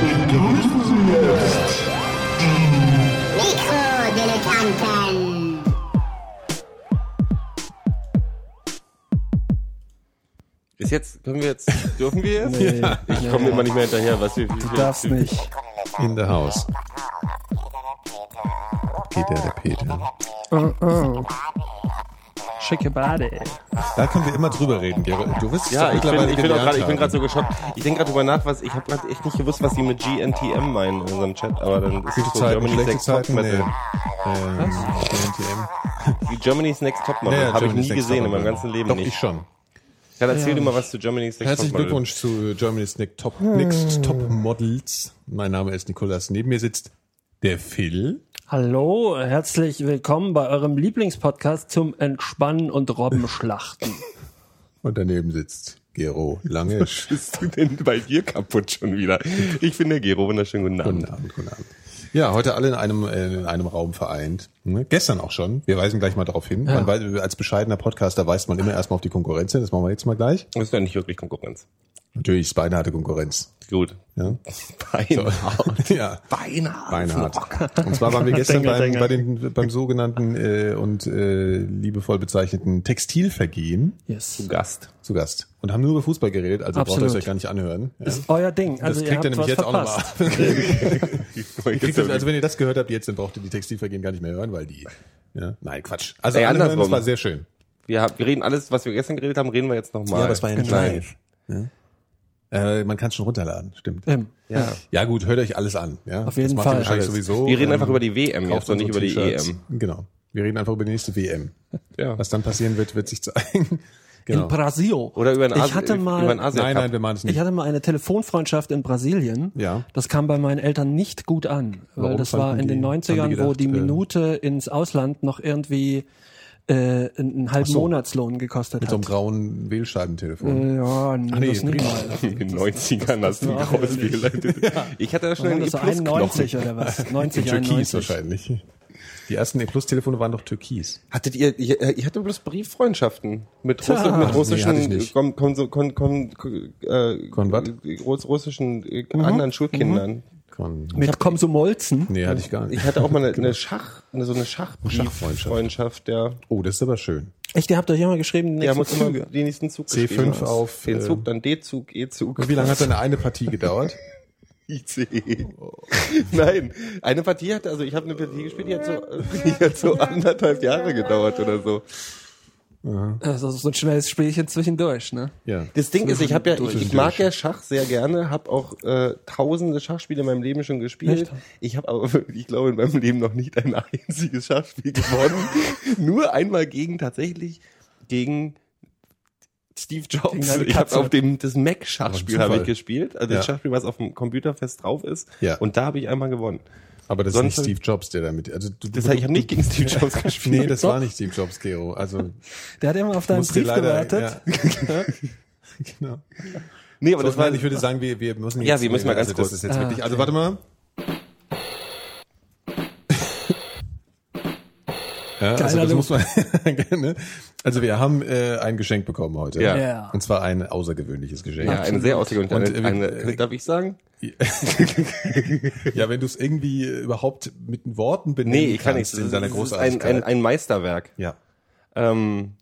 begrüßen Sie jetzt Mikrodilettanten. Ist jetzt, können wir jetzt, dürfen wir jetzt? Nee, ja. Ich nee. komme immer nicht mehr hinterher, was wir, Du darfst nicht. In der Haus. Peter, der Peter. Oh, oh. Schicke Bade. Da können wir immer drüber reden, Gero. Du wirst es Ja, ich bin, ich bin, grad, ich bin gerade so geschockt. Ich denke gerade drüber nach, was, ich habe gerade echt nicht gewusst, was die mit GNTM meinen in unserem Chat, aber dann ist Gute es so Zeiten, Germany's Next Top Zeiten, nee. Metal. Ähm, GNTM. Wie Germany's Next Top Model. Ja, ja, habe ich nie Next gesehen in meinem ganzen Leben Doch, nicht. ich schon. Dann erzähl Ja. du mal was zu Germany's Next Herzlichen Top Model. Glückwunsch zu Germany's Next Top, Next Top Models. Mein Name ist Nikolas. Neben mir sitzt der Phil. Hallo, herzlich willkommen bei eurem Lieblingspodcast zum Entspannen und Robbenschlachten. Und daneben sitzt Gero Langisch. bist du denn bei dir kaputt schon wieder? Ich bin der Gero, wunderschönen guten Abend. Guten Abend, guten Abend. Ja, heute alle in einem, äh, in einem Raum vereint. Ne? Gestern auch schon. Wir weisen gleich mal darauf hin. Man weiß, als bescheidener Podcaster weist man immer erstmal auf die Konkurrenz hin. Das machen wir jetzt mal gleich. Das ist ja nicht wirklich Konkurrenz. Natürlich, Spine hatte Konkurrenz. Gut. Ja, Beinhart. ja. Beinhart. Beinhard. Und zwar waren wir gestern Dengel, beim, Dengel. bei den, beim sogenannten äh, und äh, liebevoll bezeichneten Textilvergehen Yes. Gast. zu Gast und haben nur über Fußball geredet, also braucht ihr Absolut. es euch gar nicht anhören. Ja. Ist euer Ding. Also das kriegt ihr nämlich jetzt auch verpasst. nochmal. Kriegt das- also wenn ihr das gehört habt jetzt, dann braucht ihr die Textilvergehen gar nicht mehr hören, weil die. Ja, nein, Quatsch. Also Ey, hören, andersrum. das war sehr schön. Wir, haben, wir reden alles, was wir gestern geredet haben, reden wir jetzt nochmal. Ja, es war ja nicht Nein. live. Äh, man kann es schon runterladen, stimmt. Ähm, Ja. Ja gut, hört euch alles an. Ja? Auf jeden das macht Fall. ihr wahrscheinlich Alles. sowieso. Wir reden Ähm, einfach über die WM jetzt und nicht über die. EM. Genau. Wir reden einfach über die nächste WM. Ja. Was dann passieren wird, wird sich zeigen. In Genau. Brasil. Oder über ein Ich Asi- hatte über mal, ein Asia Nein, Cup. nein, wir machen es ich nicht. hatte mal eine Telefonfreundschaft in Brasilien. Ja. Das kam bei meinen Eltern nicht gut an, weil Warum das war in den die- 90ern, haben die wo gedacht, die äh, Minute ins Ausland noch irgendwie äh, einen halben so. Monatslohn gekostet Mit so einem hat. grauen Wählscheibentelefon. Äh, ja, nee, nee, das nicht mal. In den 90ern hast du Ja, rausgeleitet. Ich hatte da schon einen so E-Plus-Knochen. 91 oder was? 90, Türkis 91. wahrscheinlich. Die ersten E-Plus-Telefone waren doch Türkis. Hattet ihr, ihr, ihr hattet bloß Brieffreundschaften mit, Russi Tja. mit Nee, russischen, nicht. kon, kon, kon, kon, äh, Kon wat? Russ, russischen äh, anderen Schulkindern. Kon Mit Komsomolzen. nee, hatte ich gar nicht. Ich hatte auch mal eine, eine Schach, eine, so eine Schachbrieffreundschaft. Schachfreundschaft. ja. Oh, das ist aber schön. Echt, ihr habt euch immer geschrieben, die Die haben nächsten immer Züge. den nächsten Zug C5 geschrieben. auf, Den äh, Zug, dann D-Zug, E-Zug. Und wie lange hat deine eine Partie gedauert? ICE. Nein, eine Partie hat, also ich habe eine Partie gespielt, die hat so, die hat so anderthalb Jahre gedauert oder so. Also so ein schnelles Spielchen zwischendurch, ne? Ja. Das Ding ist, ich habe ja, ich, ich mag ja Schach sehr gerne, habe auch äh, tausende Schachspiele in meinem Leben schon gespielt. Echt? Ich habe aber, ich glaube, in meinem Leben noch nicht ein einziges Schachspiel gewonnen. Nur einmal gegen tatsächlich gegen Steve Jobs. Ich habe auf dem das Mac-Schachspiel Aber habe ich gespielt, also Ja. das Schachspiel, was auf dem Computer fest drauf ist. Ja. Und da habe ich einmal gewonnen. Aber das Sonst- ist nicht Steve Jobs, der damit. Also du, Das heißt, ich habe nicht gegen Steve Jobs gespielt. Nee, das war nicht Steve Jobs, Gero. Also Der hat immer auf deinen du Brief leider. gewartet. Ja. genau. nee, aber So, das war, nein, ich würde sagen, wir, wir müssen jetzt. Ja, wir müssen mal ganz also kurz. Das ist jetzt Ah, wirklich. Also warte mal. Ja, also das muss man. Also wir haben äh, ein Geschenk bekommen heute. Ja. Ja. Und zwar ein außergewöhnliches Geschenk. ja, eine sehr außergewöhnliche, Und, eine, äh, eine, darf ich sagen? Ja, wenn du es irgendwie äh, überhaupt mit Worten benennen Nee, ich kann nicht. in seiner Das ist ein, Großartigkeit. ein, ein Meisterwerk. ja, Ähm,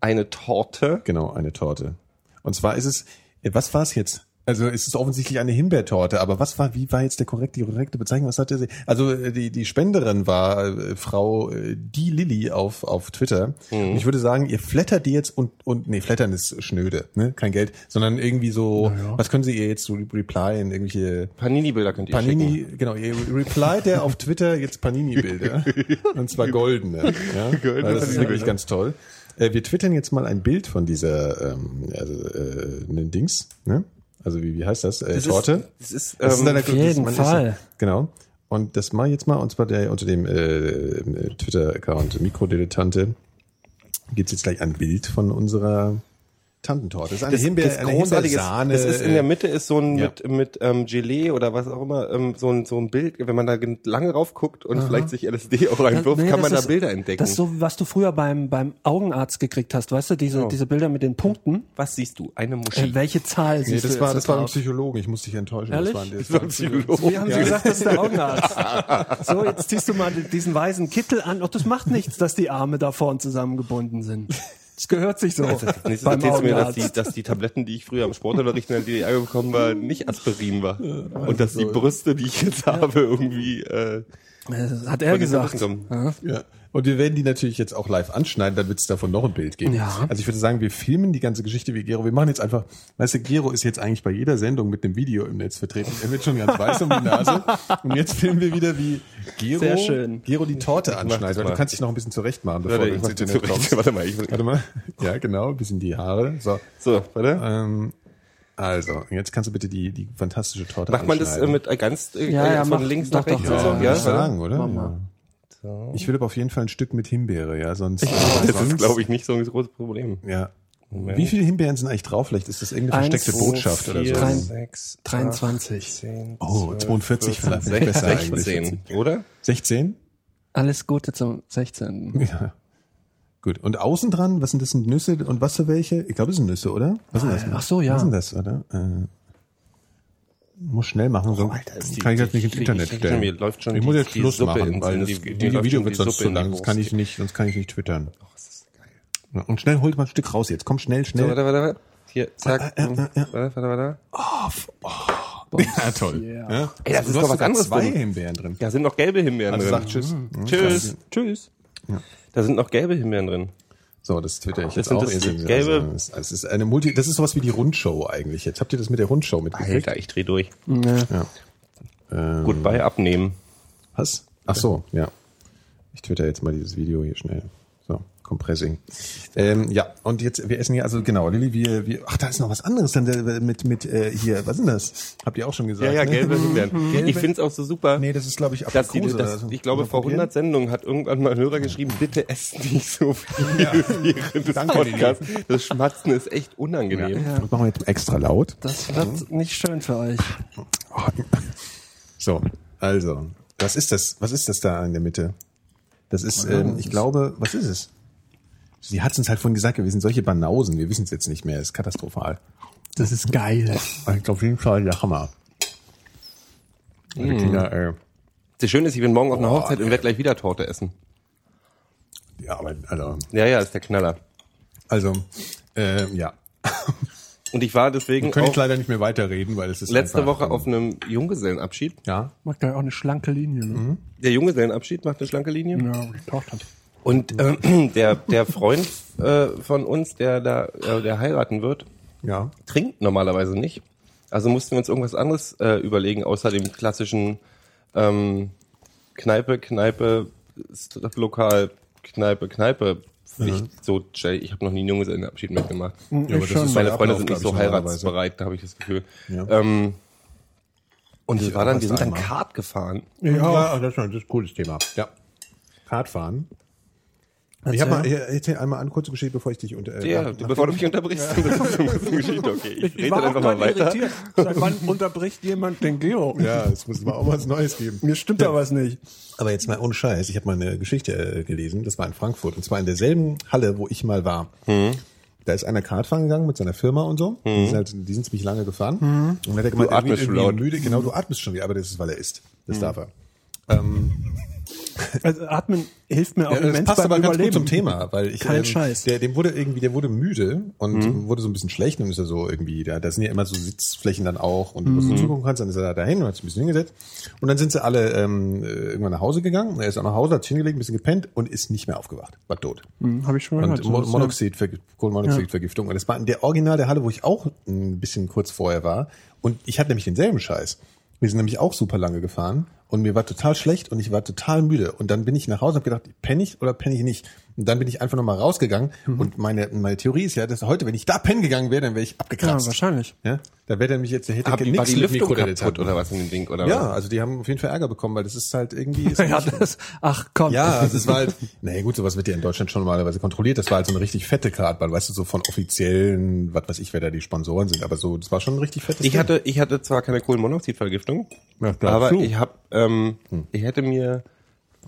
eine Torte. genau, eine Torte. Und zwar ist es, äh, was war es jetzt? Also es ist offensichtlich eine Himbeertorte, aber was war, wie war jetzt der korrekte, die korrekte Bezeichnung? Was hatte sie? Also äh, die, die Spenderin war äh, Frau äh, Die Lilly auf, auf Twitter. Und ich würde sagen, ihr flattert die jetzt und, und nee, flattern ist schnöde, ne? Kein Geld, sondern irgendwie so, was können sie ihr jetzt so replyen? Irgendwelche Panini-Bilder könnt ihr schicken. Panini, genau, ihr replyt der auf Twitter jetzt Panini-Bilder. und zwar goldene. Ja? Goldene das ist wirklich ganz toll. Äh, wir twittern jetzt mal ein Bild von dieser ähm, also, äh, Dings, ne? Also wie, wie heißt das? Äh, Das Torte. Ist, das ist, Das ist ähm, dann auf jeden man Fall. Ist, genau. Und das mache ich jetzt mal, und zwar der, unter dem äh, Twitter-Account Mikrodilettante gibt's jetzt gleich ein Bild von unserer Tantentorte. Das ist eine das, Himbeer, das eine großartige ist, das ist in der Mitte ist so ein ja. mit mit ähm, Gelee oder was auch immer ähm, so ein so ein Bild, wenn man da lange rauf guckt und vielleicht sich LSD auch reinwirft, Nee, kann man das da ist- Bilder entdecken. Das ist so, was du früher beim, beim Augenarzt gekriegt hast, weißt du, diese, diese Bilder mit den Punkten. was siehst du? Eine Muschi. Äh, welche Zahl Nee, siehst das du war, das da war ein drauf? Psychologen. Ich muss dich enttäuschen. Ehrlich? Das war, das war ein Psychologe. Wie haben Sie gesagt, das ist der Augenarzt? so, jetzt ziehst du mal diesen weißen Kittel an. Auch das macht nichts, dass die Arme da vorn zusammengebunden sind. Das gehört sich so. Nächstes beim erzählst du mir, dass die, dass die Tabletten, die ich früher am Sportunterricht in der DDR bekommen war, nicht Aspirin war. Und dass die Brüste, die ich jetzt habe, irgendwie äh, Das hat er gesagt. Kommen. Ja. Und wir werden die natürlich jetzt auch live anschneiden, dann wird es davon noch ein Bild geben. Ja. Also ich würde sagen, wir filmen die ganze Geschichte wie Gero. Wir machen jetzt einfach, weißt du, Gero ist jetzt eigentlich bei jeder Sendung mit einem Video im Netz vertreten. Er wird schon ganz weiß um die Nase. Und jetzt filmen wir wieder, wie Gero, Sehr schön. Gero die Torte anschneidet. Weil du kannst dich noch ein bisschen zurecht machen, bevor Warte, du ins Internet kommst. Warte mal, ich, Warte mal. Ja, genau, ein bisschen die Haare. So. so, warte. Ähm, also, jetzt kannst du bitte die, die fantastische Torte Macht man das äh, mit äh, ganz äh, Ja, ja, von mach- links nach rechts und so? Ja, Ja, sagen, oder? Ja. Ich will aber auf jeden Fall ein Stück mit Himbeere, ja, sonst. Das ist, glaube ich, nicht so ein großes Problem. Ja. Wie viele Himbeeren sind eigentlich drauf? Vielleicht ist das irgendeine versteckte Botschaft oder so. drei, sechs, 23. 10, Oh, 42 vielleicht sech- besser 16, eigentlich. oder? 16? Alles Gute zum 16. Ja. Gut. Und außen dran, was sind das? Sind Nüsse und was für welche? Ich glaube, es sind Nüsse, oder? Was sind das? Ach so, ja. Was sind das, oder? Äh, muss schnell machen, so ist die- kann ich das nicht ins die- Internet die- stellen. mir läuft schon ich die- muss jetzt die Schluss Suppe machen, weil das, die- die, die Video wird die sonst zu die lang, sonst kann ich nicht, sonst kann ich nicht twittern. Ja, Und schnell holt mal ein Stück raus jetzt. Komm schnell, So, schnell. warte, warte, warte. Hier, zack. Äh, äh, äh. Warte, warte, warte. ja, toll. Ja. Ey, das ist du doch hast was anderes zwei drin. Himbeeren drin. Da sind noch gelbe Himbeeren Also drin. sag Tschüss. Mhm. Tschüss. Tschüss. Da sind noch gelbe Himbeeren drin. So, das twitter ich Das jetzt auch. das seht- gelbe- Also, es- es ist eine Multi, das ist sowas wie die Rundshow eigentlich. Jetzt habt ihr das mit der Rundshow mitgekriegt? Alter, ich dreh durch. Ja. Ähm, Goodbye abnehmen. Was? Ach so, ja. Ich twitter jetzt mal dieses Video hier schnell. Compressing. Ähm, ja, und jetzt, wir essen hier, also genau, Lilly, wir, wir, ach, da ist noch was anderes dann äh, mit, mit, äh, hier, was ist denn das? Habt ihr auch schon gesagt? Ja, ja, ne? gelbe Himbeeren. Gelbe- Ich find's auch so super. Nee, das ist, glaube ich, dass die, Aprikose das, ich glaube, vor probieren? 100 Sendungen hat irgendwann mal ein Hörer geschrieben, bitte esst nicht so viel während des Danke, Podcasts. Das Schmatzen ist echt unangenehm. Das machen wir jetzt extra laut. Das wird nicht schön für euch. So, also, was ist das? Was ist das da in der Mitte? Das ist, ähm, ich glaube, was ist es? Sie hat uns halt vorhin gesagt, wir sind solche Banausen, wir wissen es jetzt nicht mehr, ist katastrophal. Das ist geil. Ich glaube auf jeden Fall der Hammer. Die Kinder, äh, Das Schöne ist, ich bin morgen auf einer Hochzeit und werde gleich wieder Torte essen. ja, aber, also, Ja, ja, ist der Knaller. also, äh, ja. Und ich war deswegen Wir können jetzt auch leider nicht mehr weiterreden, weil es ist letzte einfach, Woche auf einem Junggesellenabschied. ja, Macht gleich auch eine schlanke Linie. Ne? Der Junggesellenabschied macht eine schlanke Linie. Ja, die Tochter. Und äh, der, der Freund äh, von uns, der da äh, der heiraten wird, ja. trinkt normalerweise nicht. Also mussten wir uns irgendwas anderes äh, überlegen, außer dem klassischen ähm, Kneipe, Kneipe, Strip-Lokal, Kneipe, Kneipe. Pflicht. So, Jay, ich habe noch nie einen Junggesellenabschied mitgemacht. ja aber das ist Meine Freunde sind nicht so heiratsbereit, da habe ich das Gefühl. Ja. Ähm, und es Ich war dann, auch wir sind dann einmal. Kart gefahren. Ja, das ist ein das ist ein cooles Thema. Ja. Radfahren. Ich habe mal, erzähl einmal eine kurze Geschichte, bevor ich dich unter. Äh, Ja, nach- bevor du mich unterbrichst, das ist eine Geschichte, okay. Ich, rede war dann einfach mal weiter. Seit wann unterbricht jemand den Geo? Ja, es muss mal auch was Neues geben. Mir stimmt da was nicht. Aber jetzt mal ohne Scheiß, ich habe mal eine Geschichte äh, gelesen, das war in Frankfurt, und zwar in derselben Halle, wo ich mal war. Da ist einer Kartfahren gegangen mit seiner Firma und so. Die, sind halt, die sind ziemlich lange gefahren. Und dann hat er gemeint, Du atmest irgendwie- schon laut. müde. Genau, du atmest schon wieder, aber das ist, weil er isst. Das darf er. Ähm, Also atmen hilft mir auch Ja, das immens passt beim aber ganz Überleben. gut zum Thema, weil ich Kein ähm, Scheiß. Der, dem wurde irgendwie, der wurde müde und wurde so ein bisschen schlecht und ist er so irgendwie, da, da sind ja immer so Sitzflächen dann auch und wo du zugucken kannst, dann ist er da dahin und hat sich ein bisschen hingesetzt und dann sind sie alle ähm, äh, irgendwann nach Hause gegangen. Er ist auch nach Hause, hat sich hingelegt, ein bisschen gepennt und ist nicht mehr aufgewacht, war tot. Hm, Habe ich schon gehört. Und Mo Monoxid, Kohlenmonoxidvergiftung. Und das war in der Original der Halle, wo ich auch ein bisschen kurz vorher war. Und ich hatte nämlich denselben Scheiß. Wir sind nämlich auch super lange gefahren und mir war total schlecht und ich war total müde. Und dann bin ich nach Hause und habe gedacht, penne ich oder penne ich nicht? Und dann bin ich einfach nochmal rausgegangen. Mhm. Und meine, meine Theorie ist ja, dass heute, wenn ich da pennen gegangen wäre, dann wäre ich ja, abgekratzt. wahrscheinlich. Ja, da wäre der mich jetzt, der hätte Hab, nichts die mit Lüftung kaputt oder was in dem Ding? Oder Ja, was? also die haben auf jeden Fall Ärger bekommen, weil das ist halt irgendwie... Ist Ja, das, ach komm. ja, also es war halt, naja gut, sowas wird ja in Deutschland schon normalerweise kontrolliert. Das war halt so eine richtig fette Kartbahn, weißt du, so von offiziellen, was weiß ich, wer da die Sponsoren sind, aber so, das war schon ein richtig fettes Ich Ding. hatte, ich hatte zwar keine Kohlenmonoxidvergiftung, Ja, aber ich habe, ähm, ich hätte mir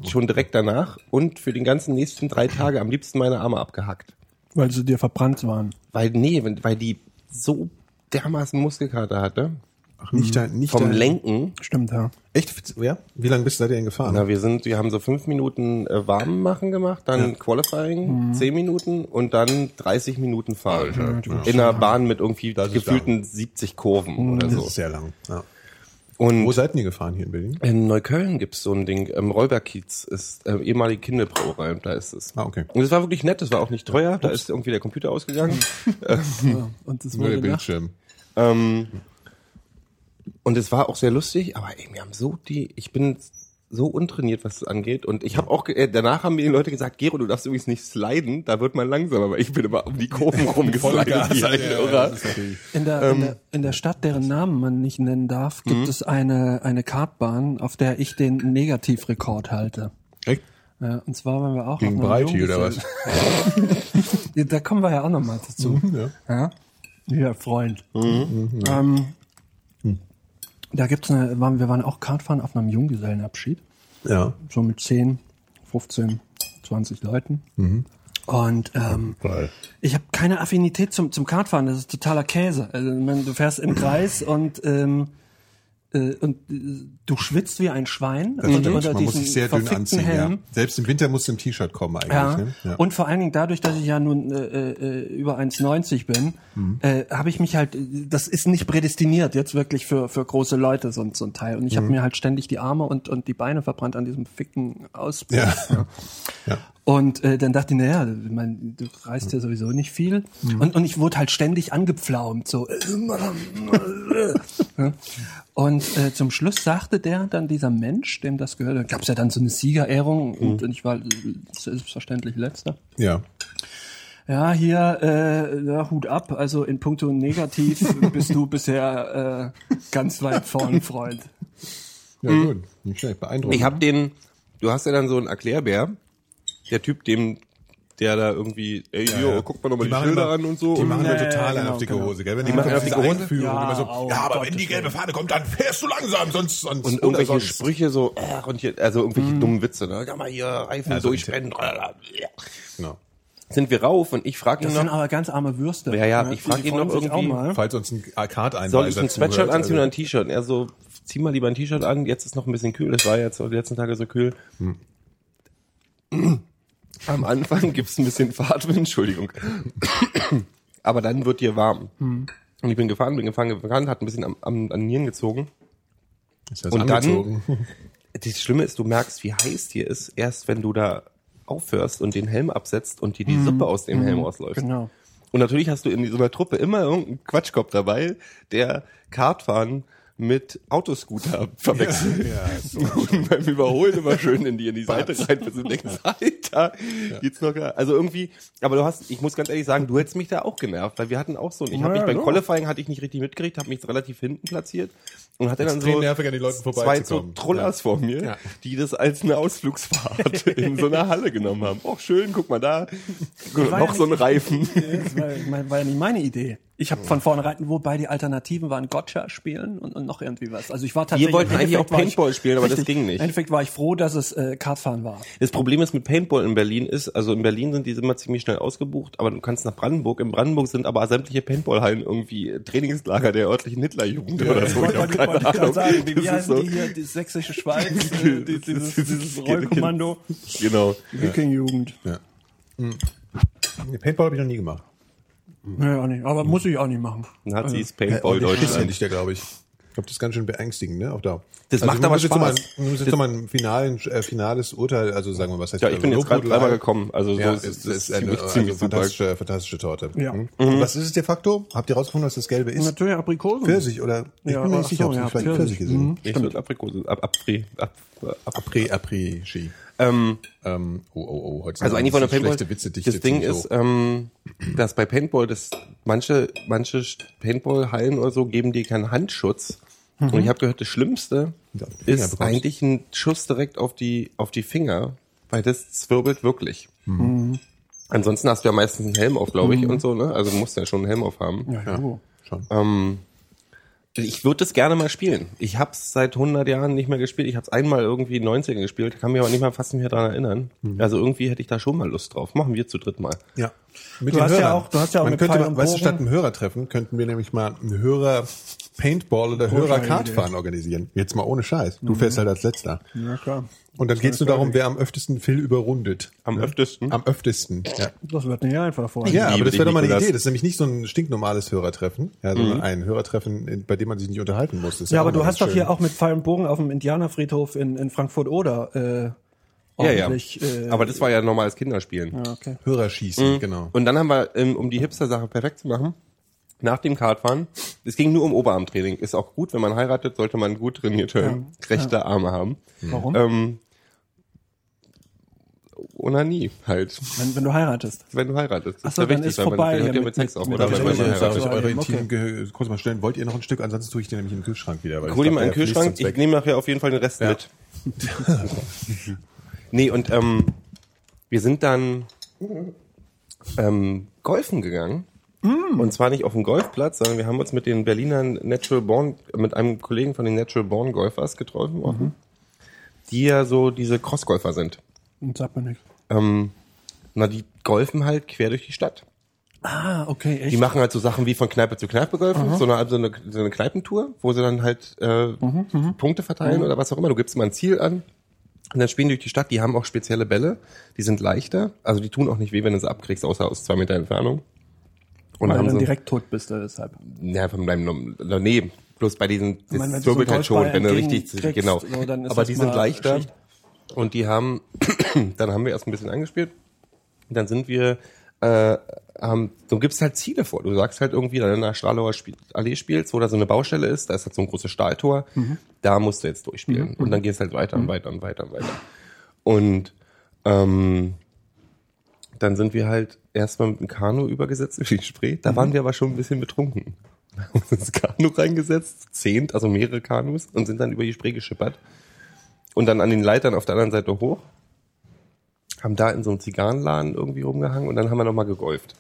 schon direkt danach und für den ganzen nächsten drei Tage am liebsten meine Arme abgehackt. Weil sie dir verbrannt waren. Weil, nee, weil die so dermaßen Muskelkater hatte. Ach, nicht da, nicht Vom da. Lenken. Mhm. Stimmt, ja. Echt? Ja? Wie lange bist du da denn gefahren? Na, wir sind, wir haben so fünf Minuten äh, warm machen gemacht, dann Qualifying, zehn Minuten und dann 30 Minuten fahren. In einer Bahn mit irgendwie ist gefühlten 70 Kurven oder das so. ist sehr lang. Ja. Und Wo seid ihr gefahren hier in Berlin? in Neukölln gibt's so ein Ding, ähm, Räuberkiez ist äh, ehemalige Kinderbrauerei, da ist es. Ah, okay. Und es war wirklich nett, es war auch nicht teuer, da ist irgendwie der Computer ausgegangen. ja. Und das Nur der. Bildschirm. ähm, und es war auch sehr lustig, aber ey, wir haben so die, ich bin so untrainiert, was das angeht. Und ich habe auch, äh, danach haben mir die Leute gesagt, Gero, du darfst übrigens nicht sliden, da wird man langsamer, aber ich bin immer um die Kurven rumgeslidet. Irrer. In der, in, der, in der Stadt, deren Namen man nicht nennen darf, gibt es eine, eine Kartbahn, auf der ich den Negativrekord halte. Echt? Ja, und zwar waren wir auch Gegen Breiti oder was? Ja, da kommen wir ja auch noch mal dazu. Ja. Ja, ja Freund. Ähm, da gibt's eine, waren, wir waren auch Kartfahren auf einem Junggesellenabschied, Ja. so mit 10, 15, 20 Leuten. Und ähm, Geil. ich habe keine Affinität zum, zum Kartfahren, das ist totaler Käse. Also, du fährst im Kreis und, ähm, äh, und äh, du schwitzt wie ein Schwein Das unter Man muss sich sehr dünn anziehen. Helm. Ja. Selbst im Winter musst du im T-Shirt kommen eigentlich. Ja. Ne? ja. Und vor allen Dingen dadurch, dass ich ja nun äh, äh, über 1,90 bin, Mhm. äh, habe ich mich halt, das ist nicht prädestiniert jetzt wirklich für für große Leute so, ein- so ein Teil. Und ich Mhm. habe mir halt ständig die Arme und und die Beine verbrannt an diesem ficken Ausbruch. Ja. Ja. Und äh, dann dachte ich, naja, mein, du reist ja sowieso nicht viel. Mhm. Und, und ich wurde halt ständig angepflaumt, so. Und äh, zum Schluss sagte der dann, dieser Mensch, dem das gehört, da gab es ja dann so eine Siegerehrung und, und ich war äh, selbstverständlich letzter. ja. Ja, hier, äh, ja, Hut ab, also in puncto negativ bist du bisher äh, ganz weit vorn, Freund. Ja, gut. Nicht schlecht. Beeindruckend. Ich habe den, du hast ja dann so einen Erklärbär, der Typ, dem, der da irgendwie, ey, Ja, jo, ja. guck mal nochmal die, machen Schilder immer- an und so. Die und machen Ja, ja, ja, total ja, genau, auf dicke genau. Hose, gell? Wenn Die machen kommen auf dicke Einführung Ja, immer so, oh, ja, aber Gottes wenn die gelbe. Fahne kommt, dann fährst du langsam, sonst, sonst und irgendwelche sonst. Sprüche so, äh, und hier, also irgendwelche dummen Witze, ne? Kann mal hier Reifen Also durchbrennen. Ja. Genau. Sind wir rauf und ich frage ihn Das sind noch, aber ganz arme Würste. Ja, ja, ich frag die ihn noch irgendwie- mal. Falls uns ein Card soll ich ein Sweatshirt anziehen oder ein T-Shirt? Er so, zieh mal lieber ein T-Shirt an, jetzt ist noch ein bisschen kühl, das war jetzt die letzten Tage so kühl. Am Anfang gibt's ein bisschen Fahrtwind, Entschuldigung. Aber dann wird dir warm. Und ich bin gefahren, bin gefahren, gefahren, hat ein bisschen am, am, an den Nieren gezogen. Und Und dann- dann, Das Schlimme ist, du merkst, wie heiß dir ist, erst wenn du da aufhörst und den Helm absetzt und dir die Suppe aus dem Helm ausläuft. Genau. Und natürlich hast du in so einer Truppe immer irgendeinen Quatschkopf dabei, der Kartfahren mit Autoscooter verwechselt. Ja, so. Und beim Überholen immer schön in die, in die Seite rein, bis du denkst, Alter, geht's noch gar. Also irgendwie, aber du hast, ich muss ganz ehrlich sagen, du hättest mich da auch genervt, weil wir hatten auch so, ich habe mich Ja, beim ja. Qualifying hatte ich nicht richtig mitgekriegt, habe mich relativ hinten platziert und hatte dann Extrem so nervig, an den Leuten zwei so. Trollers vor mir, Ja. die das als eine Ausflugsfahrt in so einer Halle genommen haben. Oh schön, guck mal da, noch ja so ein Reifen. Das war, war ja nicht meine Idee. Ich habe von vornherein, wobei die Alternativen waren Gotcha spielen und, und noch irgendwie was. Also ich war Wir tatsächlich. wollten im eigentlich auch war ich- Paintball spielen, aber das Richtig. ging nicht. Im Endeffekt war ich froh, dass es äh, Kartfahren war. Das Problem ist mit Paintball in Berlin ist, also in Berlin sind die immer ziemlich schnell ausgebucht, aber du kannst nach Brandenburg. In Brandenburg sind aber sämtliche Paintballhallen irgendwie Trainingslager der örtlichen Hitlerjugend oder so. Ich hab keine wollte sagen, wie, wie Das heißen so- die hier, die sächsische Schweiz, äh, die, dieses, dieses Rollkommando, Genau. Wiking-Jugend. Nee, Paintball habe ich noch nie gemacht. Ja, auch nicht. Aber muss ich auch nicht machen. Nazis, Ja, Paintball, der Schiss Deutschland. endlich der, glaube ich. Ich glaube, das ist ganz schön beängstigend, ne? Auf Dauer. Das macht wir aber noch mal- Spaß. Wir müssen jetzt nochmal ein finalen, äh, finales Urteil, also sagen wir, was heißt Ja, ich bin jetzt gerade dreimal gekommen. Also so Ja, ist, es ist, ist eine ziemlich, also ziemlich super. fantastische, fantastische Torte. Ja. Mhm. Und was ist es de facto? Habt ihr rausgefunden, was das Gelbe ist? Natürlich Aprikosen. Pfirsich oder? Ich Ja, bin mir nicht sicher, so, ob es ja, vielleicht Pfirsich. Pfirsiche sind. Ich würde Aprikose, ab, Apri, ab, Après, après, Ski. Ähm, Ähm, oh, oh, oh, heute Also eigentlich von der Paintball, Witze das Ding ist, ähm, dass bei Paintball, das manche, manche Paintball-Hallen oder so geben dir keinen Handschutz. Und ich habe gehört, das Schlimmste Ja, ist bekommst. eigentlich ein Schuss direkt auf die, auf die Finger, weil das zwirbelt wirklich. Ansonsten hast du ja meistens einen Helm auf, glaube ich, und so, ne? Also du musst ja schon einen Helm auf haben. Ja, ja. Schon. Ähm, ich würde das gerne mal spielen. Ich habe es seit 100 Jahren nicht mehr gespielt. Ich habe es einmal irgendwie in den 90ern gespielt, kann mich aber nicht mal fast nicht mehr daran erinnern. Also irgendwie hätte ich da schon mal Lust drauf. Machen wir zu dritt mal. Ja. Mit Du hast ja Hörern. auch- du hast ja auch Man mit könnte, weißt du, statt einem Hörertreffen könnten wir nämlich mal ein Hörer Paintball oder Hörer Idee. Kartfahren organisieren. Jetzt mal ohne Scheiß. Du fährst halt als letzter. ja, klar. Und dann geht's nur darum, wer am öftesten Phil überrundet. Am öftesten? Am öftesten. Ja. Das wird nicht einfach vorher. Ja, aber das wäre doch mal eine. Idee. Das ist nämlich nicht so ein stinknormales Hörertreffen, ja, sondern ein Hörertreffen, bei dem man sich nicht unterhalten muss. Das Ja, aber du hast doch hier auch mit Pfeil und Bogen auf dem Indianerfriedhof in, in Frankfurt-Oder äh, Ja, ja. ordentlich. Äh, Aber das war ja normales Kinderspielen. ja, okay. Hörerschießen, genau. Und dann haben wir, ähm, um die Hipster-Sache perfekt zu machen, nach dem Kartfahren, es ging nur um Oberarmtraining. Ist auch gut, wenn man heiratet, sollte man gut trainierte rechte Arme haben. Warum? Ähm, Onanie halt, Wenn, wenn du heiratest. wenn du heiratest. Das Ach so, ja dann wichtig, ist weil man vorbei hört ja mit- mit Sex mit- auf, mit- oder? mit- heiratet. ich eure Okay. intimen Ge- kurz mal stellen? Wollt ihr noch ein Stück? Ansonsten tue ich den nämlich in den Kühlschrank wieder. Weil ich Hol mal fließt Kühlschrank. Ich nehme nachher auf jeden Fall den Rest Ja. mit. nee, und ähm, wir sind dann ähm, golfen gegangen. Und zwar nicht auf dem Golfplatz, sondern wir haben uns mit den Berlinern Natural Born, mit einem Kollegen von den Natural Born Golfers getroffen, offen, die ja so diese Crossgolfer sind. Und sagt mir nichts. Ähm, na, die golfen halt quer durch die Stadt. Ah, okay, echt. Die machen halt so Sachen wie von Kneipe zu Kneipe golfen, so eine, so, eine, so eine Kneipentour, wo sie dann halt äh, Punkte verteilen oder was auch immer. Du gibst mal ein Ziel an und dann spielen die durch die Stadt. Die haben auch spezielle Bälle, die sind leichter, also die tun auch nicht weh, wenn du sie abkriegst, außer aus zwei Meter Entfernung. Und Weil du dann direkt tot bist du deshalb. ja, von deinem, nee, bloß bei diesen, meine, das so wirbelt halt schon, wenn du richtig, entgegenkriegst, genau. so, dann Aber die sind leichter Schicht. und die haben, dann haben wir erst ein bisschen angespielt. Dann sind wir, äh, haben, du gibst halt Ziele vor. Du sagst halt irgendwie, wenn du in der Stralauer Spiel, Allee spielst, wo da so eine Baustelle ist, da ist halt so ein großes Stahltor, Mhm. da musst du jetzt durchspielen. Und dann gehst halt weiter und weiter und weiter und weiter. Und ähm, dann sind wir halt erstmal mit dem Kanu übergesetzt durch die Spree. Da waren wir aber schon ein bisschen betrunken. Wir haben uns ins Kanu reingesetzt, zehnt, also mehrere Kanus, und sind dann über die Spree geschippert. Und dann an den Leitern auf der anderen Seite hoch. Haben da in so einem Zigarrenladen irgendwie rumgehangen und dann haben wir nochmal gegolft.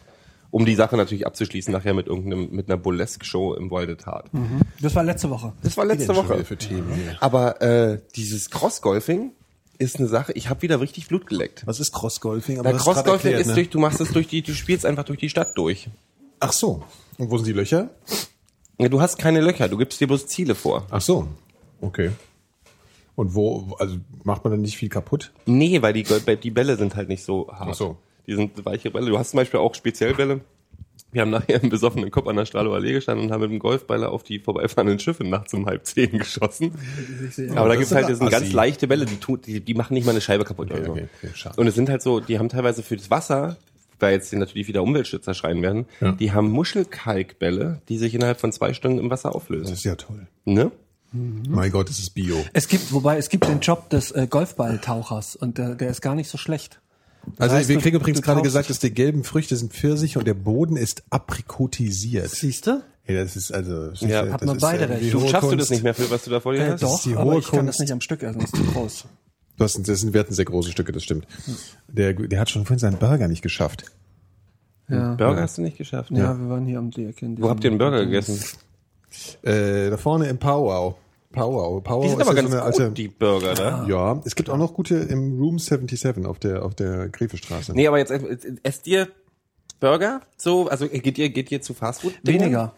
Um die Sache natürlich abzuschließen, nachher mit irgendeinem, mit einer Burlesque-Show im Walde Tat. Das war letzte Woche. Das war letzte Woche. Aber äh, dieses Crossgolfing ist eine Sache, ich habe wieder richtig Blut geleckt. Was ist Crossgolfing? Hast grad Crossgolfing ist ne? durch, du machst es durch die, du spielst einfach durch die Stadt durch. Ach so. Und wo sind die Löcher? Ja, Du hast keine Löcher, du gibst dir bloß Ziele vor. Ach so. Okay. Und wo, also macht man dann nicht viel kaputt? Nee, weil die, die Bälle sind halt nicht so hart. Ach so. Die sind weiche Bälle. Du hast zum Beispiel auch Speziellbälle. Wir haben nachher einen besoffenen Kopf an der Strahlower Allee gestanden und haben mit dem Golfballer auf die vorbeifahrenden Schiffe nachts um halb zehn geschossen. Aber da das gibt's halt, das sind ganz leichte Bälle, die, tun, die, die machen nicht mal eine Scheibe kaputt. oder so. okay, okay. Und es sind halt so, die haben teilweise für das Wasser, weil jetzt natürlich wieder Umweltschützer schreien werden, Ja. die haben Muschelkalkbälle, die sich innerhalb von zwei Stunden im Wasser Das auflösen. ist ja toll. Ne? Mein Gott, das ist Bio. Es gibt, wobei es gibt den Job des äh, Golfballtauchers und der, der ist gar nicht so schlecht. Also heißt, wir du- kriegen übrigens du gerade gesagt, dass die gelben Früchte sind Pfirsich und der Boden ist aprikotisiert. Siehst du? Hey, das ist also das Ja, ist, hat das man ist, beide recht. Du schaffst du Kunst. das nicht mehr, für was du da vor dir Äh, hast? doch, die aber ich kann das Kunst. nicht am Stück essen, das ist zu groß. Das sind, das sind, wir hatten sehr große Stücke, das stimmt. Der, der hat schon vorhin seinen Burger nicht geschafft. Ja. Burger hast du nicht geschafft. Ja, wir waren hier am in Wo habt ihr den Burger gegessen? Äh, da vorne im Powwow. Powwow. Powwow Die sind ist aber ja ganz so eine gut, alte. die Burger da. ja, es gibt auch noch gute im Room 77 auf der auf der Grefestraße. Nee, aber jetzt äh, esst ihr Burger? So, also äh, geht ihr, geht ihr zu Fastfood? Weniger.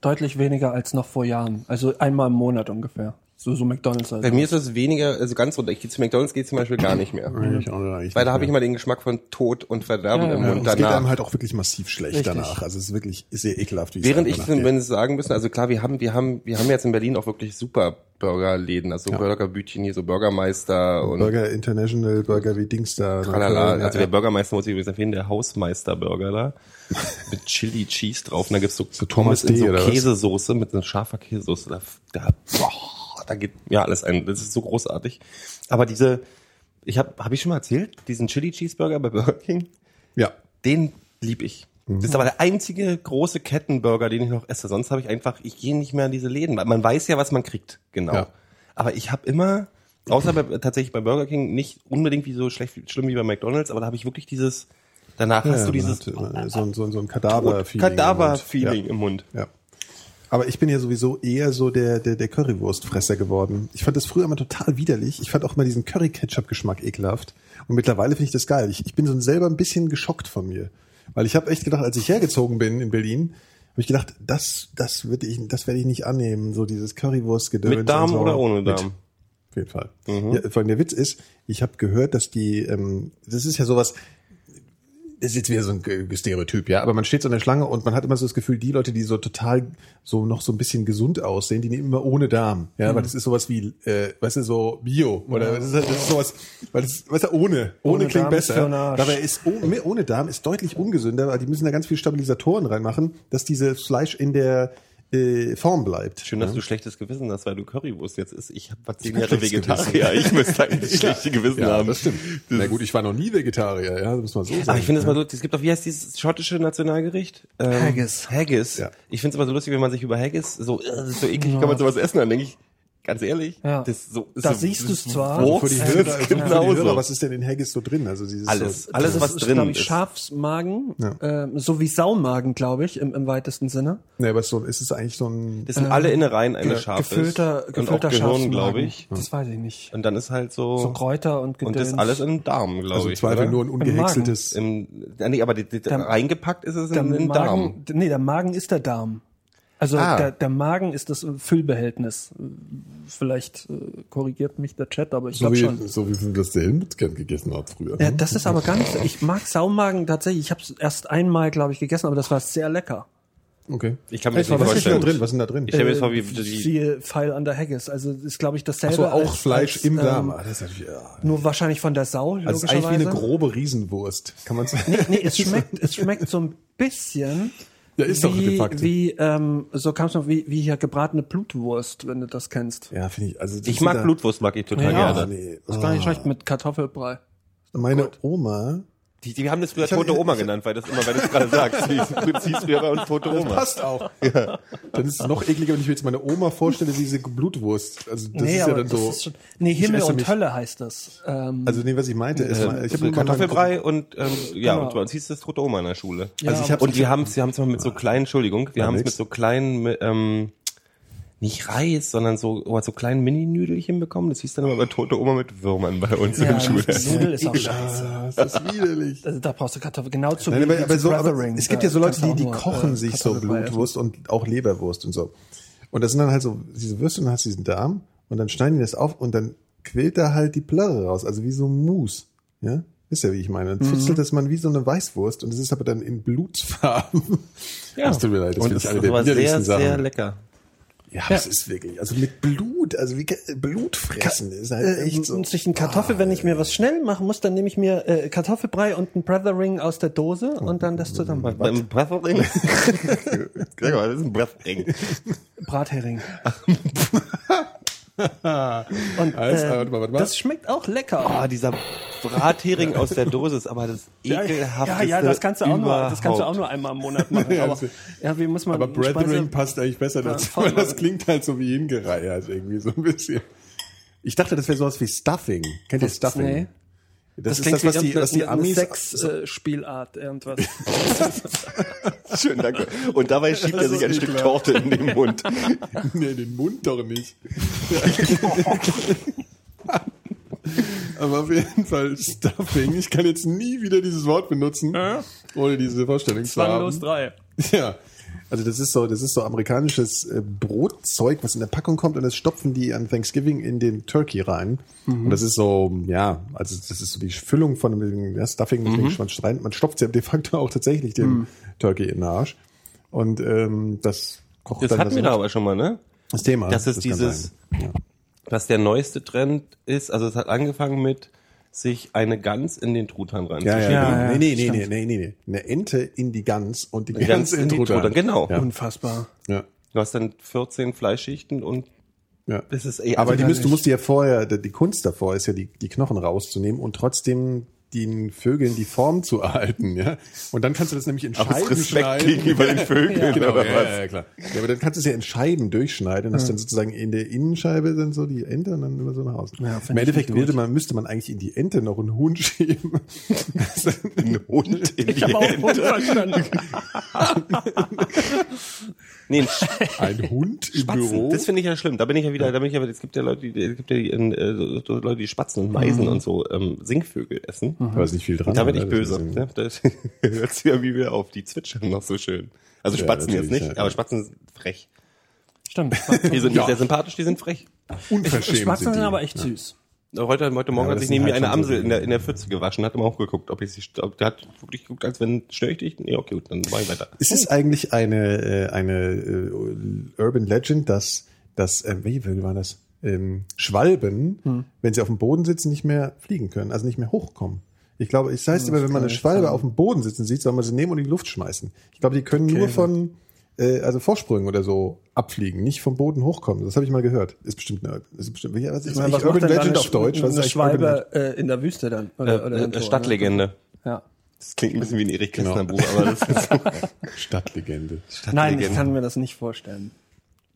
Deutlich weniger als noch vor Jahren. Also einmal im Monat ungefähr. So, so McDonalds also. Bei mir ist das weniger, also ganz runter. Ich gehe zu McDonalds, gehe zum Beispiel gar nicht mehr. Ich auch eigentlich Weil da habe ich mal den Geschmack von Tod und Verderben im ja, Mund und es geht einem halt auch wirklich massiv schlecht Richtig. danach. Also es ist wirklich sehr ekelhaft, wie es Während ich, wenn Sie sagen müssen, also klar, wir haben, wir haben, wir haben jetzt in Berlin auch wirklich super Burgerläden, also Burgerbütchen hier, so Burgermeister und Burger International, Burger wie Dings da. tralala. Ja, Also der Bürgermeister muss ich übrigens empfehlen, der Hausmeister-Burger da. Mit Chili Cheese drauf. Und da gibt's so, so Thomas Pommes in D. so? Käsesoße mit einer scharfer Käsesoße. Da, da, boah, da geht ja alles ein. Das ist so großartig. Aber diese, ich habe, habe ich schon mal erzählt, diesen Chili Cheeseburger bei Burger King, ja. den lieb ich. Das ist aber der einzige große Kettenburger, den ich noch esse. Sonst habe ich einfach, ich gehe nicht mehr in diese Läden. weil Man weiß ja, was man kriegt, genau. Ja. Aber ich habe immer, außer bei, tatsächlich bei Burger King, nicht unbedingt wie so schlecht, schlimm wie bei McDonalds, aber da habe ich wirklich dieses, danach hast ja, du dieses hat, so, ein- so, so ein Kadaver-Feeling. Kadaver-Feeling Ja. im Mund. Ja. Aber ich bin ja sowieso eher so der, der, der Currywurstfresser geworden. Ich fand das früher immer total widerlich. Ich fand auch immer diesen Curry-Ketchup-Geschmack ekelhaft. Und mittlerweile finde ich das geil. Ich, ich bin so selber ein bisschen geschockt von mir. Weil ich habe echt gedacht, als ich hergezogen bin in Berlin, habe ich gedacht, das, das würde ich, das werde ich nicht annehmen. So dieses Currywurst-Gedöns. Mit Darm so. oder ohne Mit. Darm? Auf jeden Fall. Ja, vor allem der Witz ist, ich habe gehört, dass die, ähm, das ist ja sowas, ist jetzt wieder so ein Stereotyp, ja, aber man steht so in der Schlange und man hat immer so das Gefühl, die Leute, die so total so noch so ein bisschen gesund aussehen, die nehmen immer ohne Darm, ja, weil das ist sowas wie, äh, weißt du, so Bio oder das, ist, halt- das ist sowas, weil das, weißt du, ohne, ohne, Ohne klingt Darm besser. Dabei ist ohne, ohne Darm ist deutlich ungesünder, weil die müssen da ganz viel Stabilisatoren reinmachen, dass dieses Fleisch in der äh, Form bleibt. Schön, dass du schlechtes Gewissen hast, weil du Currywurst jetzt isst. Ich war zehn hab Jahre Vegetarier. Ich müsste eigentlich schlechte Gewissen ja, haben. das stimmt. Na gut, ich war noch nie Vegetarier, ja, das muss man so sagen. Aber ich finde es mal so, es gibt auch, wie heißt dieses schottische Nationalgericht? Ähm, Haggis. Haggis. Ja. Ich finde es immer so lustig, wenn man sich über Haggis so, äh, das ist so eklig, kann man sowas essen? Dann denke ich, ganz ehrlich, Ja. das ist so, ist Da so, siehst du's ist zwar. Wurst, für die Hörer, ist für die. Hörer, was ist denn in Haggis so drin? Also dieses Alles, so, alles das was ist, drin glaube ich, ist. Schafsmagen, Ja. ähm, so wie Saumagen, glaube ich, im, im weitesten Sinne. Ne, aber so, ist es eigentlich so ein Das sind alle Innereien eines Schafes. Gefüllter, und auch gefüllter Gehirn, Schafsmagen. glaube ich. Das weiß ich nicht. Und dann ist halt so, So Kräuter und und Gedöns. das alles im Darm, glaube also ich. Zweifel oder? nur ein ungehäckseltes. Im, nee, aber die, die, Der- reingepackt ist es der in den Darm. Nee, der Magen ist der Darm. Also Ah. der, der Magen ist das Füllbehältnis. Vielleicht äh, korrigiert mich der Chat, aber ich So glaube schon. so wie das der Helmut gegessen hat früher. Ja, das ist aber gar nicht so. Ich mag Saumagen tatsächlich. Ich habe es erst einmal, glaube ich, gegessen, aber das war sehr lecker. Okay. Ich kann mir das was nicht ist denn da vorstellen. drin? Was ist denn da drin? Ich mir jetzt vor, wie Äh, die, siehe Pfeil an der Haggis. Also ist, glaube ich, dasselbe. Achso, auch als- Fleisch als, im Darm. Ähm, Ah, das ist natürlich, ja. nur wahrscheinlich von der Sau, Also ist eigentlich wie eine grobe Riesenwurst. Kann man sagen? Nee, nee, es schmeckt, es schmeckt so ein bisschen Ja, ist doch wie, de facto. wie ähm, so kam es noch wie, wie hier gebratene Blutwurst, wenn du das kennst. Ja, finde ich. Also ich mag da- Blutwurst, mag ich total Ja. Ah, gerne. nee. Das ist gar nicht schlecht mit Kartoffelbrei. Meine Oma, Die, die haben das früher hab- Tote Oma genannt, weil das immer, weil du es gerade sagst. Das hieß früher bei uns Tote das Oma. passt auch. Ja. Dann ist es noch ekliger, wenn ich mir jetzt meine Oma vorstelle, diese Blutwurst. Also das nee, ist ja dann das so. ist schon, nee, Himmel und mich- Hölle heißt das. Ähm, Also nee, was ich meinte, ist, mal- ich habe Kartoffelbrei und ähm, ja, Genau. und bei uns hieß das Tote Oma in der Schule. Also ich habe und wir haben es, wir haben es mal mit so kleinen, Entschuldigung, wir Ja, haben es mit so kleinen, mit, ähm, nicht Reis, sondern so, oh, so kleinen Mini-Nüdelchen bekommen. Das hieß dann immer bei Tote Oma mit Würmern bei uns ja, in der Schule. Nudel ist auch scheiße. Ah, das ist widerlich. Also da brauchst du Kartoffeln. Genau zu Nein, wie aber, aber so, aber es gibt ja so Leute, die, die kochen äh, sich so. Blutwurst und auch Leberwurst und so. Und das sind dann halt so diese Würste und dann hast du diesen Darm und dann schneiden die das auf und dann quillt da halt die Plörre raus, also wie so ein Mousse. Ja? Wisst ihr, wie ich meine? Dann Mhm. futzelt das man wie so eine Weißwurst und das ist aber dann in Blutsfarben. Ja. Das tut mir leid, das und finde es ich eine ist der aber sehr, widerlichsten sehr Sachen. lecker. Ja, das ist wirklich, also mit Blut, also wie Blut fressen ist halt Äh, echt so. und sich ein Kartoffel, wenn ich mir was schnell machen muss, dann nehme ich mir äh, Kartoffelbrei und ein Brothering aus der Dose und dann das zusammen. Beim Brethering? Gregor, das ist ein Brethering. Brathering. und Also, äh, mal, das schmeckt auch lecker. Ah, dieser Brathering aus der Dose ist aber das ja, ekelhafteste ja, das kannst du auch nur, das kannst du auch nur einmal im Monat machen. Ja, aber ja, wie muss man Aber Brethren Speise- passt eigentlich besser dazu, weil das klingt halt so wie hingereiert irgendwie so ein bisschen. Ich dachte, das wäre sowas wie Stuffing. Kennt ihr Stuffing? Nee. Das, ist klingt das, was wie die, was die eine Amis. Sexspielart, irgendwas. Schön, danke. Und dabei schiebt er sich ein Stück Torte in den Mund. nee, den Mund doch nicht. Aber auf jeden Fall Stuffing. Ich kann jetzt nie wieder dieses Wort benutzen, ohne diese Vorstellung zu haben. Zwanglos drei. Ja. Also das ist so, das ist so amerikanisches äh, Brotzeug, was in der Packung kommt und das stopfen die an Thanksgiving in den Turkey rein. Und das ist so, ja, also das ist so die Füllung von dem ja, Stuffing, deswegen man, rein. man stopft ja de facto auch tatsächlich den Turkey in den Arsch. Und ähm, das kocht Das dann hatten wir so- da aber schon mal, ne? das Thema. Das ist kann dieses. Ja. was der neueste Trend ist. Also es hat angefangen mit sich eine Gans in den Truthahn Ja, reinzuschieben. ja, Ja, genau. ja, nee, nee, nee, stimmt. nee, nee, nee. Eine Ente in die Gans und die Gans, Gans in die Truthahn. Truthahn, genau. Ja. Unfassbar. Ja. Du hast dann 14 Fleischschichten und Ja. das ist eh Aber die müsst, du musst dir ja vorher, die die Kunst davor ist ja, die, die Knochen rauszunehmen und trotzdem den Vögeln die Form zu erhalten, ja. Und dann kannst du das nämlich in aus Scheiben Respekt schneiden. gegenüber den Vögeln Genau, oder ja, was? ja, ja, klar. Ja, aber dann kannst du es ja in Scheiben durchschneiden und hast dann sozusagen in der Innenscheibe dann so die Ente und dann immer so nach außen. Ja, Im Endeffekt würde man, müsste man eigentlich in die Ente noch einen Huhn schieben. Ein Hund in die Ich habe auch Hände. Hund verstanden. Nee, ein Ein Hund im Spatzen. Büro. Das finde ich ja schlimm. Da bin ich ja wieder, da bin ich ja wieder, es gibt ja Leute, die, es gibt ja die, äh, so- Leute, die Spatzen und Meisen und so ähm, Singvögel essen. Da ist nicht viel dran. Und da bin ich oder? Das böse. ist- Ne? Das hört sich irgendwie wieder auf. Die zwitschern noch so schön. Also Ja, Spatzen jetzt nicht, ja. aber Spatzen sind frech. Stimmt. Die sind Ja. nicht sehr sympathisch, die sind frech. Unverschämt Spatzen sind die. aber echt süß. Heute, heute Morgen aber hat sich neben mir halt eine Amsel in der, in der Pfütze gewaschen, hat immer auch geguckt, ob ich sie, ob, der hat wirklich geguckt, als wenn, störe ich dich? Nee, okay, gut, dann mach ich weiter. Ist es eigentlich eine, äh, eine äh, Urban Legend, dass, dass äh, welche Vögel waren das? Ähm, Schwalben, Hm. wenn sie auf dem Boden sitzen, nicht mehr fliegen können, also nicht mehr hochkommen. Ich glaube, es heißt immer, wenn man eine Schwalbe sein. auf dem Boden sitzen sieht, soll man sie nehmen und in die Luft schmeißen. Ich glaube, die können nur von äh, also Vorsprüngen oder so abfliegen, nicht vom Boden hochkommen. Das habe ich mal gehört. Ist bestimmt eine, ist bestimmt, ja, was ist Ich was Urban Legend auf Deutsch? Was ist eine? Schwalbe äh, in der Wüste dann? Äh, Oder, oder äh, Stadtlegende. ne? Ja. Das klingt ein bisschen wie ein Erich Genau. Kästner Buch, aber das ist so. Stadtlegende. Nein, ich kann mir das nicht vorstellen.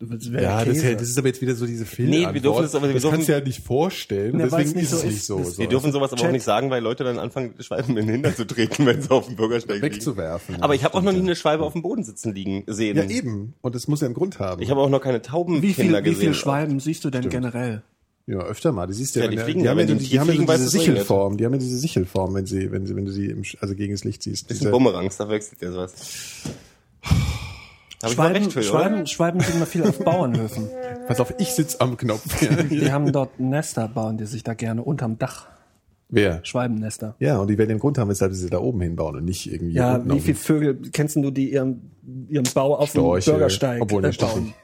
Du wäre Ja, das ist, ja, das ist aber jetzt wieder so diese Film. Nee, wir dürfen das aber- wir das dürfen- kannst du ja nicht vorstellen. Ja, es deswegen nicht ist so es nicht ist. so. Das- so. Wir dürfen sowas aber auch nicht sagen, weil Leute dann anfangen, Schwalben in den Hintern zu treten, wenn sie auf dem Bürgersteig liegen. wegzuwerfen. Aber ich habe auch noch nie eine Schwalbe auf dem Boden sitzen liegen sehen. Ja, eben. Und das muss ja einen Grund haben. Ich habe auch noch keine wie, Taubenkinder viel, wie gesehen. viele Wenn siehst du denn generell? ja, öfter mal. Die siehst du Ja, ja, die fliegen die ja, haben ja, die die, die haben ja fliegen, so weißt diese du, es regnet. Sichelform. Die haben ja diese Sichelform, wenn sie, wenn sie, wenn du sie im, also gegen das Licht siehst. Das Diese- sind Bumerangs, da wechselt ja sowas. Ich mal Schwalben, recht, Phil, Schwalben, oder? Schwalben sind immer viel auf Bauernhöfen. Pass auf, ich sitz am Knopf. Die haben dort Nester, bauen die sich da gerne unterm Dach. Wer? Schwalbennester. Ja, und die werden den Grund haben, weshalb sie sie da oben hinbauen und nicht irgendwie Ja, unten wie viele dem Vögel kennst du, die ihren, ihren Bau auf dem Storche, Bürgersteig obwohl, äh, ne, bauen? nicht.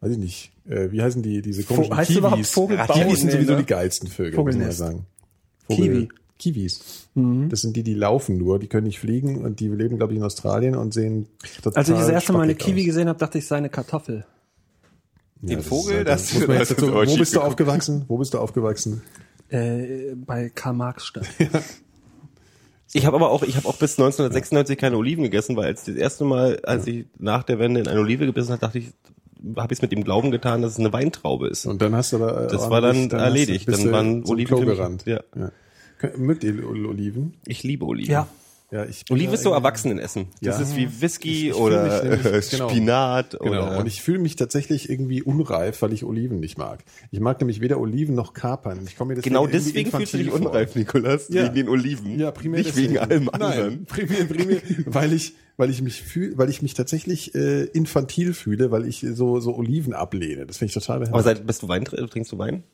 Weiß ich nicht. Äh, wie heißen die, diese komischen heißt Kiwis? überhaupt Vogelbau? Kiwis sind Nee, sowieso ne? die geilsten Vögel, muss man sagen. Kiwi. Kiwis. Das sind die, die laufen nur, die können nicht fliegen und die leben, glaube ich, in Australien und sehen total Als ich das erste Mal eine Kiwi aus. gesehen habe, dachte ich, es sei eine Kartoffel. Den das Vogel, ist halt- das, muss man jetzt dazu, Wo bist du aufgewachsen? Wo bist du aufgewachsen? Äh, bei Karl-Marx-Stadt. Ich habe aber auch, ich habe auch bis 1996 keine Oliven gegessen, weil als das erste Mal, als ich nach der Wende in eine Olive gebissen habe, dachte ich, habe ich es mit dem Glauben getan, dass es eine Weintraube ist. Und dann hast du aber. äh, Das war dann hast erledigt. Dann waren Oliven gerannt. ja. Kön- Mögt ihr Ol- Oliven? Ich liebe Oliven. Ja. Ja, ich Olive ist so Erwachsenenessen. Das Ja. ist wie Whisky Ich- ich oder mich nämlich- äh, genau. Spinat Genau. oder Und ich fühle mich tatsächlich irgendwie unreif, weil ich Oliven nicht mag. Ich mag nämlich weder Oliven noch Kapern. Ich komme mir deswegen genau deswegen fühlst du dich vor. unreif, Nikolas, Ja. wegen den Oliven. Ja, primär Nicht deswegen. wegen allem Nein, anderen. primär, primär, weil ich, weil ich mich fühl, weil ich mich tatsächlich äh, infantil fühle, weil ich so so Oliven ablehne. Das finde ich total Aber behämmert. seit, bist du Wein, tr- trinkst du Wein?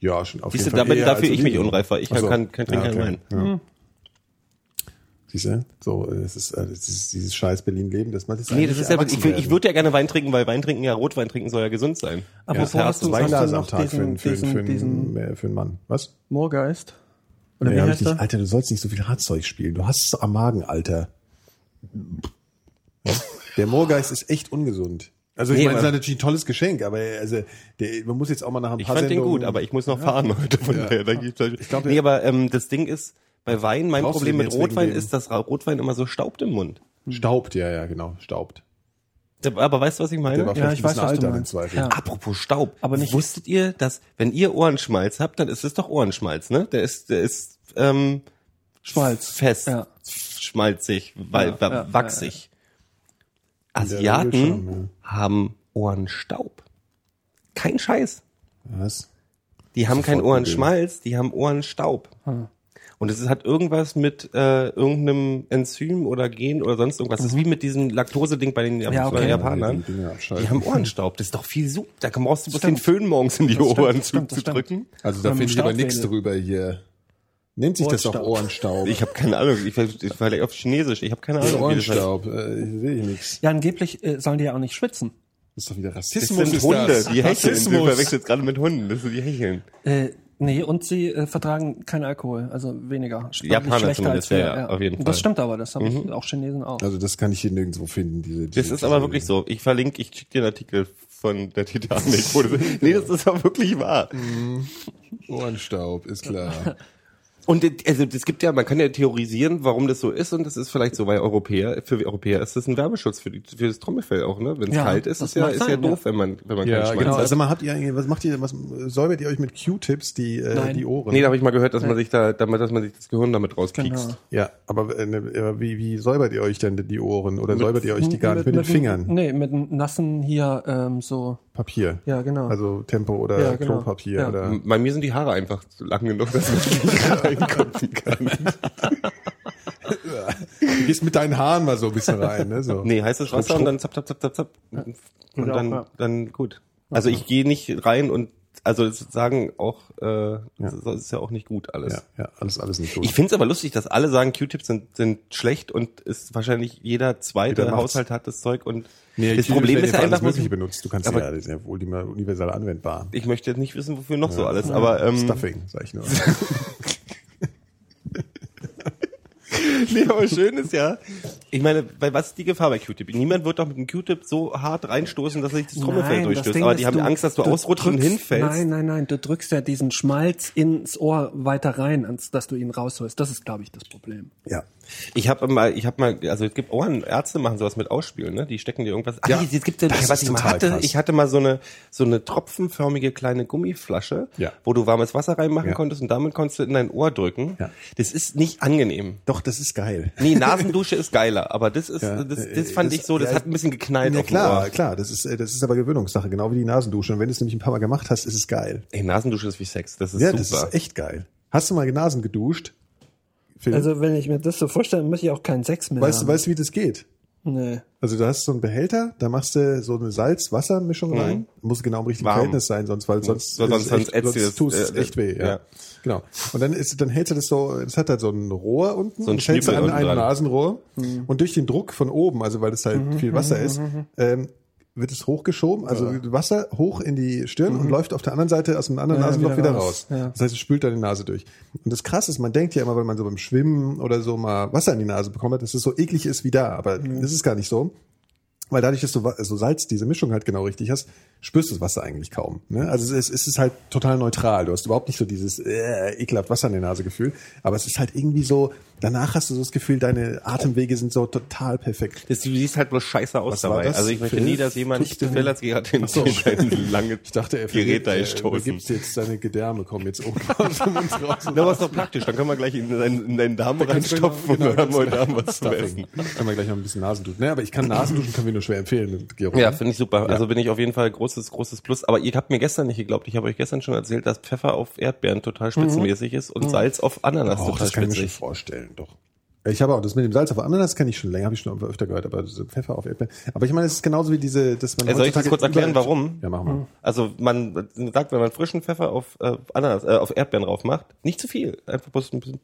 Ja, schon auf Siehst jeden du, Fall. damit, dafür als ich mich unreif war. Ich Ach so. kann, kann, trinke Ja, keinen okay. Wein. Ja. Siehst du? So, äh, es ist, äh, es ist dieses scheiß Berlin-Leben, das man das Nee, das ist ja, ich, ich würde ja gerne Wein trinken, weil Wein trinken, ja, Rotwein trinken soll ja gesund sein. Aber wo hast du, hast du am noch Tag für, diesen, einen- für, einen- für, diesen, einen- diesen äh, für einen Mann. Was? Moorgeist? Oder Nee, wie heißt nicht. Alter, du sollst nicht so viel Hardzeug spielen. Du hast es am Magen, Alter. Ja? Der Moorgeist ist echt ungesund. Also ich Nee, meine, das ist natürlich ein tolles Geschenk, aber also der, man muss jetzt auch mal nach ein Ich paar fand den Sendungen- gut, aber ich muss noch fahren heute. Von daher, da gibt's halt- Ich glaub, nee, aber ähm, das Ding ist, bei Wein, mein Brauchst du Problem den mit Rotwein ist, dass Rotwein immer so staubt im Mund. staubt, ja, ja, genau, staubt. Aber weißt du, was ich meine? Ja, ich weiß, was du altern im meinst. Zweifel. Ja. Apropos Staub. Aber nicht- Wusstet ihr, dass, wenn ihr Ohrenschmalz habt, dann ist es doch Ohrenschmalz, ne? Der ist, der ist, ähm, Schmalz. fest, Ja. schmalzig, weil, Ja, ja, wachsig. Asiaten schon, haben Ohrenstaub. Kein Scheiß. Was? Die haben keinen. Ohrenschmalz, die haben Ohrenstaub. Und es ist- hat irgendwas mit äh, irgendeinem Enzym oder Gen oder sonst irgendwas. Das ist wie mit diesem Laktose-Ding bei den Ja, okay. bei den Japanern. Die Dinger abschalten. Die haben Ohrenstaub. Das ist doch viel super. Da brauchst du bloß den Stimmt. Föhn morgens in die Das stimmt, Ohren das zu, stimmt, zu stimmt. drücken. Also da finde ich aber nichts drüber hier. Nennt sich das doch Ohrenstaub. Ohrenstaub. Ich habe keine Ahnung. Ich, ich war auf Chinesisch. Ich habe keine Ahnung. wie das heißt. Ohrenstaub. Äh, ich sehe ich nichts. Ja, angeblich äh, sollen die ja auch nicht schwitzen. Das ist doch wieder Das Rassismus. sind ist Hunde, das. die hecheln. Du verwechselst gerade mit Hunden. Das sind die hecheln. Äh, nee, und sie äh, vertragen keinen Alkohol, also weniger. Japaner schlechter zumindest, als wir, ja, ja, auf jeden Fall. Mhm. Das stimmt aber, das haben auch Chinesen auch. Also das kann ich hier nirgendwo finden. Diese, diese, Das ist aber wirklich so. Ich verlinke, ich schicke dir einen Artikel von der Titanic. das- nee, das ist aber wirklich wahr. Ohrenstaub, ist klar. Und also es gibt ja, man kann ja theorisieren, warum das so ist und das ist vielleicht so, weil Europäer, für Europäer ist das ein Wärmeschutz für, die, für das Trommelfell auch, ne? Wenn es Ja, kalt ist, ist ja, ist ja doof, ja. wenn man, wenn man Ja, keinen Schmalz genau. hat. Also mal habt ihr eigentlich, was macht ihr, was säubert ihr euch mit Q-Tips die, äh, Nein. die Ohren? Nee, da habe ich mal gehört, dass man sich da, damit, dass man sich das Gehirn damit rauspiekst. Genau. ja, aber äh, ne, wie, wie säubert ihr euch denn die Ohren? Oder säubert ihr euch die gar nicht mit, den Fingern? Nee, mit nassen hier ähm, so. Papier. Ja, genau. Also Tempo oder Ja, genau. Klopapier Ja. oder. Bei mir sind die Haare einfach lang genug, dass man nicht reingucken kann. Du gehst mit deinen Haaren mal so ein bisschen rein, ne? So. Nee, heißes Wasser und dann zapp, zapp, zapp, zapp, zapp. Und Oder dann, auch, ja. dann gut. Also ich gehe nicht rein und also sagen auch, äh, das ist ja auch nicht gut alles. Ja, ja, alles, alles nicht gut. Ich finde es aber lustig, dass alle sagen, Q-Tips sind, sind schlecht und ist wahrscheinlich jeder zweite Jeder. Haushalt hat das Zeug und nee, das Problem ist ja einfach, alles Mögliche bloß- benutzt. Du kannst aber- ja, das ist ja wohl immer universal anwendbar. ich möchte jetzt nicht wissen, wofür noch so alles, aber ähm, Stuffing, sag ich nur. nee, aber schön ist ja, ich meine, weil was ist die Gefahr bei Q-Tip? Niemand wird doch mit einem Q-Tip so hart reinstoßen, dass er sich das Trommelfell durchstößt, Ding aber ist, die haben Angst, dass du, ausrutschst und hinfällst. Nein, nein, nein, du drückst ja diesen Schmalz ins Ohr weiter rein, als dass du ihn rausholst. Das ist, glaube ich, das Problem. ja. Ich habe mal, ich habe mal, also es gibt Ohrenärzte machen sowas mit Ausspülen, ne? Die stecken dir irgendwas. Ah, Ja, es gibt ja, was ich mal hatte, krass. ich hatte mal so eine so eine tropfenförmige kleine Gummiflasche, Ja. wo du warmes Wasser reinmachen Ja. konntest und damit konntest du in dein Ohr drücken. Ja. Das ist nicht angenehm. Doch, das ist geil. Nee, Nasendusche ist geiler, aber das ist, Ja, das, das fand das- ich so, das ja, hat ein bisschen geknallt Ja klar, klar, das ist, äh, das ist aber Gewöhnungssache, genau wie die Nasendusche. Und wenn du es nämlich ein paar Mal gemacht hast, ist es geil. Ey, Nasendusche ist wie Sex, das ist ja, super. das ist echt geil. Hast du mal Nasen geduscht? Phil? Also, wenn ich mir das so vorstelle, muss ich auch keinen Sex mehr weißt, du, haben. weißt du, wie das geht? nee. Also du hast so einen Behälter, da machst du so eine Salz-Wasser-Mischung rein. Muss genau im richtigen Warm. Verhältnis sein, sonst weil sonst So, sonst- ist es sonst echt, dir das, tut es äh, echt weh. Ja. ja. Genau. Und dann ist, dann hältst du das so, das hat halt so ein Rohr unten, So ein das hältst du an einem. Nasenrohr und durch den Druck von oben, also weil das halt Mhm, viel Wasser ist, ähm, wird es hochgeschoben, also Wasser hoch in die Stirn und läuft auf der anderen Seite aus dem anderen Mhm. Ja, Nasenloch wieder, wieder raus. raus. Ja. Das heißt, es spült deine Nase durch. Und das Krasse ist, man denkt ja immer, wenn man so beim Schwimmen oder so mal Wasser in die Nase bekommen hat, dass es so eklig ist wie da. Aber Mhm. das ist gar nicht so. Weil dadurch, dass du so Salz, diese Mischung halt genau richtig hast, spürst du das Wasser eigentlich kaum. Ne? Also es ist, es ist halt total neutral. Du hast überhaupt nicht so dieses äh, ekelhaft Wasser in der Nase Gefühl. Aber es ist halt irgendwie so, danach hast du so das Gefühl, deine Atemwege sind so total perfekt. Das, du siehst halt bloß scheiße aus Was dabei. Also ich möchte nie, dass jemand hat gerade in so. ein lange Ich dachte, er Gerät da äh, gestoßen. gibt's jetzt deine Gedärme, kommen jetzt oben aus dem Mund raus. Na, was doch praktisch. Dann können wir gleich in deinen, in deinen Darm reinstopfen genau- und dann haben wir genau, Darm was Stuffing. Essen. Können wir gleich noch ein bisschen Nasenduschen. Ne, aber ich kann Nasenduschen, können wir nur schwer empfehlen. Georg. Ja, finde ich super. Also bin ich auf jeden Fall großes, großes Plus. Aber ihr habt mir gestern nicht geglaubt. Ich habe euch gestern schon erzählt, dass Pfeffer auf Erdbeeren total spitzenmäßig ist und Salz auf Ananas Oh, total das kann ich mir schon spitzig. Vorstellen, doch. Ich habe auch das mit dem Salz auf Ananas kenne ich schon länger, habe ich schon öfter gehört, aber so Pfeffer auf Erdbeeren. Aber ich meine, es ist genauso wie diese, dass man Äh, soll ich das kurz erklären, warum? Ja, machen wir. Also man sagt, wenn man frischen Pfeffer auf äh, Ananas, äh, auf Erdbeeren drauf macht, nicht zu viel. Einfach bloß ein bisschen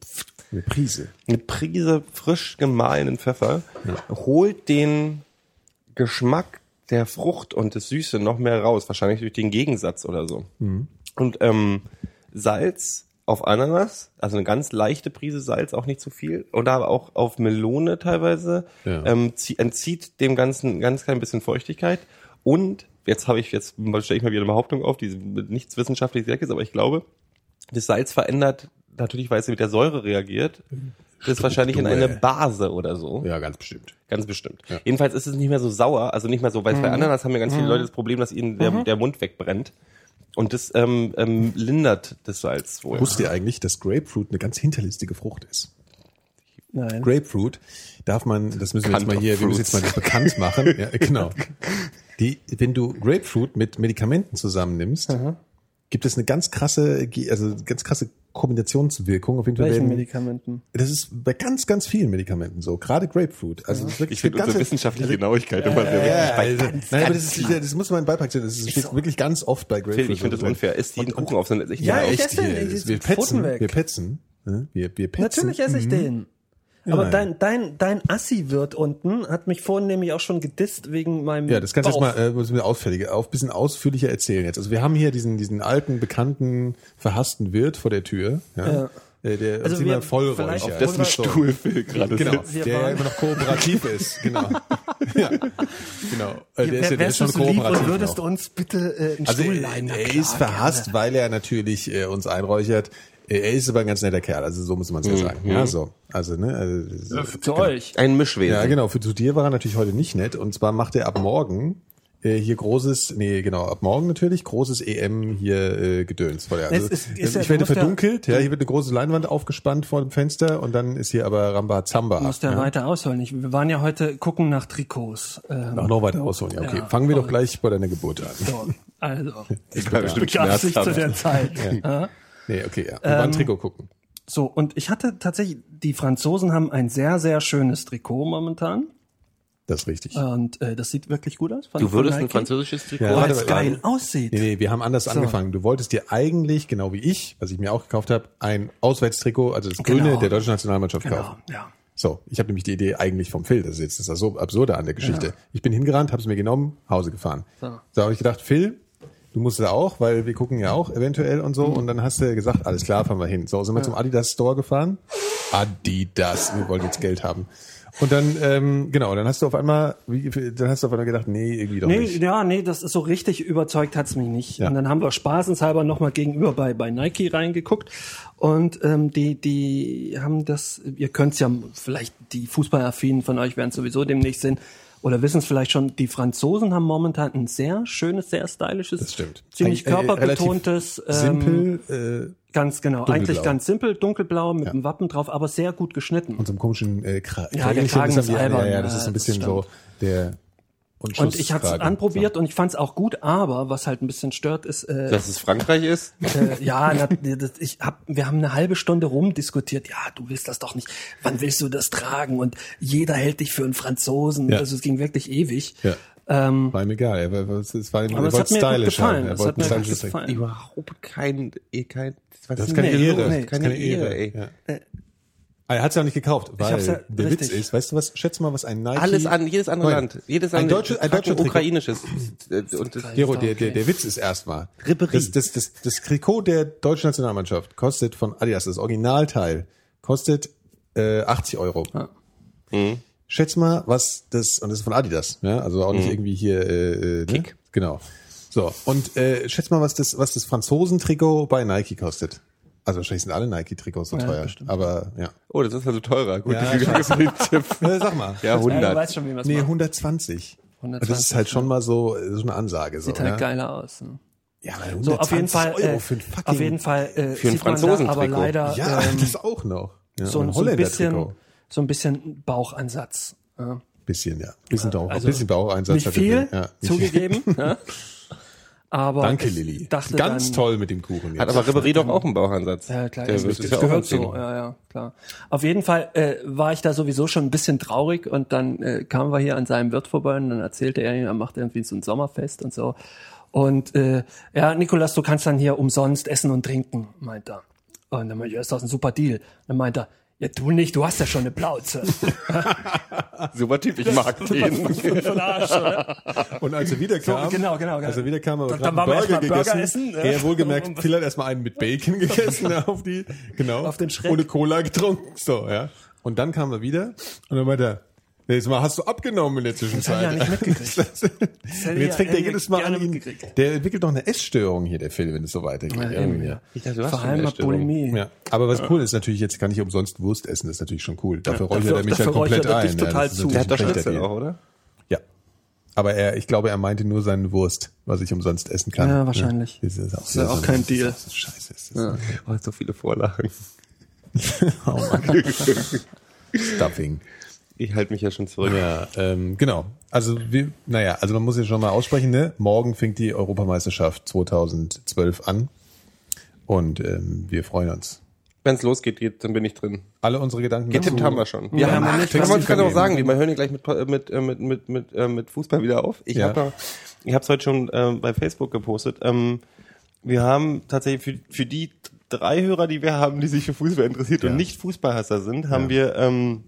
Eine Prise. eine Prise frisch gemahlenen Pfeffer, holt den Geschmack der Frucht und des Süße noch mehr raus, wahrscheinlich durch den Gegensatz oder so. Und ähm, Salz auf Ananas, also eine ganz leichte Prise Salz, auch nicht zu viel, oder aber auch auf Melone teilweise, Ja. ähm, zie- entzieht dem Ganzen ganz klein bisschen Feuchtigkeit. Und jetzt habe ich jetzt stelle ich mal wieder eine Behauptung auf, die nichts wissenschaftlich ist, aber ich glaube, das Salz verändert natürlich, weil es mit der Säure reagiert, ist wahrscheinlich in eine Base oder so. Ja, ganz bestimmt. Ganz bestimmt. Jedenfalls ist es nicht mehr so sauer, also nicht mehr so, weil bei Ananas haben ja ganz viele Leute das Problem, dass ihnen der, der Mund wegbrennt. Und das ähm, ähm, lindert das Salz wohl. Wusst ihr eigentlich, dass Grapefruit eine ganz hinterlistige Frucht ist? Nein. Grapefruit darf man, das müssen wir jetzt mal hier, wir müssen jetzt mal das bekannt machen. Ja, genau. Die, wenn du Grapefruit mit Medikamenten zusammennimmst, gibt es eine ganz krasse, also ganz krasse Kombinationswirkung. Auf jeden Fall Welchen werden, Medikamenten? das ist bei ganz, ganz vielen Medikamenten so. Gerade Grapefruit. Also das ist wirklich Ich finde eine unsere wissenschaftliche Genauigkeit immer sehr ja, wichtig. also, nein, aber das, ist, das muss man in Beipack sehen. Das ist, steht wirklich ganz oft bei Grapefruit. Phil, ich finde das unfair. Isst jeden Kuchen auf so eine Ja, Ja, ich echt hier. Wir petzen, weg. wir petzen. ne? Wir, wir petzen. Natürlich esse ich Mhm. den. Aber Ja. dein, dein, dein Assi-Wirt unten hat mich vorhin nämlich auch schon gedisst wegen meinem Ja, das kannst du jetzt mal äh, ausführlicher, auf bisschen ausführlicher erzählen jetzt. Also wir haben hier diesen diesen alten bekannten verhassten Wirt vor der Tür, ja. Ja. Äh, der Also also immer wir- voll vielleicht auf dessen. Stuhl Phil gerade Genau, sitzt. Der immer noch kooperativ ist, genau. ja. Genau. Äh, Der ist, ja- der ist schon so lieb und kooperativ. würdest noch. uns bitte äh, einen Also Stuhl er, leihen? Er ist verhasst, gerne. weil er natürlich äh, uns einräuchert. Äh, Er ist aber ein ganz netter Kerl, also so muss man es Mhm. ja sagen. Ja, so. Also, ne, also, Zu euch. Ein Mischwesen. Ja, genau. Für zu dir war er natürlich heute nicht nett. Und zwar macht er ab morgen äh, hier großes, nee, genau, ab morgen natürlich großes EM hier äh, Gedöns vor der. Also, Es ist- ist äh, ja- ich werde ja- verdunkelt, ja, hier wird eine große Leinwand aufgespannt vor dem Fenster und dann ist hier aber Ramba Zamba. Du musst ja, weiter ausholen. Ich, wir waren ja heute gucken nach Trikots. Ähm, Noch, noch weiter ausholen. Ja, okay. Ja, Fangen wir doch voll. gleich bei deiner Geburt an. so, also, Ich bestimmt begab sich zu der Zeit. Ja. Nee, okay, ja. Wir waren Trikot gucken. So, und ich hatte tatsächlich, die Franzosen haben ein sehr, sehr schönes Trikot momentan. Das ist richtig. Und äh, das sieht wirklich gut aus. Von, Du würdest ein französisches Trikot Ja, Weil es geil aussieht. Nee, nee, wir haben anders angefangen. Du wolltest dir eigentlich, genau wie ich, was ich mir auch gekauft habe, ein Auswärtstrikot, also das Genau. Grüne der deutschen Nationalmannschaft Genau, kaufen. ja. So, ich habe nämlich die Idee eigentlich vom Phil, das ist jetzt das so Absurde an der Geschichte. Ich bin hingerannt, habe es mir genommen, Hause gefahren. So, so habe ich gedacht, Phil, du musst da auch, weil wir gucken ja auch eventuell und so. Und dann hast du gesagt, alles klar, fahren wir hin. So, sind wir zum Adidas Store gefahren. Adidas, wir wollen jetzt Geld haben. Und dann, ähm, genau, dann hast du auf einmal, wie, dann hast du auf einmal gedacht, nee, irgendwie doch Nee, nicht. ja, nee, das ist so richtig überzeugt hat's mich nicht. Ja. Und dann haben wir spaßenshalber nochmal gegenüber bei, bei Nike reingeguckt. Und ähm, die, die haben das, ihr könnt's ja, vielleicht die Fußballaffinen von euch werden sowieso demnächst sehen, oder wissen es vielleicht schon, die Franzosen haben momentan ein sehr schönes, sehr stylisches, ziemlich äh, körperbetontes, ähm, Simpel, äh, ganz genau, dunkelblau. eigentlich ganz simpel, dunkelblau mit einem Wappen drauf, aber sehr gut geschnitten. und so einem komischen äh, Kra Ja, der Kragen ist albern, Ja, ja, ja, das ist ein bisschen so der und, Und ich hatte es anprobiert und ich fand es auch gut, aber was halt ein bisschen stört, ist, äh, Dass es Frankreich ist? Äh, ja, na, das, ich hab, wir haben eine halbe Stunde rumdiskutiert. Ja, du willst das doch nicht. Wann willst du das tragen? Und jeder hält dich für einen Franzosen. Ja. Also es ging wirklich ewig. Ja. Ähm, War ihm egal, er, war- es war ihm, Aber er es hat wollte stylisch gefallen. haben. Er Es wollte hat mir ein gut stylisches Ding. gefallen. Überhaupt kein, eh, kein, was Das ist keine Nee, Ehre. nee. Das ist keine Ehre, ey. Ja. Ah, Er hat es ja auch nicht gekauft, weil ja- der richtig. Witz ist, weißt du was, schätz mal, was ein Nike... Alles an, jedes andere Nein. Land. Jedes Ein andere, deutsches- ein Trikot. ukrainisches. Äh, Und das, Gero, der, der, der Witz ist erstmal. Das, das, das, das Trikot der deutschen Nationalmannschaft kostet von Adidas, das Originalteil, kostet äh, 80 Euro. Schätz mal, was das, und das ist von Adidas, ja, also auch nicht irgendwie hier äh, äh, Kick. Ne? Genau. So, und äh, schätz mal, was das, was das Franzosen-Trikot bei Nike kostet. Also wahrscheinlich sind alle Nike-Trikots so teuer. Aber ja. oh, das ist also teurer. Gut, Ja, das ist ein Tipp. ja sag mal. Ja, ja, du 100. weißt schon, wie Nee, macht. 120. 120, das ist halt schon mal so, so eine Ansage. So, Sieht halt ja? geiler aus. Ne? Ja, weil So, auf jeden 120 Fall, Euro äh, für ein fucking, auf jeden Fall äh, Für ein da aber leider Ja, ähm, das auch noch. Ja, so, und so ein Holländertrikot. bisschen, so ein bisschen Bauchansatz. Ja. Bisschen, ja. Bisschen, Bauch, Also, bisschen Baucheinsatz. Nicht hatte viel, ja. zugegeben. ja. Aber Danke, ich Lilly. Dachte Ganz dann, toll mit dem Kuchen. Jetzt. Hat aber Ribery doch auch einen Bauchansatz. Ja, klar, Der das, das ja gehört so, ja, ja, klar. Auf jeden Fall äh, war ich da sowieso schon ein bisschen traurig und dann äh, kamen wir hier an seinem Wirt vorbei und dann erzählte er, er macht irgendwie so ein Sommerfest und so. Und äh, ja, Nikolas, du kannst dann hier umsonst essen und trinken, meint er. Und dann meinte ich, ja, ist doch ein super Deal. Dann meint er, ja, du nicht, du hast ja schon eine Plauze. Super Typ, ich mag den. Von Arsch, oder? Und als er wiederkam, So, genau, genau, genau. als er wiederkam, haben wir Dann- gerade dann waren wir einen Burger erstmal gegessen. Burger essen, er ja. wohlgemerkt, Phil hat erstmal einen mit Bacon gegessen auf die, genau, Auf den Schreck. ohne Cola getrunken, so, ja. Und dann kam er wieder und dann meinte er, Jetzt mal hast du abgenommen in der Das Zwischenzeit. hab ich ja nicht mitgekriegt. Und jetzt fängt er ja jedes Mal an, ihn, der entwickelt doch eine Essstörung hier, der Phil, wenn es so weitergeht. Ja, eben, ja. Ich dachte, du hast Vor allem. Bulimie. Ja, aber was cool ist natürlich, jetzt kann ich umsonst Wurst essen, das ist natürlich schon cool. Dafür räuchert dafür- er mich halt komplett er ein. dich ja, total das zu. Der hat doch Schnitzel auch, oder? Ja. Aber er, ich glaube, er meinte nur seine Wurst, was ich umsonst essen kann. Ja, wahrscheinlich. Das ist auch, ist ja auch kein Deal. Das ist scheiße. Das ist Oh, so viele Vorlagen. oh Mann. Stuffing. Ich halte mich ja schon zurück. Ja, ähm, genau. Also wir, naja, also man muss ja schon mal aussprechen, ne? Morgen fängt die Europameisterschaft 2012 an. Und ähm, wir freuen uns. Wenn es losgeht, geht, dann bin ich drin. Alle unsere Gedanken Getippt dazu- haben wir schon. Ja, haben wir ach, nicht, kann man die kann auch sagen, wir hören ja gleich mit, mit, äh, mit, mit, mit, äh, mit Fußball wieder auf. Ich Ja. habe hab's heute schon ähm, bei Facebook gepostet. Ähm, wir haben tatsächlich für, für die drei Hörer, die wir haben, die sich für Fußball interessiert Ja. und nicht Fußballhasser sind, haben Ja. wir ähm,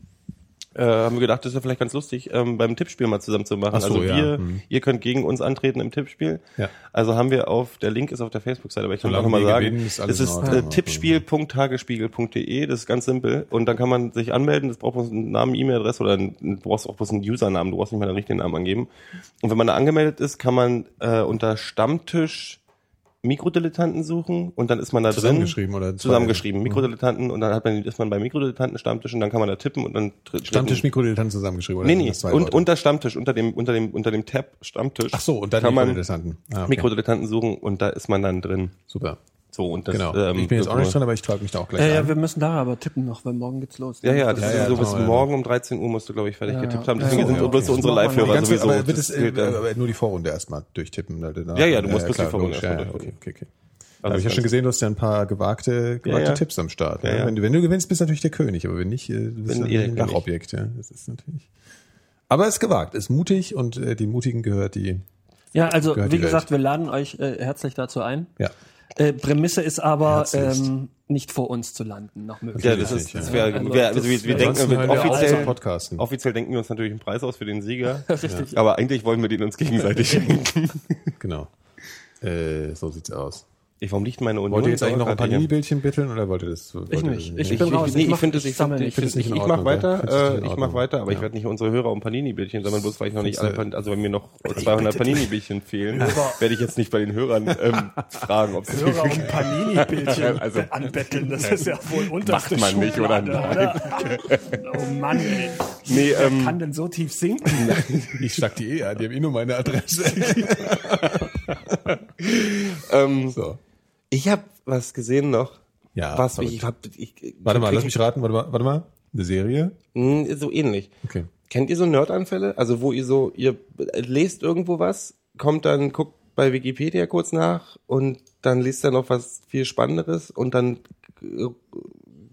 äh, haben wir gedacht, das wäre vielleicht ganz lustig, ähm, beim Tippspiel mal zusammen zu machen. Ach so, also ja. wir, Hm. ihr könnt gegen uns antreten im Tippspiel. Ja. Also haben wir auf, der Link ist auf der Facebook-Seite, aber ich kann auch nochmal sagen, gewinnen, ist es ist äh, tippspiel.tagesspiegel.de, das ist ganz simpel. Und dann kann man sich anmelden, das braucht bloß einen Namen, E-Mail-Adresse oder ein, du brauchst auch bloß einen Usernamen, du brauchst nicht mal den richtigen Namen angeben. Und wenn man da angemeldet ist, kann man äh, unter Stammtisch Mikrodilettanten suchen und dann ist man da drin. Zusammengeschrieben oder? Zusammengeschrieben, Mikrodilettanten und dann hat man, ist man bei Mikrodilettanten Stammtisch und dann kann man da tippen und dann tritt Stammtisch Mikrodilettanten zusammengeschrieben, oder? Nee, nee, und Leute? unter Stammtisch, unter dem, unter dem, unter dem Tab Stammtisch. Ach so, und dann kann man Mikrodilettanten. Ah, okay. Mikrodilettanten suchen und da ist man dann drin. Super. So, und das, Genau. ähm, ich bin jetzt auch nicht dran, aber ich trage mich da auch gleich Ja, ja, ein. wir müssen da aber tippen noch, weil morgen geht's los. Ja, ja, das Ja, ist ja, so bis genau, ja. morgen um 13 Uhr musst du, glaube ich, fertig Ja, getippt ja. haben. Deswegen Ja, sind ja, bloß okay. unsere Live-Hörer Die sowieso. aber wird das es äh, äh, aber nur die Vorrunde erstmal durchtippen. ne? Ja, ja, du musst bloß die klar, Vorrunde ja, erstmal ja, okay, durchtippen. okay, okay. Also habe ich ja schon gesehen, du hast ja ein paar gewagte, gewagte Ja, ja. Tipps am Start. Ja, ne? ja. Wenn, du, wenn du gewinnst, bist du natürlich der König, aber wenn nicht, äh, du bist Erik ein König. Lachobjekt. Ja. Das ist natürlich. Aber es ist gewagt, es ist mutig und äh, die Mutigen gehört die. Ja, also wie die gesagt, Welt. wir laden euch äh, herzlich dazu ein. Ja. Äh, Prämisse ist aber ähm, nicht vor uns zu landen, nach Ja, Möglichkeit. das ist, Ja. das wäre, Also, wär, also das- wir, wir denken, wir offiziell, Podcasten. offiziell denken wir uns natürlich einen Preis aus für den Sieger. Richtig. Aber eigentlich wollen wir den uns gegenseitig schenken. Genau. Äh, so sieht's aus. Ich, warum liegt meine Union? Wollt ihr jetzt eigentlich noch ein? Mini-Bildchen bitteln oder wollt ihr das? wollt Ich nicht. Ich Ich, bin ich, raus. nee, Ich ich mach- finde es, ich ich, find, nicht. ich, find, ich, ich mach Ordnung, ja? weiter, äh, ich mach Ordnung. weiter, aber ich Ja. werde nicht unsere Hörer um Panini-Bildchen sammeln, bloß weil ich noch nicht alle, Pan- also wenn mir noch 200 Panini-Bildchen fehlen, werde ich jetzt nicht bei den Hörern ähm, fragen, ob sie Hörer und Panini-Bildchen Also- anbetteln, das ist ja wohl unterste Macht man nicht, oder? Oder? Oh Mann, ey. Nee, Wer ähm, kann denn so tief sinken? Ich schlag die eh an, die haben eh nur meine Adresse. ähm, so. ich habe was gesehen noch. Ja, was verrückt. ich hab, ich, Warte mal, lass mich raten, warte mal, warte mal. Eine Serie? Mh, So ähnlich. Okay. Kennt ihr so Nerdanfälle? Also wo ihr so, ihr lest irgendwo was, kommt dann, guckt bei Wikipedia kurz nach und dann liest er noch was viel Spannenderes und dann äh,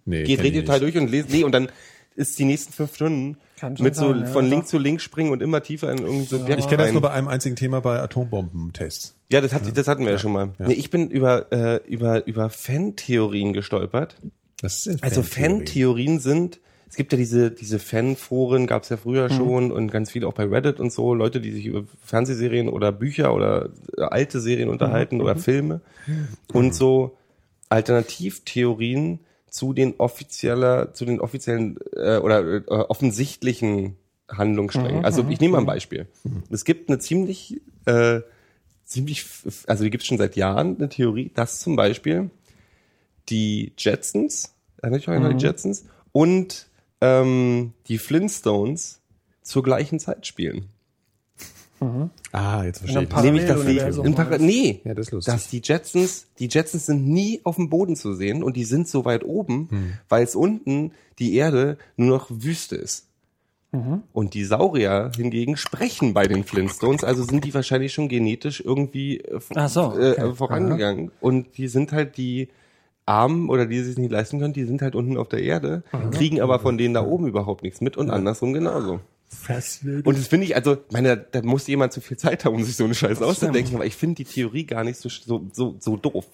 Nee, geht ich Regelteil nicht. durch und lest, nee, und dann ist die nächsten fünf Stunden mit so sein, ja. von Link zu Link springen und immer tiefer in irgendein Subjekt Ich kenne das nur bei einem einzigen Thema bei Atombombentests. Ja, das, hat, das hatten wir ja, schon mal. Ja. Nee, ich bin über, äh, über, über Fan-Theorien gestolpert. Das ist Also Fan-Theorien sind, es gibt ja diese, diese Fan-Foren, gab es ja früher Mhm. schon und ganz viele auch bei Reddit und so, Leute, die sich über Fernsehserien oder Bücher oder äh, alte Serien unterhalten Mhm. oder Filme und so Alternativtheorien zu den offizieller, zu den offiziellen äh, oder äh, offensichtlichen Handlungssträngen. Mhm. Also ich nehme mal ein Beispiel. Es gibt eine ziemlich, äh, ziemlich, also die gibt es schon seit Jahren, eine Theorie, dass zum Beispiel die Jetsons, erinnert euch noch an die Jetsons, und ähm, die Flintstones zur gleichen Zeit spielen. Ah, jetzt verstehe ich. Nämlich, dass die, in nee, Ja, das ist lustig. dass die Jetsons, die Jetsons sind nie auf dem Boden zu sehen und die sind so weit oben, Hm. weil es unten die Erde nur noch Wüste ist. Und die Saurier hingegen sprechen bei den Flintstones, also sind die wahrscheinlich schon genetisch irgendwie äh, Ach so, äh, okay. vorangegangen. Und die sind halt die Armen oder die, die sich nicht leisten können, die sind halt unten auf der Erde, kriegen aber von denen da oben überhaupt nichts mit und andersrum genauso. Und das finde ich, also, meine, da muss jemand zu viel Zeit haben, um sich so eine Scheiße auszudenken, aber ich finde die Theorie gar nicht so, so, so, so doof.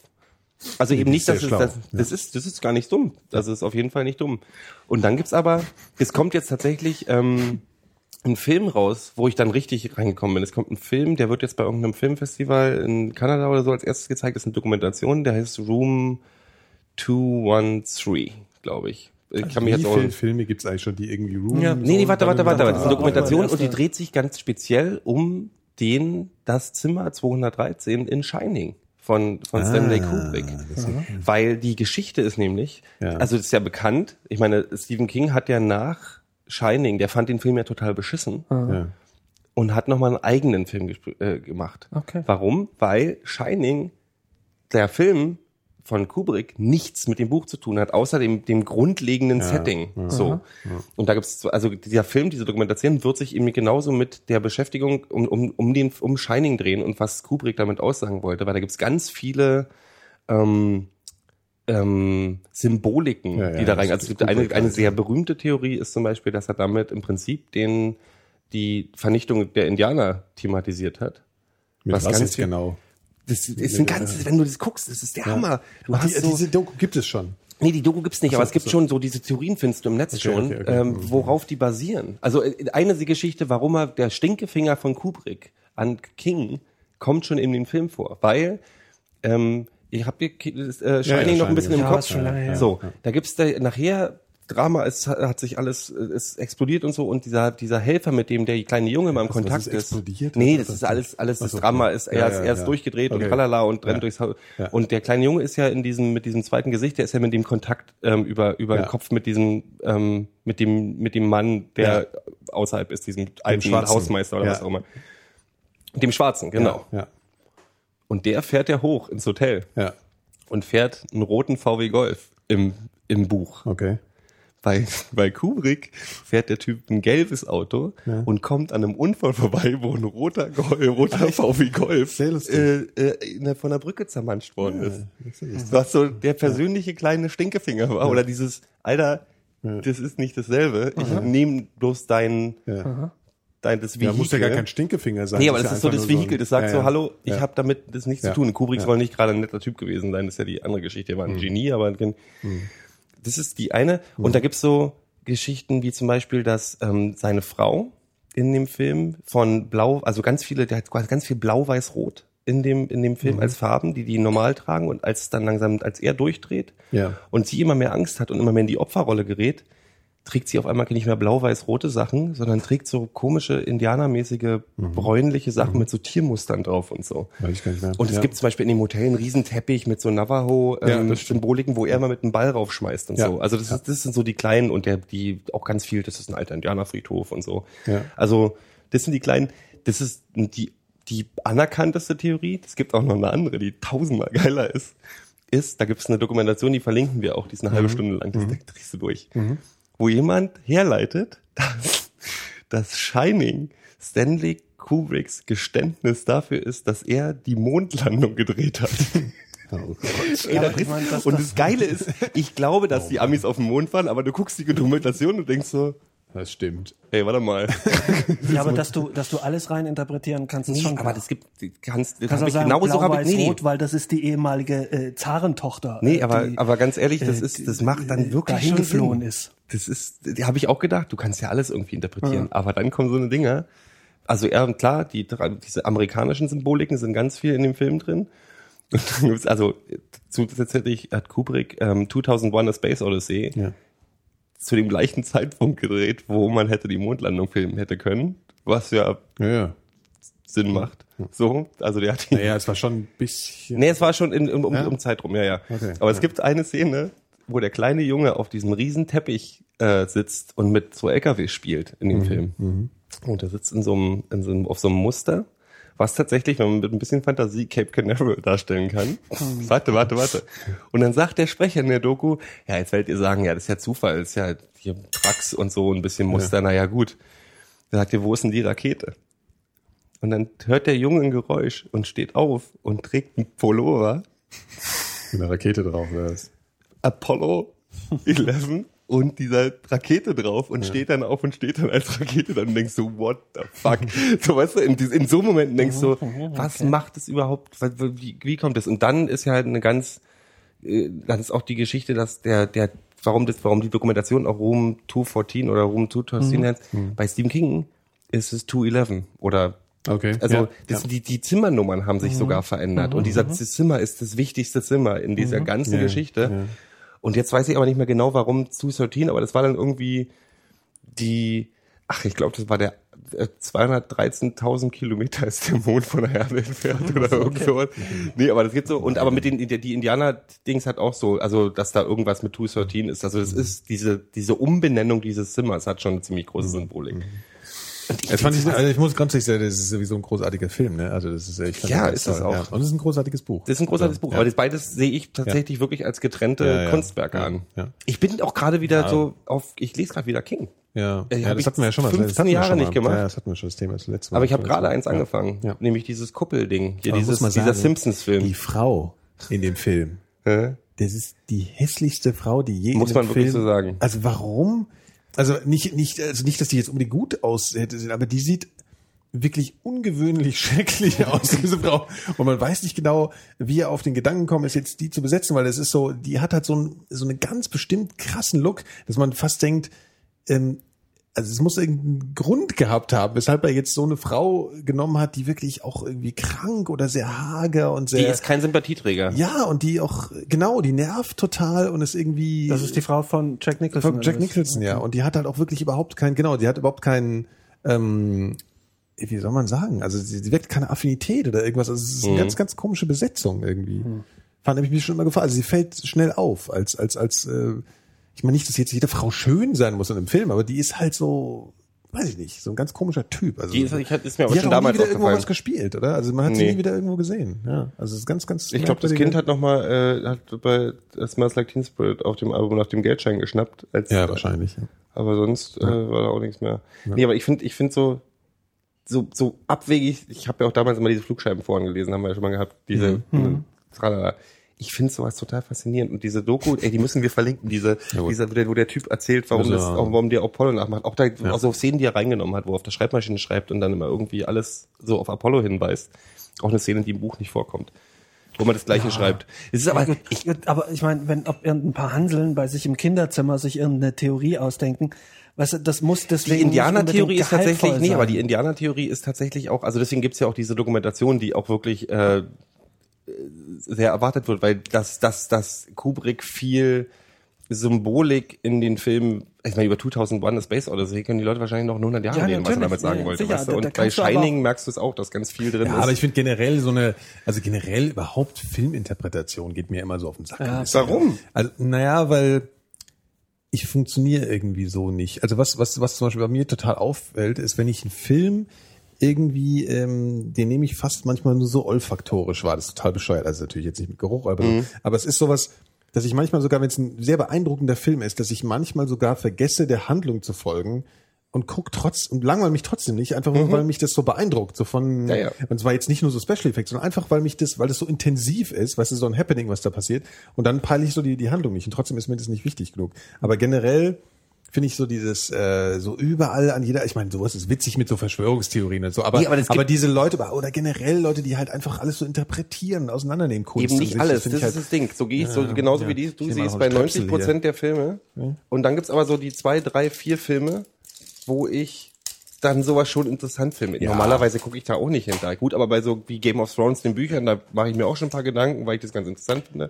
Also eben nicht, dass es, das, das ist, das ist gar nicht dumm. Das ist auf jeden Fall nicht dumm. Und dann gibt's aber, es kommt jetzt tatsächlich ähm, ein Film raus, wo ich dann richtig reingekommen bin. Es kommt ein Film, der wird jetzt bei irgendeinem Filmfestival in Kanada oder so als erstes gezeigt. Das ist eine Dokumentation, der heißt Room 213, glaube ich. Ich kann mich Wie jetzt auch, viele Filme gibt's eigentlich schon, die irgendwie Room? Ja. Nee, nee, warte, warte, warte, warte. Das ist eine. Dokumentation und die dreht sich ganz speziell um den, das Zimmer 213 in Shining von, von Stanley Kubrick. Weil die Geschichte ist nämlich, Ja. also das ist ja bekannt, ich meine, Stephen King hat ja nach Shining, der fand den Film ja total beschissen Ja. und hat nochmal einen eigenen Film äh, gemacht. Okay. Warum? Weil Shining, der Film von Kubrick, nichts mit dem Buch zu tun hat, außer dem, dem grundlegenden Setting. So. Und da gibt's also dieser Film, diese Dokumentation wird sich eben genauso mit der Beschäftigung um, um, um den um Shining drehen und was Kubrick damit aussagen wollte, weil da gibt's ganz viele ähm, ähm, Symboliken, Ja, ja, die da rein. Also es gibt eine, eine sehr berühmte Theorie ist zum Beispiel, dass er damit im Prinzip den die Vernichtung der Indianer thematisiert hat. Mit Was was, ganz genau? Das ist ein ganzes, wenn du das guckst, das ist der Hammer. Du Ach, hast die, so, diese Doku gibt es schon. nee, die Doku gibt's nicht, aber es gibt schon so diese Theorien findest du im Netz schon, okay, okay. Ähm, worauf die basieren. Also äh, eine Geschichte, warum er der Stinkefinger von Kubrick an King kommt schon in den Film vor, weil ähm, ich habe äh, Shining ja, noch ein bisschen Shining, im ja. Kopf. Ja. So, da gibt's da nachher Drama, es hat sich alles, äh, es explodiert und so und dieser dieser Helfer, mit dem der kleine Junge mal im Kontakt ist ist. explodiert? Nee, das ist alles, alles das Drama okay. ist, Ja, er ist, ja, er ist ja. durchgedreht und tralala und rennt durchs Haus. Und der kleine Junge ist ja in diesem, mit diesem zweiten Gesicht, der ist ja mit dem Kontakt ähm, über, über den Kopf mit diesem, ähm, mit dem, mit dem Mann, der außerhalb ist, diesem alten. Hausmeister oder was auch immer. Dem Schwarzen, genau. Ja, Und der fährt ja hoch ins Hotel ja. und fährt einen roten VW Golf im, im Buch. Okay. Bei, bei Kubrick fährt der Typ ein gelbes Auto und kommt an einem Unfall vorbei, wo ein roter, Gol roter VW Golf äh, äh, von der Brücke zermanscht worden ist. Was so der persönliche kleine Stinkefinger war. Oder dieses, Alter, das ist nicht dasselbe. Ich nehme bloß dein, Ja. dein das Ja, Vehikel. muss ja gar kein Stinkefinger sein. Nee, aber das ja ist so einfach das Vehikel, das sagt ja, so, ja. hallo, ich Ja. habe damit das nichts Ja. zu tun. Kubrick Ja. soll nicht gerade ein netter Typ gewesen sein, das ist ja die andere Geschichte, er war ein Genie, aber ein- das ist die eine. Und da gibt's so Geschichten wie zum Beispiel, dass ähm, seine Frau in dem Film von Blau, also ganz viele, der hat quasi ganz viel Blau-Weiß-Rot in dem, in dem Film als Farben, die die normal tragen und als es dann langsam, als er durchdreht Ja. und sie immer mehr Angst hat und immer mehr in die Opferrolle gerät, trägt sie auf einmal nicht mehr blau-weiß-rote Sachen, sondern trägt so komische indianermäßige bräunliche Sachen mit so Tiermustern drauf und so. Weiß ich gar nicht mehr. Und es Ja. gibt zum Beispiel in dem Hotel einen riesen Teppich mit so Ja, Navajo-Symboliken, das Symboliken, wo er mal mit einem Ball raufschmeißt und Ja. so. Also das, ist, das sind so die kleinen und der, die auch ganz viel, das ist ein alter Indianerfriedhof und so. Ja. Also das sind die kleinen, das ist die, die anerkannteste Theorie. Es gibt auch noch eine andere, die tausendmal geiler ist. Ist, da gibt es eine Dokumentation, die verlinken wir auch, die ist eine Mhm. halbe Stunde lang, das drehst du durch. Wo jemand herleitet, dass das Shining Stanley Kubricks Geständnis dafür ist, dass er die Mondlandung gedreht hat. Oh Gott. Ey, das ist, und das Geile ist, ich glaube, dass Oh die Amis auf dem Mond waren, aber du guckst die Dokumentation und denkst so, Das stimmt. ey, warte mal. Ja, aber dass du, dass du alles rein interpretieren kannst, ist Nee, schon aber klar. das gibt, die kannst, das Kannst auch ich sagen, genauso blau, hab ich, weiß, nee, rot, weil das ist die ehemalige äh, Zarentochter. Nee, äh, aber, die, aber ganz ehrlich, das äh, ist, das macht dann wirklich dahin geflohen ist. Das ist, die habe ich auch gedacht, du kannst ja alles irgendwie interpretieren, aber dann kommen so eine Dinger. Also ja, klar, die, diese amerikanischen Symboliken sind ganz viel in dem Film drin. Und dann gibt's also zusätzlich hat Kubrick ähm, 2001 A Space Odyssey Ja. Zu dem gleichen Zeitpunkt gedreht, wo man hätte die Mondlandung filmen hätte können, was ja Ja. Sinn macht. So, also der hat die, Naja, es war schon ein bisschen. Nee, es war schon in, in, um, Ja? um Zeit rum, ja, ja. Okay, Aber es ja. gibt eine Szene, wo der kleine Junge auf diesem riesen Teppich äh, sitzt und mit so LKW spielt in Mhm, dem Film. Und er sitzt in so einem, in so einem, auf so einem Muster, was tatsächlich, wenn man mit ein bisschen Fantasie Cape Canaveral darstellen kann. warte, warte, warte. Und dann sagt der Sprecher in der Doku, ja, jetzt werdet ihr sagen, ja, das ist ja Zufall, das ist ja hier Trax und so ein bisschen Muster, na ja, gut. Dann sagt ihr, wo ist denn die Rakete? Und dann hört der Junge ein Geräusch und steht auf und trägt einen Pullover, Mit einer Rakete drauf. oder was? Apollo 11 und dieser Rakete drauf und steht dann auf und steht dann als Rakete dann und denkst du, what the fuck? so weißt du, in, in so Momenten denkst du, was macht es überhaupt, wie, wie kommt es? Und dann ist ja halt eine ganz, äh, dann ist auch die Geschichte, dass der, der, warum das, warum die Dokumentation auch Room 214 oder Room 213 heißt, bei Stephen King ist es 211 oder Okay. also ja, das, ja. die, die Zimmernummern haben sich sogar verändert. Und dieser Zimmer ist das wichtigste Zimmer in dieser ganzen Ja, Geschichte. Und jetzt weiß ich aber nicht mehr genau, warum 213, aber das war dann irgendwie die, ach, ich glaube, das war der äh, 213.000 Kilometer ist der Mond von der Erde entfernt oder irgend sowas. Nee, aber das geht so. Und aber mit den, die Indianer-Dings hat auch so, also, dass da irgendwas mit 213 ist. Also, das ist diese, diese Umbenennung dieses Zimmers hat schon eine ziemlich große Symbolik. Das fand ich, also ich muss ganz ehrlich sagen, das ist sowieso ein großartiger Film, ne? Also das ist, ich Ja, das ist toll, auch. Ja. Und es ist ein großartiges Buch. Das ist ein großartiges Buch, Ja. aber das beides sehe ich tatsächlich wirklich als getrennte Ja, ja. Kunstwerke Ja, an. ja. Ich bin auch gerade wieder so auf, ich lese gerade wieder King. Ja, Äh, ja das ich hatten wir ja schon mal. das 15 hatten wir Jahre nicht gemacht. Ja, das hatten wir schon das Thema das letzte Mal. Aber ich habe gerade das eins ja. angefangen, Ja. nämlich dieses Kuppelding, hier Aber dieses, dieser Simpsons-Film. Die Frau in dem Film, das ist die hässlichste Frau, die je Muss man wirklich Film, so sagen. Also warum? Also nicht, nicht, also nicht, dass die jetzt unbedingt gut aussieht, aber die sieht wirklich ungewöhnlich schrecklich aus, diese Frau. Und man weiß nicht genau, wie er auf den Gedanken kommt, ist jetzt die zu besetzen, weil das ist so, die hat halt so, ein, so einen ganz bestimmt krassen Look, dass man fast denkt, ähm, also es muss irgendeinen Grund gehabt haben, weshalb er jetzt so eine Frau genommen hat, die wirklich auch irgendwie krank oder sehr hager und Die sehr ist kein Sympathieträger. ja und die auch genau, die nervt total und ist irgendwie Das ist die Frau von Jack Nicholson. von Jack? Nicholson, ja. Und die hat halt auch wirklich überhaupt keinen, genau, die hat überhaupt keinen, ähm, wie soll man sagen? Also sie, sie weckt keine Affinität oder irgendwas. Also es ist eine ganz, ganz komische Besetzung irgendwie. Fand ich mir schon immer gefallen. Also sie fällt schnell auf, als, als, als, äh, ich meine nicht, dass jetzt jede Frau schön sein muss in einem Film, aber die ist halt so, weiß ich nicht, so ein ganz komischer Typ. Also Die ist, ich, ist mir aber die hat schon auch nie damals wieder irgendwo was gespielt, oder? Also man hat sie Nee. nie wieder irgendwo gesehen. Ja, also es ist ganz, ganz. Ich glaube, das Kind hat nochmal, äh, hat bei Smells Like Teen Spirit auf dem Album nach dem Geldschein geschnappt. Als, Ja, wahrscheinlich. Ja. Aber sonst äh, war da auch nichts mehr. Nee, aber ich finde, ich finde so, so, so abwegig, ich habe ja auch damals immer diese Flugscheiben vorhin gelesen, haben wir ja schon mal gehabt, diese, Mhm. tralala. Ich finde sowas total faszinierend. Und diese Doku, ey, die müssen wir verlinken, diese, Jawohl. dieser, wo der, wo der Typ erzählt, warum Also, das, auch, warum der Apollo nachmacht. Auch da, Ja. auch so Szenen, die er reingenommen hat, wo er auf der Schreibmaschine schreibt und dann immer irgendwie alles so auf Apollo hinweist. Auch eine Szene, die im Buch nicht vorkommt. Wo man das Gleiche schreibt. Es ist aber, Ja, gut, aber ich meine, wenn ob irgendein paar Hanseln bei sich im Kinderzimmer sich irgendeine Theorie ausdenken, weißt du, das muss deswegen Die Indianertheorie ist tatsächlich, nee, aber die Indianertheorie ist tatsächlich auch, also deswegen gibt's ja auch diese Dokumentation, die auch wirklich äh, sehr erwartet wird, weil das, das, das Kubrick viel Symbolik in den Filmen, ich meine, über 2001 A Space Odyssey können die Leute wahrscheinlich noch in 100 Jahren Ja, reden, was er damit sagen ja, wollte. sicher, weißt du? Und da bei Shining merkst du es auch, dass ganz viel drin Ja, ist. aber ich finde generell so eine, also generell überhaupt Filminterpretation geht mir immer so auf den Sack. Ja. Warum? Also, naja, weil ich funktioniere irgendwie so nicht. Also was, was, was zum Beispiel bei mir total auffällt, ist, wenn ich einen Film irgendwie, ähm, den nehme ich fast manchmal nur so olfaktorisch wahr. Das ist total bescheuert. Also natürlich jetzt nicht mit Geruch, aber, so. aber es ist sowas, dass ich manchmal sogar, wenn es ein sehr beeindruckender Film ist, dass ich manchmal sogar vergesse, der Handlung zu folgen und guck trotz und langweile mich trotzdem nicht, einfach nur, weil mich das so beeindruckt, so von Ja, ja. und zwar jetzt nicht nur so Special Effects, sondern einfach, weil mich das, weil das so intensiv ist, weißt du, so ein Happening, was da passiert. Und dann peile ich so die, die Handlung nicht. Und trotzdem ist mir das nicht wichtig genug. Aber generell finde ich so dieses, äh, so überall an jeder, ich meine, sowas ist witzig mit so Verschwörungstheorien und so, aber, Nee, aber aber, diese Leute, oder generell Leute, die halt einfach alles so interpretieren, auseinandernehmen, Kunst Eben nicht alles, das ich ist das Ding. So gehe ich, so Ja, genauso ja. wie die, du siehst bei einen 90 Stöpsel Prozent der Filme. Und dann gibt's aber so die zwei, drei, vier Filme, wo ich dann sowas schon interessant finde. Ja. Normalerweise gucke ich da auch nicht hinter. Gut, aber bei so wie Game of Thrones, den Büchern, da mache ich mir auch schon ein paar Gedanken, weil ich das ganz interessant finde.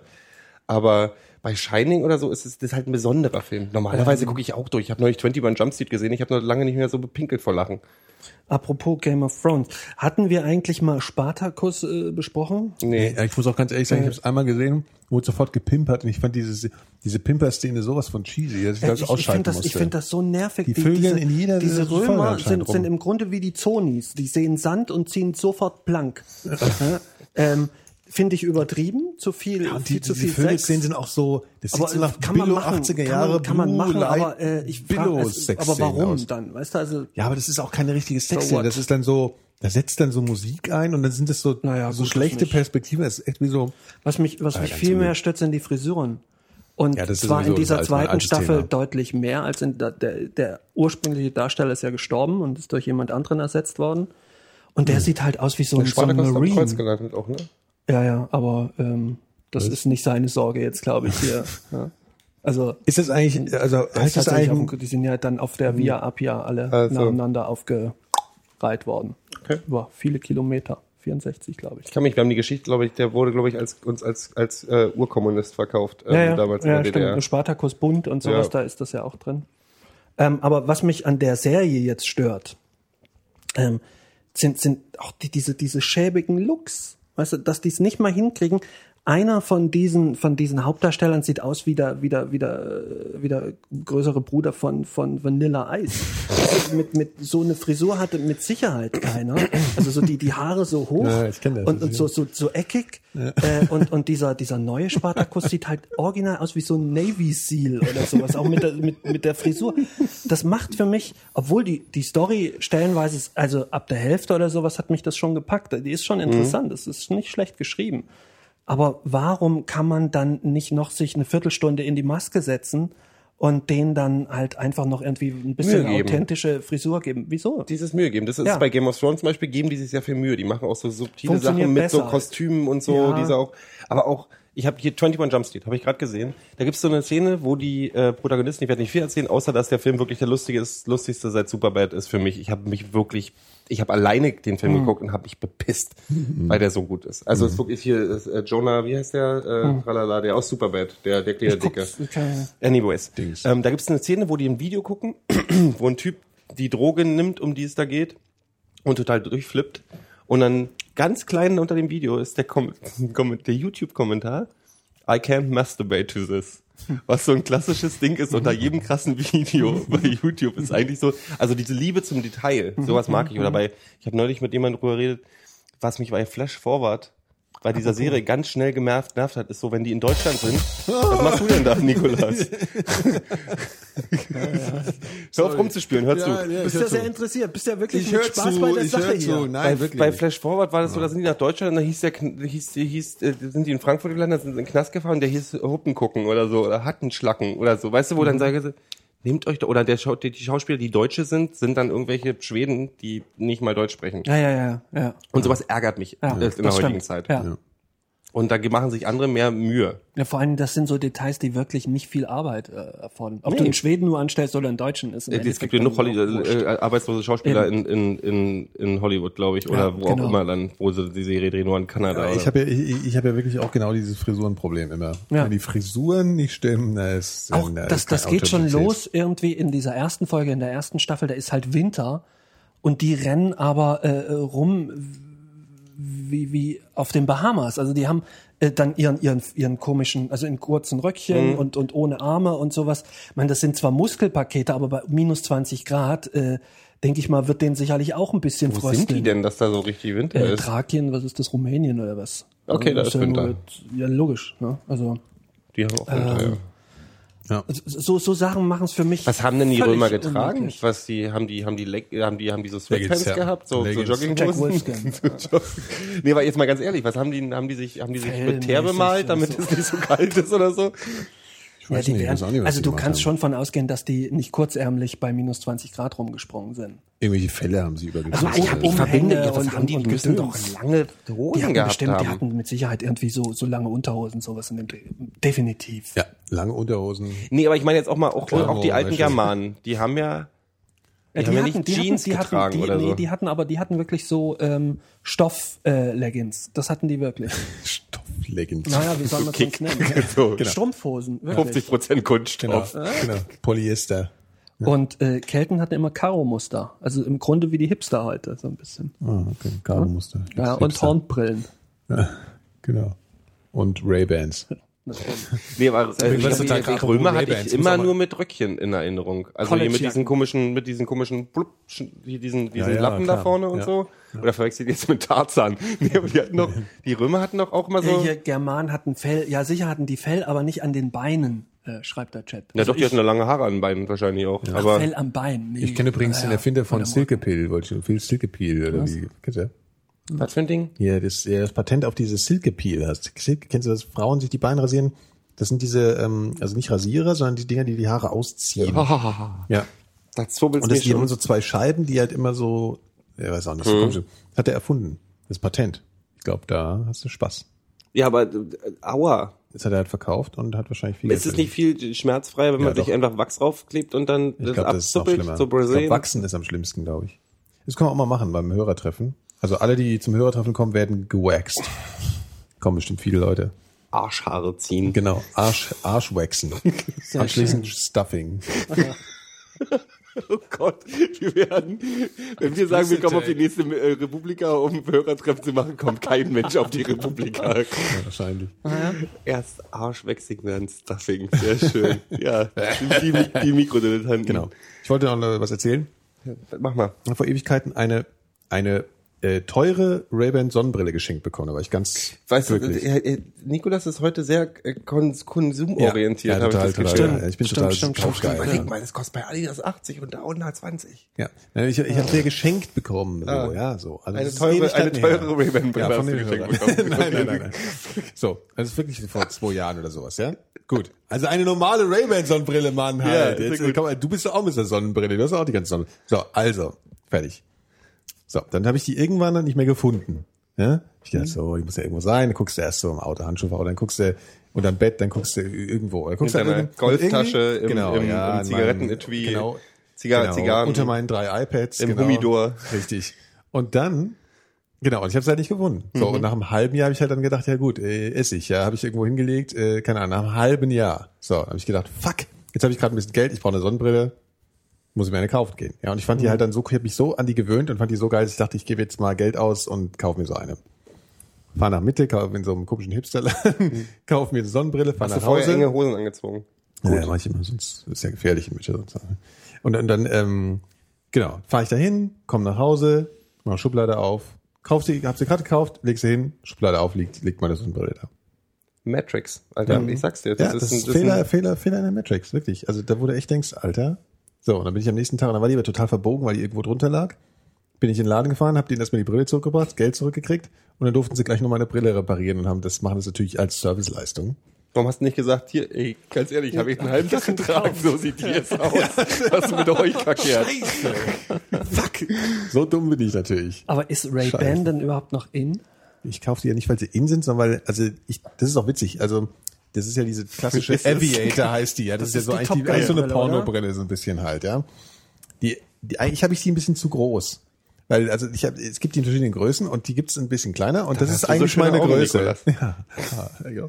Aber bei Shining oder so ist es das ist halt ein besonderer Film. Normalerweise gucke ich auch durch. Ich habe neulich 21 Jump Street gesehen. Ich habe noch lange nicht mehr so bepinkelt vor Lachen. Apropos Game of Thrones, hatten wir eigentlich mal Spartacus äh, besprochen? Nee. Ja, ich muss auch ganz ehrlich sagen, ich habe es einmal gesehen, wurde sofort gepimpert und ich fand dieses, diese Pimper-Szene sowas von cheesy, dass ich das ich ich ausschalten finde das, ich musste. find das so nervig. Die Vögel in jeder diese Römer sind, sind im Grunde wie die Zonis. Die sehen Sand und ziehen sofort blank. ähm, finde ich übertrieben, zu viel, Ja, und viel die, zu diese viel Vögelszenen Sex. sind auch so, das aber sieht so nach kann man Billo machen, 80er kann Jahre, man, kann man machen, Light, aber äh, ich Billo es, aber warum aus. dann? Weißt du, also Ja, aber das ist auch keine richtige So Sexszene. what? das ist dann so, da setzt dann so Musik ein und dann sind es so, Naja, so das schlechte. Perspektiven. Das ist echt wie so, Was mich, was mich viel mehr stört, sind die Frisuren. Und Ja, das zwar in dieser das zweiten Staffel deutlich mehr als in der, der, der ursprüngliche Darsteller ist ja gestorben und ist durch jemand anderen ersetzt worden. Und der sieht halt aus wie so ein Der Spartacus am Kreuz Submarine. gelandet auch, ne? Ja, ja, aber ähm, das ist nicht seine Sorge jetzt, glaube ich, hier. ja. Also ist das eigentlich, also er ist heißt das eigentlich, die sind ja dann auf der Via Appia alle Also. nacheinander aufgereiht worden. Okay. Über viele Kilometer. 64, glaube ich. Ich kann mich, wir haben die Geschichte, glaube ich, der wurde, glaube ich, als, uns als, als äh, Urkommunist verkauft, ähm, Ja, ja, damals ja in der DDR. stimmt. Spartakus Bund und sowas, Ja. da ist das ja auch drin. Ähm, aber was mich an der Serie jetzt stört, ähm, sind, sind auch die, diese, diese schäbigen Looks. Weißt du, dass die es nicht mal hinkriegen. Einer von diesen, von diesen Hauptdarstellern sieht aus wie der, wie der, wie der, wie der größere Bruder von, von Vanilla Ice. Also mit, mit so eine Frisur hatte mit Sicherheit keiner. Also so die, die Haare so hoch Ja, das. und, und so, so, so eckig. Äh, und, und dieser, dieser neue Spartakus sieht halt original aus wie so ein Navy Seal oder sowas, auch mit der, mit, mit der Frisur. Das macht für mich, obwohl die, die Story stellenweise, ist, also ab der Hälfte oder sowas hat mich das schon gepackt. Die ist schon interessant, es ist nicht schlecht geschrieben. Aber warum kann man dann nicht noch sich eine Viertelstunde in die Maske setzen und denen dann halt einfach noch irgendwie ein bisschen authentische Frisur geben? Wieso? Dieses Mühe geben. Das ist Ja. bei Game of Thrones zum Beispiel, geben die sich sehr viel Mühe. Die machen auch so subtile Sachen mit so. Kostümen und so, Ja. diese auch. Aber auch, ich habe hier 21 Jump Street, habe ich gerade gesehen. Da gibt's so eine Szene, wo die äh, Protagonisten, ich werde nicht viel erzählen, außer dass der Film wirklich der lustige ist, lustigste seit Superbad ist für mich. Ich habe mich wirklich, ich habe alleine den Film Mhm. geguckt und habe mich bepisst, weil der so gut ist. Also es ist wirklich hier ist, äh, Jonah, wie heißt der? Äh, tralala, der aus Superbad, der der kleine Dicke. Mhm. Anyways, ähm, da gibt es eine Szene, wo die ein Video gucken, wo ein Typ die Droge nimmt, um die es da geht, und total durchflippt. Und dann ganz klein unter dem Video ist der, Kom der YouTube-Kommentar, I can't masturbate to this. Was so ein klassisches Ding ist unter jedem krassen Video bei YouTube ist eigentlich so, also diese Liebe zum Detail, sowas mag ich. Oder bei, ich habe neulich mit jemandem drüber geredet, was mich bei Flash Forward bei dieser Serie ganz schnell genervt nervt hat, ist so, wenn die in Deutschland sind. Was machst du denn da, Nikolas? Hör auf rumzuspielen, hör zu. Bist ja sehr interessiert, bist ja wirklich Ich mit höre Spaß zu, bei der ich Sache hier. zu. Nein, bei, wirklich. bei Flash Forward war das so, da sind die nach Deutschland, da hieß der, hieß, hieß, äh, sind die in Frankfurt gelandet, sind in den Knast gefahren, der hieß Huppen gucken oder so, oder Hattenschlacken oder so, weißt du, wo dann sage ich, nehmt euch, doch- oder der Schau, die, die Schauspieler, die Deutsche sind, sind dann irgendwelche Schweden, die nicht mal Deutsch sprechen. Ja, ja, ja, ja. Und sowas ärgert mich ja in der das heutigen stimmt. Zeit. Ja. Und da machen sich andere mehr Mühe. ja, vor allem, das sind so Details, die wirklich nicht viel Arbeit äh, erfordern. Ob Nee. du einen Schweden nur anstellst oder einen Deutschen ist. im Äh, Es Endeffekt gibt genug Holly wurscht. äh, arbeitslose Schauspieler in, in, in, in Hollywood, glaube ich, oder Ja, wo genau. auch immer dann, wo sie die Serie drehen, nur in Kanada. Ich oder- habe ja, ich, ich hab ja wirklich auch genau dieses Frisurenproblem immer. Ja. Wenn die Frisuren nicht stimmen, da ist Auch da das, ist das geht schon los irgendwie in dieser ersten Folge, in der ersten Staffel, da ist halt Winter und die rennen aber äh, rum wie, wie auf den Bahamas. Also die haben äh, dann ihren, ihren, ihren komischen, also in kurzen Mhm. Röckchen und, und ohne Arme und sowas. Ich meine, das sind zwar Muskelpakete, aber bei minus 20 Grad, äh, denke ich mal, wird denen sicherlich auch ein bisschen Wo frösteln. sind die denn, dass da so richtig Winter Äh, ist? Thrakien, was ist das, Rumänien oder was? Okay, da das ist Winter. nur- Ja, logisch. Ne? Also Die haben auch Winter, Ähm, ja. So, so Sachen machen es für mich. Was haben denn die Römer getragen? unmöglich. Was die haben die haben die Leg haben die haben die so Sweatpants ja. gehabt, so, so Jogginghosen. So nee, aber jetzt mal ganz ehrlich, was haben die haben die sich haben die sich mit Teer bemalt, damit so. es nicht so kalt ist oder so? Ich Ja, die nicht, ich werden, weiß auch nicht, also die du kannst haben. schon von ausgehen, dass die nicht kurzärmlich bei minus 20 Grad rumgesprungen sind. Irgendwelche Fälle haben sie übergezogen. Also ich hab- ich verbinde- ja, was haben die? Die müssen doch lange Die Hosen hatten gehabt bestimmt, haben. die hatten mit Sicherheit irgendwie so, so lange Unterhosen, sowas in dem. Definitiv. ja, lange Unterhosen. nee, aber ich meine jetzt auch mal auch, Klar, auch die alten. Germanen, die haben ja Ja, haben ja nicht Jeans getragen die, oder nee, so. die hatten aber, die hatten wirklich so ähm, Stoff-Leggings. das hatten die wirklich. Stoffleggings. Naja, wie soll man das nennen? so Strumpfhosen, wirklich. 50 Prozent Genau, Kunststoff. genau. Polyester. Und äh, Kelten hatten immer Karo-Muster. Also im Grunde wie die Hipster heute, so ein bisschen. Ah, okay. Karo-Muster. Ja, und Hipster. Hornbrillen. Ja, genau. Und Ray-Bans. Nee, aber äh, die, total gerade Römer hatte ich immer nur mit Röckchen in Erinnerung. Also hier mit diesen komischen, mit diesen komischen Blub, hier diesen, diesen ja, Lappen da klar. vorne und Ja. so. Oder verwechselt ihr jetzt mit Tarzan? Nee, aber die hatten noch, die Römer hatten doch auch immer so. Ja, hier Germanen hatten Fell, ja sicher hatten die Fell, aber nicht an den Beinen, äh, schreibt der Chat. ja, Also doch, die ich- hatten da lange Haare an den Beinen wahrscheinlich auch. Ach, aber Fell am Bein. Nee. Ich kenne übrigens den Ja, Erfinder von der Silkepill, wollte ich, Phil Silkepill, oder wie, kennst du? Was für ein Ding? Ja, das, das Patent auf dieses Silkepill hast. Silke, kennst du das? Frauen sich die Beine rasieren? Das sind diese, ähm, also nicht Rasierer, sondern die Dinger, die die Haare ausziehen. Ja. Das Und das, mir die haben schon. so zwei Scheiben, die halt immer so, ja, weiß auch nicht, so Mhm. Hat er erfunden. Das Patent. Ich glaube, da hast du Spaß. Ja, aber, äh, aua. Das hat er halt verkauft und hat wahrscheinlich viel Ist es nicht viel schmerzfrei, wenn Ja, man sich doch. einfach Wachs draufklebt und dann Ich das glaube, das ist noch abzuppelt, schlimmer. so? Wachsen ist am schlimmsten, glaube ich. Das können wir auch mal machen beim Hörertreffen. Also alle, die zum Hörertreffen kommen, werden gewaxt. Kommen bestimmt viele Leute. Arschhaare ziehen. Genau, Arsch, Arschwaxen. Anschließend Stuffing. Oh Gott, wir werden, wenn wir sagen, wir kommen auf die nächste äh, Republika, um Hörertreffen zu machen, kommt kein Mensch auf die Republika. Ja, wahrscheinlich. Erst Arschwechsig werden Stuffing, sehr schön. Ja, die, die Mikrodilettanten. Genau. Ich wollte noch was erzählen. Mach mal. vor Ewigkeiten eine, eine äh, teure Ray-Ban Sonnenbrille geschenkt bekommen. War ich ganz Weißt glücklich. du, äh, äh, Nikolas ist heute sehr äh, kons konsumorientiert, ja, habe total, ich das total. Ja, ich bin Stimmt, total stimmt, kaufgeil. stimmt, Überleg mal, das kostet bei Adidas 80 und da 120. Ja, ja ich, ich habe sie ja geschenkt bekommen. So, ja, so. Also Eine teure, eine teure her. Ray-Ban-Brille Ja, hast von den geschenkt bekommen. nein, nein, nein, nein. So, das ist wirklich vor zwei Jahren oder sowas, ja? Gut. Also eine normale Ray-Ban Sonnenbrille, Mann, halt. Ja, ja Jetzt, komm, du bist doch auch mit der Sonnenbrille, du hast auch die ganze Sonne. So, also, fertig. So, dann habe ich die irgendwann dann nicht mehr gefunden. Ja? Ich dachte so, die muss ja irgendwo sein. Dann guckst du erst so im Auto, Handschuhfach, dann guckst du unterm Bett, dann guckst du irgendwo. Dann guckst In du deiner Golftasche, im- genau, im- ja, im Zigarettenetui, meinem- genau, Ziga- genau, Zigarren. unter meinen drei iPads. Im genau, Humidor. Richtig. Und dann, genau, und ich habe es halt nicht gefunden. So, Mhm. und nach einem halben Jahr habe ich halt dann gedacht, ja gut, äh, Essig, ja, habe ich irgendwo hingelegt, äh, keine Ahnung, nach einem halben Jahr. So, habe ich gedacht, fuck, jetzt habe ich gerade ein bisschen Geld, ich brauche eine Sonnenbrille, muss ich mir eine kaufen gehen. Ja, und ich fand die halt dann so, ich habe mich so an die gewöhnt und fand die so geil, dass ich dachte, ich gebe jetzt mal Geld aus und kaufe mir so eine. Fahr nach Mitte, kaufe in so einem komischen Hipsterladen, kaufe mir eine Sonnenbrille, fahr Hast du nach vorher Hause. enge Hosen angezogen? Ja, ja, mach ich immer, sonst ist ja gefährlich in Mitte. Sonst. Und dann, dann ähm, genau, fahre ich dahin, komme nach Hause, mache Schublade auf, kauf sie, hab sie gerade gekauft, leg sie hin, Schublade auf, liegt, liegt meine Sonnenbrille da. Matrix, Alter, ich sag's dir. Ja, das, ist, ein- Fehler, ein- Fehler, Fehler in der Matrix, wirklich. Also da wurde echt denkst, Alter. So, und dann bin ich am nächsten Tag, und dann war die aber total verbogen, weil die irgendwo drunter lag. Bin ich in den Laden gefahren, hab denen erstmal die Brille zurückgebracht, Geld zurückgekriegt und dann durften sie gleich noch meine Brille reparieren und haben das machen das natürlich als Serviceleistung. Warum hast du nicht gesagt, hier, ey, ganz ehrlich, habe ich einen halben Tag getragen, so sieht die jetzt aus. Was ist mit euch verkehrt? Fuck! So dumm bin ich natürlich. Aber ist Ray-Ban Scheiße. denn überhaupt noch in? Ich kaufe die ja nicht, weil sie in sind, sondern weil, also ich, das ist auch witzig. Also das ist ja diese klassische Ist? Aviator heißt die, ja. Das, ist ja ist so die eigentlich, die, eigentlich so eine? Pornobrille so ein bisschen halt, ja. Die, die eigentlich habe ich die ein bisschen zu groß. Weil, also ich hab, es gibt die in verschiedenen Größen und die gibt es ein bisschen kleiner und das hast ist so eigentlich schöne meine Augen, Größe. Nikolas. Ja, ja, ja.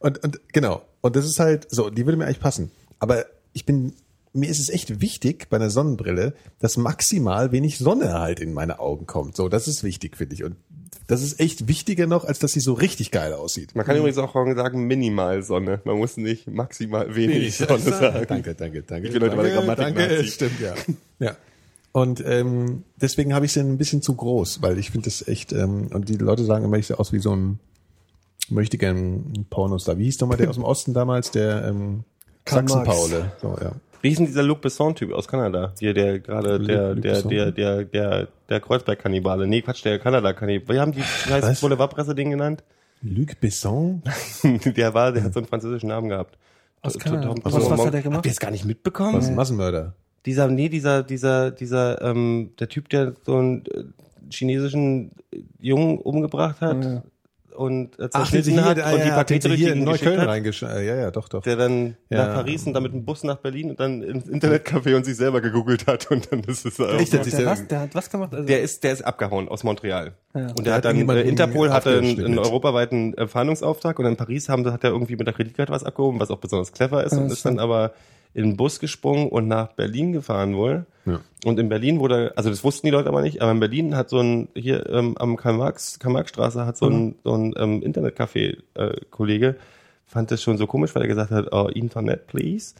Und, und genau. Und das ist halt so, die würde mir eigentlich passen. Aber ich bin, mir ist es echt wichtig bei einer Sonnenbrille, dass maximal wenig Sonne halt in meine Augen kommt. So, das ist wichtig, finde ich. Und das ist echt wichtiger noch, als dass sie so richtig geil aussieht. Man kann übrigens auch sagen, minimal Sonne. Man muss nicht maximal wenig Sonne sagen. Danke, danke, danke. Ich bin heute bei der danke, Grammatik danke, Nazi. stimmt, ja. ja. Und ähm, deswegen habe ich sie ein bisschen zu groß, weil ich finde das echt, ähm, und die Leute sagen immer, ich sehe aus wie so ein möchte gern Pornostar. Wie hieß nochmal der aus dem Osten damals, der ähm. Sachsen-Paule. So, ja. Wie hieß denn dieser Luc Besson-Typ aus Kanada? Hier, der gerade, der, der, der, der, der, der Kreuzberg-Kannibale. Nee, Quatsch, der Kanada-Kannibale. Wir haben die, wie das Boulevardpresse-Ding genannt? Luc Besson? der war, der hat so einen französischen Namen gehabt. Aus Kanada. Was- was hat er gemacht? Habt ihr es gar nicht mitbekommen? Was ein Massenmörder. Dieser, nee, dieser, dieser, dieser, ähm, der Typ, der so einen äh, chinesischen Jungen umgebracht hat und äh, zerschnitten hat und die Pakete durch hier in Neukölln hat. reingeschickt. Ja, ja, doch, doch. Der dann Ja. nach Paris und dann mit dem Bus nach Berlin und dann ins Internetcafé und sich selber gegoogelt hat und dann ist es auch Echt, Der, das ist der, ja- was, der hat was gemacht? Also, Der ist, der ist abgehauen aus Montreal. Und der Der hat dann, äh, Interpol hatte einen, einen europaweiten äh, Fahndungsauftrag und in Paris haben, hat er irgendwie mit der Kreditkarte was abgehoben, was auch besonders clever ist und ist dann aber in den Bus gesprungen und nach Berlin gefahren wohl. Ja. Und in Berlin wurde, also das wussten die Leute aber nicht, aber in Berlin hat so ein, hier ähm, am Karl-Marx, Karl-Marx-Straße hat so ein, so ein ähm, Internetcafé-Kollege, fand das schon so komisch, weil er gesagt hat, oh, Internet, please.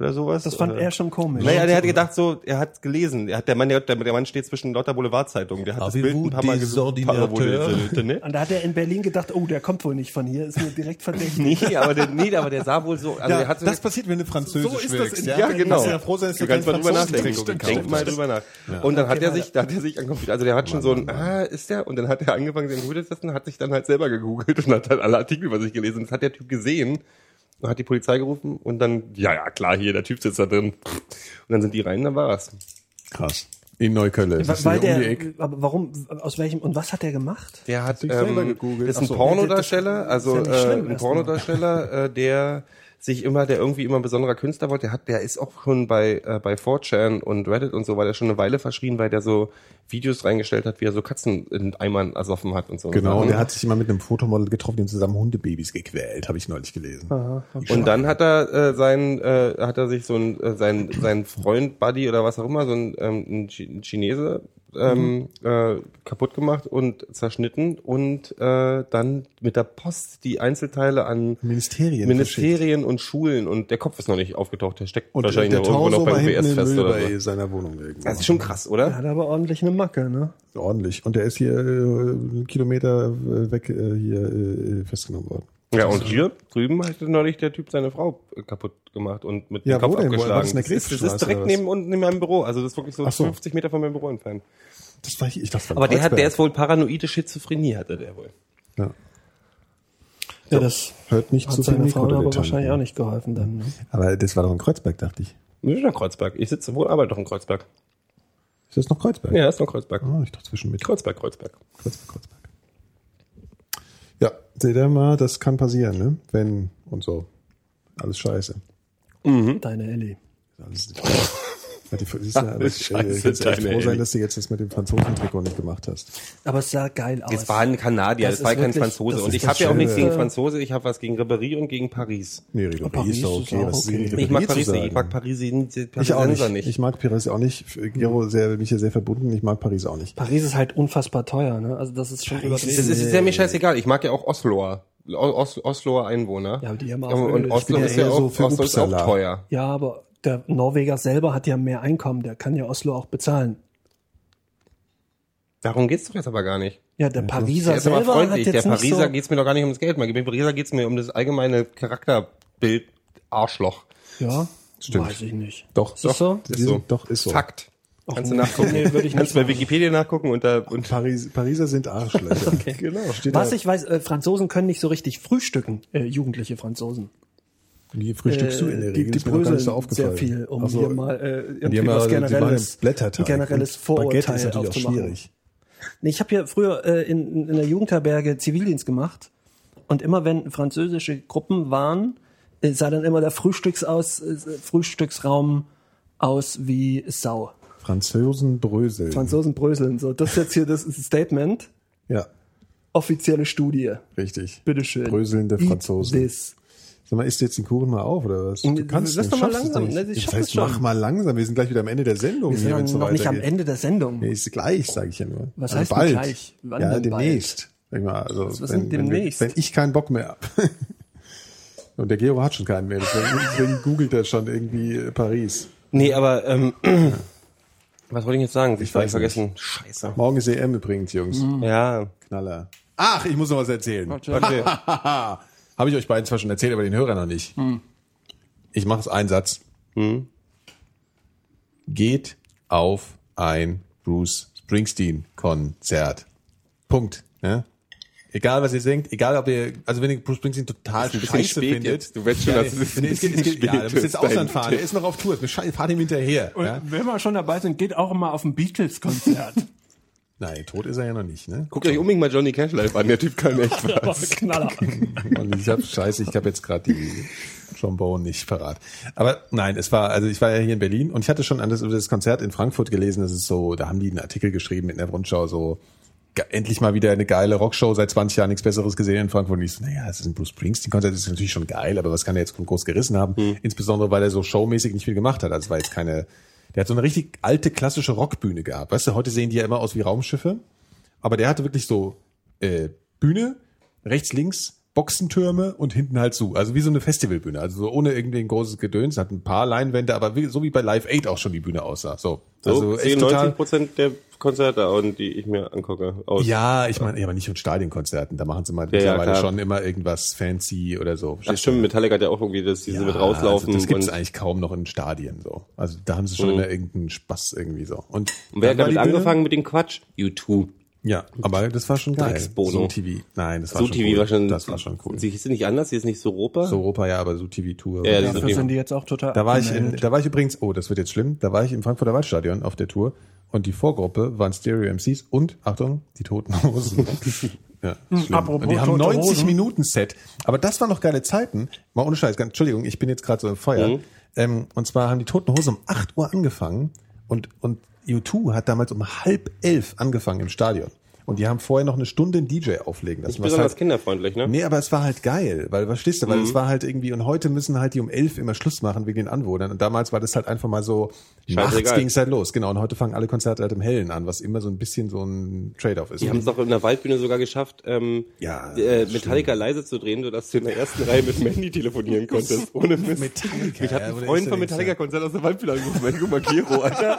Oder sowas. das fand Oder- er schon komisch. naja, der hat gedacht so, er hat gelesen. Er hat der Mann, der, der Mann steht zwischen lauter Boulevardzeitungen. Der hat das Bild ein paar Mal gesucht. Ordinateur. ne? Und da hat er in Berlin gedacht, oh, der kommt wohl nicht von hier, ist mir direkt verdächtig. Nee, aber der, nee, aber der sah wohl so, also Ja, der hat so das passiert, wenn du Französisch So ist das wirkst. in- ja, genau. Kannst du ja froh sein, dass du du kannst mal drüber nachdenken. Denk mal drüber nach. Und dann hat er sich, da hat er sich angeguckt. Also der hat schon so ein, ah, ist der? Und dann hat er angefangen, den Google zu testen, hat sich dann halt selber gegoogelt und hat dann alle Artikel über sich gelesen. Das hat der Typ gesehen hat die Polizei gerufen und dann, ja, ja, klar, hier, der Typ sitzt da drin. Und dann sind die rein, dann war's. Krass. In Neukölln. Das ist Weil ja um die der, Ecke. aber warum, aus welchem, und was hat der gemacht? Der hat sich selber ähm, gegoogelt. ist ein so. Pornodarsteller, also ist ja äh, ein. Pornodarsteller, äh, der sich immer, der irgendwie immer ein besonderer Künstler wollte, der hat, der ist auch schon bei, äh, bei 4chan und Reddit und so, war der schon eine Weile verschrien, weil der so Videos reingestellt hat, wie er so Katzen in Eimern ersoffen hat und so. Genau, und der hat sich immer mit einem Fotomodel getroffen, die haben zusammen Hundebabys gequält, habe ich neulich gelesen. Und dann hat er äh, sein, äh, hat er sich so ein äh, sein sein Freund Buddy oder was auch immer so ein, ähm, ein Chi- ein Chinese ähm, äh, kaputt gemacht und zerschnitten und äh, dann mit der Post die Einzelteile an Ministerien Ministerien und Schulen und der Kopf ist noch nicht aufgetaucht. Der steckt Und wahrscheinlich der noch irgendwo noch beim im fest Müll oder bei so. seiner Wohnung irgendwo. Das ist schon krass, oder? Hat aber ordentlich eine Macke, ne? ordentlich. Und der ist hier äh, einen Kilometer äh, weg äh, hier äh, festgenommen worden. Ja, und hier drüben hat neulich der Typ seine Frau äh, kaputt gemacht und mit Ja, dem Kopf wo denn? Wo- abgeschlagen. war das ist, das ist direkt neben unten in meinem Büro. Also das ist wirklich so, so. 50 Meter von meinem Büro entfernt. Das war ich, ich dachte, Aber der hat, der ist wohl paranoide Schizophrenie, hatte der wohl. Ja. Ja, das Hört nicht hat zu viel seiner Frau aber wahrscheinlich auch nicht geholfen dann. Ne? Aber das war doch in Kreuzberg, dachte ich. Das ist Kreuzberg. Ich sitze wohl, arbeite doch in Kreuzberg. Ist das noch Kreuzberg? Ja, ist noch Kreuzberg. Ah, ich dachte zwischen mit Kreuzberg, Kreuzberg. Kreuzberg, Kreuzberg. Ja, seht ihr mal, das kann passieren, ne? Wenn und so. Alles scheiße. Deine Ellie. Alles nicht. Ja, die, siehst du, aber Alles ich, scheiße, äh, ich kannst echt deine froh sein, dass du jetzt das mit dem Franzosen-Trikot nicht gemacht hast. Aber es sah geil aus. Es war ein Kanadier, Das das, war ist kein wirklich- Franzose. Und ich habe ja auch nichts gegen Franzose, ich habe was gegen Ribéry und gegen Paris. Nee, Ribéry Paris ist doch okay. auch Was ist okay. Ich mag Paris nicht, ich mag Paris, die Ich auch nicht. nicht. Ich mag Paris auch nicht. Gero sehr, mich hier sehr verbunden. Ich mag Paris auch nicht. Paris ist halt unfassbar teuer, ne? Also das ist schon übertrieben. Das ist, ist ja mir scheißegal. Ich mag ja auch Osloer. Os, Osloer Einwohner. Ja, aber die haben auch und. Oslo ja ist ja auch, so für Oslo ist auch Uppsala. teuer. Ja, aber der Norweger selber hat ja mehr Einkommen, der kann ja Oslo auch bezahlen. Darum geht's doch jetzt aber gar nicht. Ja, der Pariser ist aber selber hat freundlich. jetzt Der Pariser so, geht's mir doch gar nicht ums Geld. Bei Pariser geht's mir um das allgemeine Charakterbild Arschloch. Ja, Stimmt. weiß ich nicht. Doch, Ist das so? Ist so. Doch, ist so. Fakt. Kannst du nee. nachgucken. Nee, würde ich Kannst nicht bei Wikipedia nachgucken und da, und Paris, Pariser sind Arschlöcher. Genau. Steht Was da. ich weiß, äh, Franzosen können nicht so richtig frühstücken, äh, jugendliche Franzosen. Wie frühstückst du in der die, Regel? die gar bröseln sehr viel, um Ach so. hier mal äh, irgendwie Die was ja- die machen generelles, ja generelles Und Baguette Vorurteil ist natürlich auch schwierig. Nee, ich habe hier früher äh, in, in der Jugendherberge Zivildienst gemacht und immer wenn französische Gruppen waren, äh, sah dann immer der Frühstücksaus, äh, Frühstücksraum aus wie Sau. Franzosen bröseln. Franzosen bröseln. So, das ist jetzt hier das Statement. ja, Offizielle Studie. richtig. Bitteschön. Bröselnde Eat Franzosen. This. Sag mal, isst du jetzt den Kuchen mal auf oder was? Lass Du kannst doch nicht, mal langsam. nicht. Ne, ich Das heißt, mach mal langsam. Wir sind gleich wieder am Ende der Sendung. Wir sind hier, ja so noch nicht am. Ende der Sendung. Nee, ist gleich, sage ich ja nur. Was also heißt denn bald. gleich? Wann ja, denn bald? demnächst. Sag ich mal, also Was ist wenn, denn wenn, wir- demnächst? wenn ich keinen Bock mehr hab. Und der Gero hat schon keinen mehr. Deswegen, deswegen googelt er schon irgendwie äh, Paris. nee, aber, ähm, was wollte ich jetzt sagen? Ich, weiß weiß vergessen. Scheiße. Morgen ist EM übrigens, Jungs. Ja. Knaller. Ach, ich muss noch was erzählen. Okay. Habe ich euch beiden zwar schon erzählt, aber den Hörer noch nicht. Ich mache es einen Satz. Geht auf ein Bruce Springsteen Konzert. Punkt. Ja? Egal was ihr denkt, egal ob ihr, also wenn ihr Bruce Springsteen total scheiße spät findet. jetzt. Du weißt schon, ja, dass es es geht, es bisschen geht, ja, musst ist, jetzt Ausland fahren. Er ist noch auf Tour. Fahrt ihm hinterher. Und Ja? wenn wir schon dabei sind, geht auch mal auf ein Beatles-Konzert. Nein, tot ist er ja noch nicht, ne? Guckt euch unbedingt mal Johnny Cash live an. Der Typ kann echt was. Knaller. Und ich habe scheiße, ich habe jetzt gerade die Trombone nicht parat. Aber nein, es war, also ich war ja hier in Berlin und ich hatte schon an das, über das Konzert in Frankfurt gelesen, das ist so, da haben die einen Artikel geschrieben in der Rundschau, so endlich mal wieder eine geile Rockshow, seit 20 Jahren nichts Besseres gesehen in Frankfurt. Und ich so, naja, es ist ein Bruce Springsteen-Konzert, das ist natürlich schon geil, aber was kann er jetzt groß gerissen haben? Insbesondere, weil er so showmäßig nicht viel gemacht hat. Also es war jetzt keine, der hat so eine richtig alte, klassische Rockbühne gehabt. Weißt du, heute sehen die ja immer aus wie Raumschiffe. Aber der hatte wirklich so äh, Bühne, rechts, links, Boxentürme und hinten halt zu. Also wie so eine Festivalbühne. Also so ohne irgendwie ein großes Gedöns. Hat ein paar Leinwände, aber wie, so wie bei Live 8 auch schon die Bühne aussah. So. So, Also echt sehen total. 90 Prozent der Konzerte die ich mir angucke aus. Ja, ich meine, ja, aber nicht mit Stadionkonzerten. Da machen sie mal Ja, ja, mittlerweile klar. schon immer irgendwas fancy oder so. Ach stimmt, Metallica hat ja auch irgendwie das, diese Ja, mit rauslaufen. Also das gibt es und, eigentlich kaum noch in Stadien so. Also da haben sie schon Mhm. immer irgendeinen Spaß irgendwie so. Und, und wer dann hat damit angefangen mit dem Quatsch? U2. Ja, aber das war schon geil. Drecksbono. So TV. Nein, das war So schon TV cool. war schon. Das war schon cool. Sie ist nicht anders, sie ist nicht so Europa. So Europa, ja, aber so TV Tour. Ja, die Dafür sind sind die jetzt auch total Da war ich in, da war ich übrigens, oh, das wird jetzt schlimm, da war ich im Frankfurter Waldstadion auf der Tour Und die Vorgruppe waren Stereo MCs und, Achtung, die Toten Hosen. Ja, schlimm. Apropos und die haben Tote 90 Hosen. Minuten Set. Aber das waren noch geile Zeiten. Mal ohne Scheiß, ganz, Entschuldigung, ich bin jetzt gerade so im Feuer. Mhm. Ähm, und zwar haben die Toten Hosen um 8 Uhr angefangen und, und U2 hat damals um halb elf angefangen im Stadion. Und die haben vorher noch eine Stunde einen DJ auflegen lassen. Nicht besonders halt, kinderfreundlich, ne? Nee, aber es war halt geil, weil, verstehst du, weil es war halt irgendwie, und heute müssen halt die um elf immer Schluss machen wegen den Anwohnern. Und damals war das halt einfach mal so, nachts ging es halt los, genau. Und heute fangen alle Konzerte halt im Hellen an, was immer so ein bisschen so ein Trade-off ist. Die haben es doch in der Waldbühne sogar geschafft, ähm, Ja, äh, Metallica leise zu drehen, sodass du in der ersten Reihe mit Mandy telefonieren konntest. Ohne Mist. Metallica, Mich hat ja, ein aber der Freund ja vom Metallica-Konzert aus der Waldbühne angerufen, Mandy Magiro, Alter.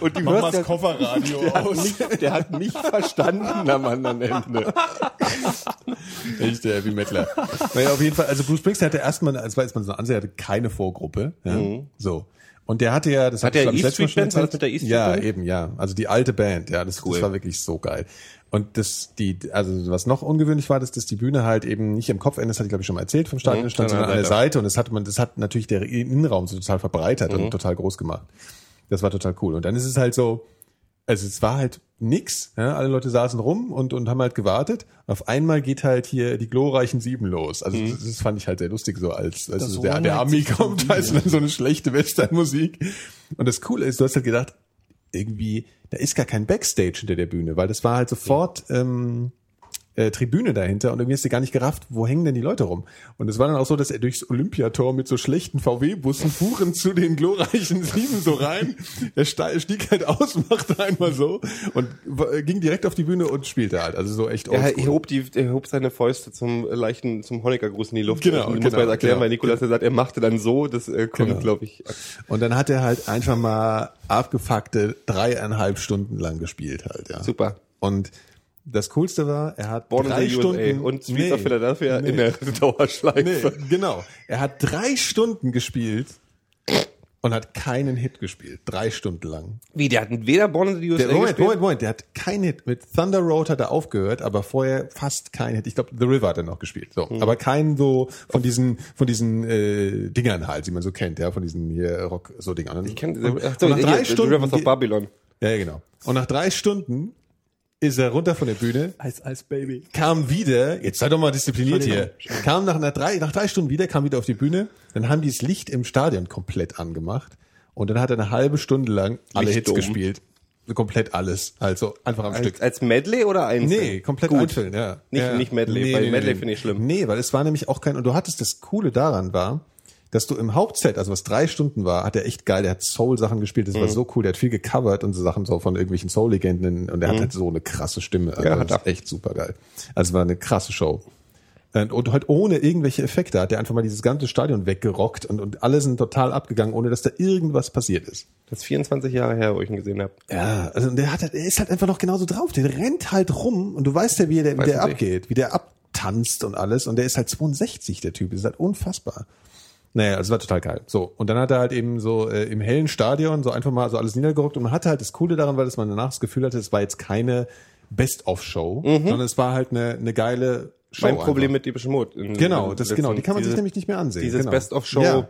Und du Mach mal hörst das ja, Kofferradio der hat, aus. nicht, der hat nicht verstanden am anderen Ende. Echt der Heavy Metaler. naja, auf jeden Fall, also Bruce Springsteen hatte erstmal, als man so ansehen, hatte keine Vorgruppe. Ja, So. Und der hatte ja, das Hat ich, der E Street Band? Das erzählt. mit der E Street Ja, Band? eben, ja. Also die alte Band, ja, das, Cool. das war wirklich so geil. Und das, die, also was noch ungewöhnlich war, dass, dass die Bühne halt eben nicht im Kopfende, das hatte ich glaube ich schon mal erzählt, vom Stadion Mhm, stand, sondern sondern an der Seite. Und das hat man, das hat natürlich der Innenraum so total verbreitert Mhm. und total groß gemacht. Das war total cool. Und dann ist es halt so, also es war halt nix. Ja? Alle Leute saßen rum und, und haben halt gewartet. Auf einmal geht halt hier die glorreichen Sieben los. Also das, das fand ich halt sehr lustig, so als, als so der, der Army kommt, ist dann so eine schlechte Westernmusik. Und das Coole ist, du hast halt gedacht, irgendwie, da ist gar kein Backstage hinter der Bühne, weil das war halt sofort ähm, äh, Tribüne dahinter und irgendwie hast du gar nicht gerafft, wo hängen denn die Leute rum. Und es war dann auch so, dass er durchs Olympiator mit so schlechten VW-Bussen fuhren zu den glorreichen Sieben so rein. Er stieg halt aus, machte einmal so und w- ging direkt auf die Bühne und spielte halt. Also so echt Er oldschool. hob, die, er hob seine Fäuste zum leichten, zum Honecker-Gruß in die Luft. Genau, muss genau, man jetzt erklären, genau. weil Nikolas ja sagt, er machte dann so, das äh, kommt, Genau. glaube ich. Und dann hat er halt einfach mal abgefuckte dreieinhalb Stunden lang gespielt halt, ja. Super. Und das Coolste war, er hat Born drei the Stunden und Streets Nee, of Philadelphia nee. in der Dauerschleife. Nee, genau. Er hat drei Stunden gespielt und hat keinen Hit gespielt. Drei Stunden lang. Wie, der hat weder Born in the USA Der, Moment, gespielt? Moment, Moment. Der hat keinen Hit. Mit Thunder Road hat er aufgehört, aber vorher fast keinen Hit. Ich glaube, The River hat er noch gespielt. So. Hm. Aber keinen so von diesen, von diesen äh, Dingern halt, die man so kennt, ja, von diesen hier Rock, so Dingern. Ich kenne ach so, nach hier, drei The Stunden. Rivers of ge- Babylon. ja, genau. Und nach drei Stunden ist er runter von der Bühne, Eis, Eis, Baby. kam wieder, jetzt sei doch mal diszipliniert hier, kam nach, einer drei, nach drei Stunden wieder, kam wieder auf die Bühne, dann haben die das Licht im Stadion komplett angemacht und dann hat er eine halbe Stunde lang alle Hits Lichtdom. gespielt. Komplett alles. Also einfach am Stück. Als, als Medley oder einzeln? Nee, komplett Gut. einzeln, ja. Nicht- ja. nicht Medley, weil Medley finde ich schlimm. Nee, weil es war nämlich auch kein, und du hattest das Coole daran war, dass du im Hauptset, also was drei Stunden war, hat er echt geil, der hat Soul-Sachen gespielt, das Mhm. war so cool, der hat viel gecovert und so Sachen so von irgendwelchen Soul-Legenden und der hat halt so eine krasse Stimme. Also Mhm. Ja, das hat er. ist echt super geil. Also es war eine krasse Show. Und, halt ohne irgendwelche Effekte hat er einfach mal dieses ganze Stadion weggerockt und, und alle sind total abgegangen, ohne dass da irgendwas passiert ist. Das ist 24 Jahre her, wo ich ihn gesehen habe. Ja, also der hat, halt- der ist halt einfach noch genauso drauf. Der rennt halt rum und du weißt ja, wie der, wie der abgeht, wie der abtanzt und alles. Und der ist halt 62, der Typ. Das ist halt unfassbar. Naja, also war total geil. So, und dann hat er halt eben so äh, im hellen Stadion so einfach mal so alles niedergerockt und man hatte halt das Coole daran, weil dass man danach das Gefühl hatte, es war jetzt keine Best-of-Show, sondern es war halt eine, eine geile Show. Mhm. mein Problem einfach. mit Depeche Mode. in- Genau, das, letzten- genau, die kann man sich diese- nämlich nicht mehr ansehen. Dieses genau. Best-of-Show, Ja.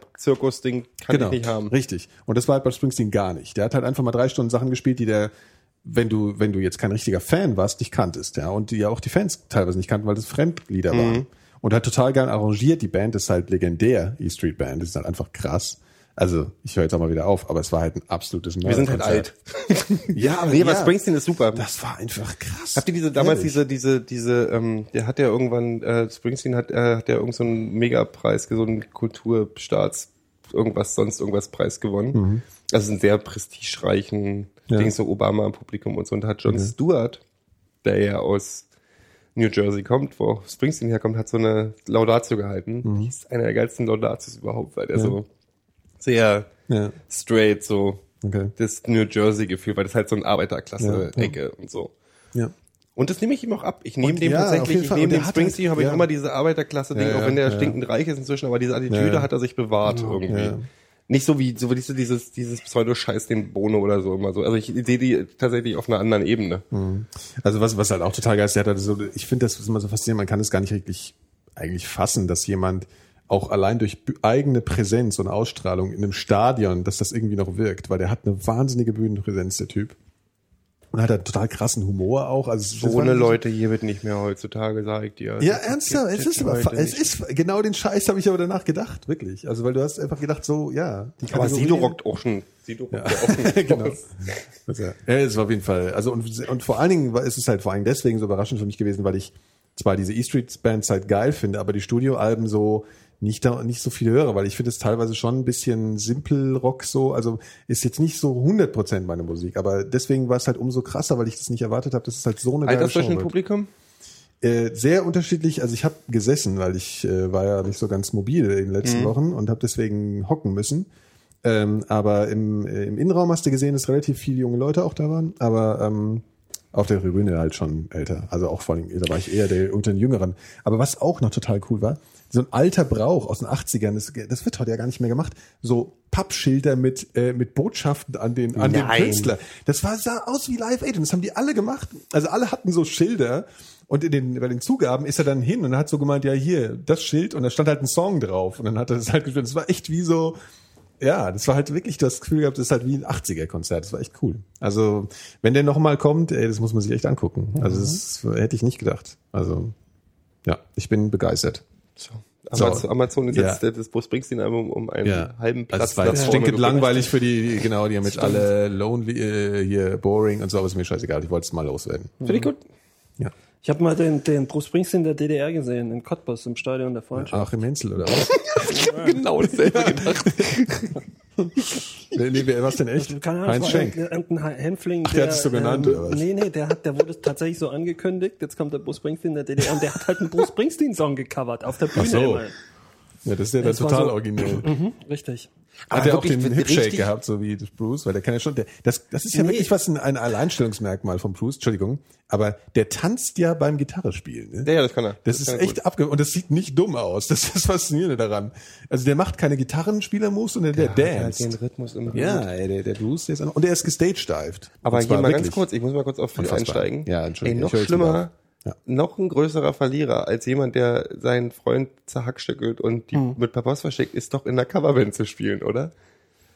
Kann Genau, ich nicht haben. richtig. Und das war halt bei Springsteen gar nicht. Der hat halt einfach mal drei Stunden Sachen gespielt, die der, wenn du, wenn du jetzt kein richtiger Fan warst, nicht kanntest, ja. Und die ja auch die Fans teilweise nicht kannten, weil das Fremdlieder Mhm. waren. Und hat total geil arrangiert. Die Band ist halt legendär, E Street Band. Das ist halt einfach krass. Also, ich höre jetzt auch mal wieder auf, aber es war halt ein absolutes Wir sind halt alt. Ja, aber Nee, aber ja, Springsteen ist super. das war einfach krass. Habt ihr diese damals Ehrlich. diese diese diese ähm, der hat ja irgendwann äh, Springsteen hat äh, hat ja irgend so einen Megapreis so einen Kulturstaats irgendwas sonst irgendwas Preis gewonnen. Also einen sehr prestigereichen Ja. Ding so Obama im Publikum und so und da hat John Stewart, der ja aus New Jersey kommt, wo auch Springsteen herkommt, hat so eine Laudatio gehalten. Die ist eine der geilsten Laudatios überhaupt, weil der so sehr Ja, straight so okay. das New Jersey Gefühl, weil das halt so ein Arbeiterklasse-Ecke und so. Ja. Und das nehme ich ihm auch ab. Ich nehme Und dem ja, tatsächlich, ich nehme dem hat Springsteen, halt- habe ich ja. immer diese Arbeiterklasse-Ding, Ja, auch wenn der ja. stinkend reich ist inzwischen, aber diese Attitüde Ja, ja. hat er sich bewahrt irgendwie. Nicht so wie so wie diese, dieses, dieses Pseudo-Scheiß, den Bono oder so immer so. Also ich sehe die tatsächlich auf einer anderen Ebene. Also was, was halt auch total geil ist, der hat halt so, ich finde das immer so faszinierend, man kann es gar nicht wirklich eigentlich fassen, dass jemand auch allein durch eigene Präsenz und Ausstrahlung in einem Stadion, dass das irgendwie noch wirkt, weil der hat eine wahnsinnige Bühnenpräsenz, der Typ. Und hat einen total krassen Humor auch. Also So eine Leute hier wird nicht mehr heutzutage, sag ich dir. Ja, ernsthaft, es ist, aber, es ist genau den Scheiß habe ich aber danach gedacht, wirklich. Also weil du hast einfach gedacht, so ja. Die Aber Sido rockt auch schon. Sido rockt ja, auch schon. genau. Das, ja, ja, es war auf jeden Fall. Also und, und vor allen Dingen war, ist es halt vor allem deswegen so überraschend für mich gewesen, weil ich zwar diese E-Street Bands halt geil finde, aber die Studioalben so nicht da, nicht so viel höre, weil ich finde es teilweise schon ein bisschen Simple Rock so, also ist jetzt nicht so 100% meine Musik, aber deswegen war es halt umso krasser, weil ich das nicht erwartet habe, dass es halt so eine Altersdurchschnitt. Publikum? Äh, sehr unterschiedlich. Also ich habe gesessen, weil ich äh, war ja nicht so ganz mobil in den letzten Wochen und habe deswegen hocken müssen. Ähm, aber im, äh, im Innenraum hast du gesehen, dass relativ viele junge Leute auch da waren. Aber ähm, auf der Tribüne halt schon älter. Also auch vor allem, da war ich eher der unter den Jüngeren. Aber was auch noch total cool war, so ein alter Brauch aus den 80ern, das, das wird heute ja gar nicht mehr gemacht, so Pappschilder mit, äh, mit Botschaften an den, an den. Künstler. Das war, sah aus wie Live Aid und das haben die alle gemacht. Also alle hatten so Schilder und in den, bei den Zugaben ist er dann hin und hat so gemeint, ja hier, das Schild und da stand halt ein Song drauf und dann hat er das halt gespielt. Das war echt wie so, ja, das war halt wirklich, du hast das Gefühl gehabt, das ist halt wie ein 80er-Konzert. Das war echt cool. Also, wenn der nochmal kommt, ey, das muss man sich echt angucken. Also, das hätte ich nicht gedacht. Also, ja, ich bin begeistert. So. Amazon, So. Amazon Ja. setzt das Bruce Springsteen-Album um einen Ja, halben Platz. Also, war jetzt vorne stinkend gerückt. langweilig für die, die- genau, die haben jetzt alle lonely, äh, hier, boring und so, aber ist mir scheißegal. Ich wollte es mal loswerden. Finde ich gut. Ja. Ich habe mal den, den Bruce Springsteen der DDR gesehen, in Cottbus im Stadion der Freundschaft. Achim Menzel, oder was? Genau dasselbe gedacht. nee, nee, wer was denn echt? Keine Ahnung, Heinz Schenk. irgendein- irgendein Hämpfling. der hat es so genannt, oder was? Nee, nee, der, hat, der wurde tatsächlich so angekündigt. Jetzt kommt der Bruce Springsteen der DDR und der hat halt einen Bruce Springsteen-Song gecovert auf der Bühne. so. immerhin. Ja, das ist ja war total so- originell. Mhm, richtig. Hat Aber er auch den Hipshake gehabt, so wie das Bruce, weil der kann ja schon, der, das, das ist ja Nee. wirklich was ein, ein Alleinstellungsmerkmal von Bruce, Entschuldigung, aber der tanzt ja beim Gitarre spielen. Ne? Ja, ja, das kann er. Das, ist kann er echt abge und das sieht nicht dumm aus. Das ist das Faszinierende daran. Also der macht keine Gitarrenspieler-Moves, sondern der, Ja, dance. den Rhythmus immer Ja, ey, der, der Bruce, der ist auch, und der ist gestagedived. Aber hier mal ganz kurz, ich muss mal kurz auf Phil einsteigen. Ja, Ey, Entschuldigung, noch höre jetzt schlimmer. Ja. noch ein größerer Verlierer als jemand, der seinen Freund zerhackstückelt und die Hm. mit per Post verschickt, ist doch in der Coverband zu spielen, oder?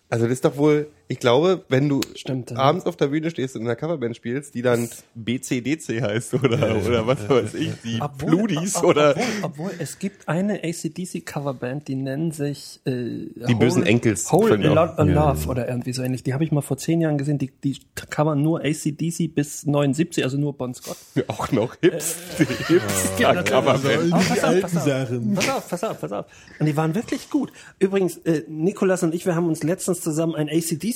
Also das ist doch wohl, ich glaube, wenn du Stimmt, ja. abends auf der Bühne stehst und in der Coverband spielst, die dann BCDC heißt oder, oder was weiß ich, die Pludis ob- oder Obwohl, obwohl, es gibt eine ACDC-Coverband, die nennen sich äh, Die bösen Enkels Whole. Lot of Love oder irgendwie so ähnlich. Die habe ich mal vor zehn Jahren gesehen. Die, die covern nur ACDC bis 79, also nur Bon Scott. auch noch Hips, Äh, Hipster Coverband. Oh, pass auf, pass auf. Sachen. Pass auf, pass auf, pass auf. Und die waren wirklich gut. Übrigens, äh, Nikolas und ich, wir haben uns letztens zusammen ein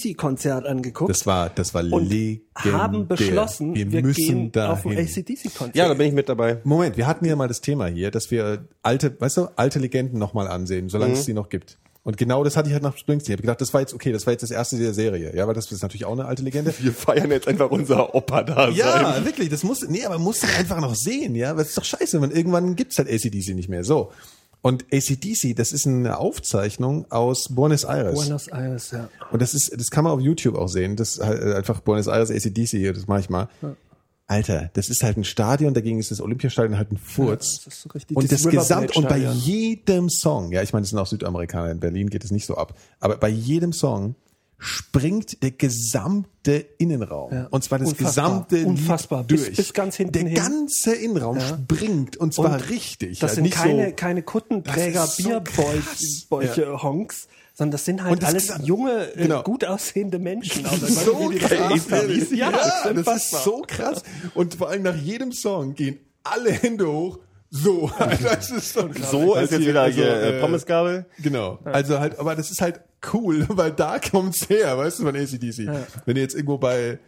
ACDC-Konzert angeguckt. Das war, das war und legendär. haben beschlossen, wir, wir müssen gehen da auf ein. ACDC-Konzert. Ja, da bin ich mit dabei. Moment, wir hatten ja mal das Thema hier, dass wir alte, weißt du, alte Legenden nochmal ansehen, solange Mhm. es die noch gibt. Und genau das hatte ich halt nach Springsteen. Ich habe gedacht, das war jetzt okay, das war jetzt das erste der Serie. Ja, weil das ist natürlich auch eine alte Legende. Wir feiern jetzt einfach unser Opa da Ja, wirklich, das muss, nee, aber muss ich einfach noch sehen, ja, weil es ist doch scheiße, wenn irgendwann gibt's halt ACDC nicht mehr. So. Und ACDC, das ist eine Aufzeichnung aus Buenos Aires. Buenos Aires, ja. Und das ist, das kann man auf YouTube auch sehen. Das ist halt einfach Buenos Aires ACDC, das mache ich mal. Alter, das ist halt ein Stadion, dagegen ist das Olympiastadion halt ein Furz. das ist so richtig und dieses das Gesamt, und bei jedem Song, ja, ich meine, das sind auch Südamerikaner, in Berlin geht es nicht so ab, aber bei jedem Song springt der gesamte Innenraum. Ja. Und zwar das Unfassbar. gesamte Lied Unfassbar. Bis- durch. bis ganz hinten Der hin. ganze Innenraum springt und zwar richtig. Das halt sind keine, so, keine Kuttenträger, so Bierbäuche. Honks, sondern das sind halt Und das alles junge, äh, Genau. gut aussehende Menschen. Ist so das krass. Ja, Ja, das ist so krass. Und vor allem nach jedem Song gehen alle Hände hoch. So, das ist so, So ist jetzt wieder also, hier äh, Pommesgabel. Genau. Also halt, aber das ist halt cool, weil da kommt's her, weißt du, von ACDC. Wenn du jetzt irgendwo bei,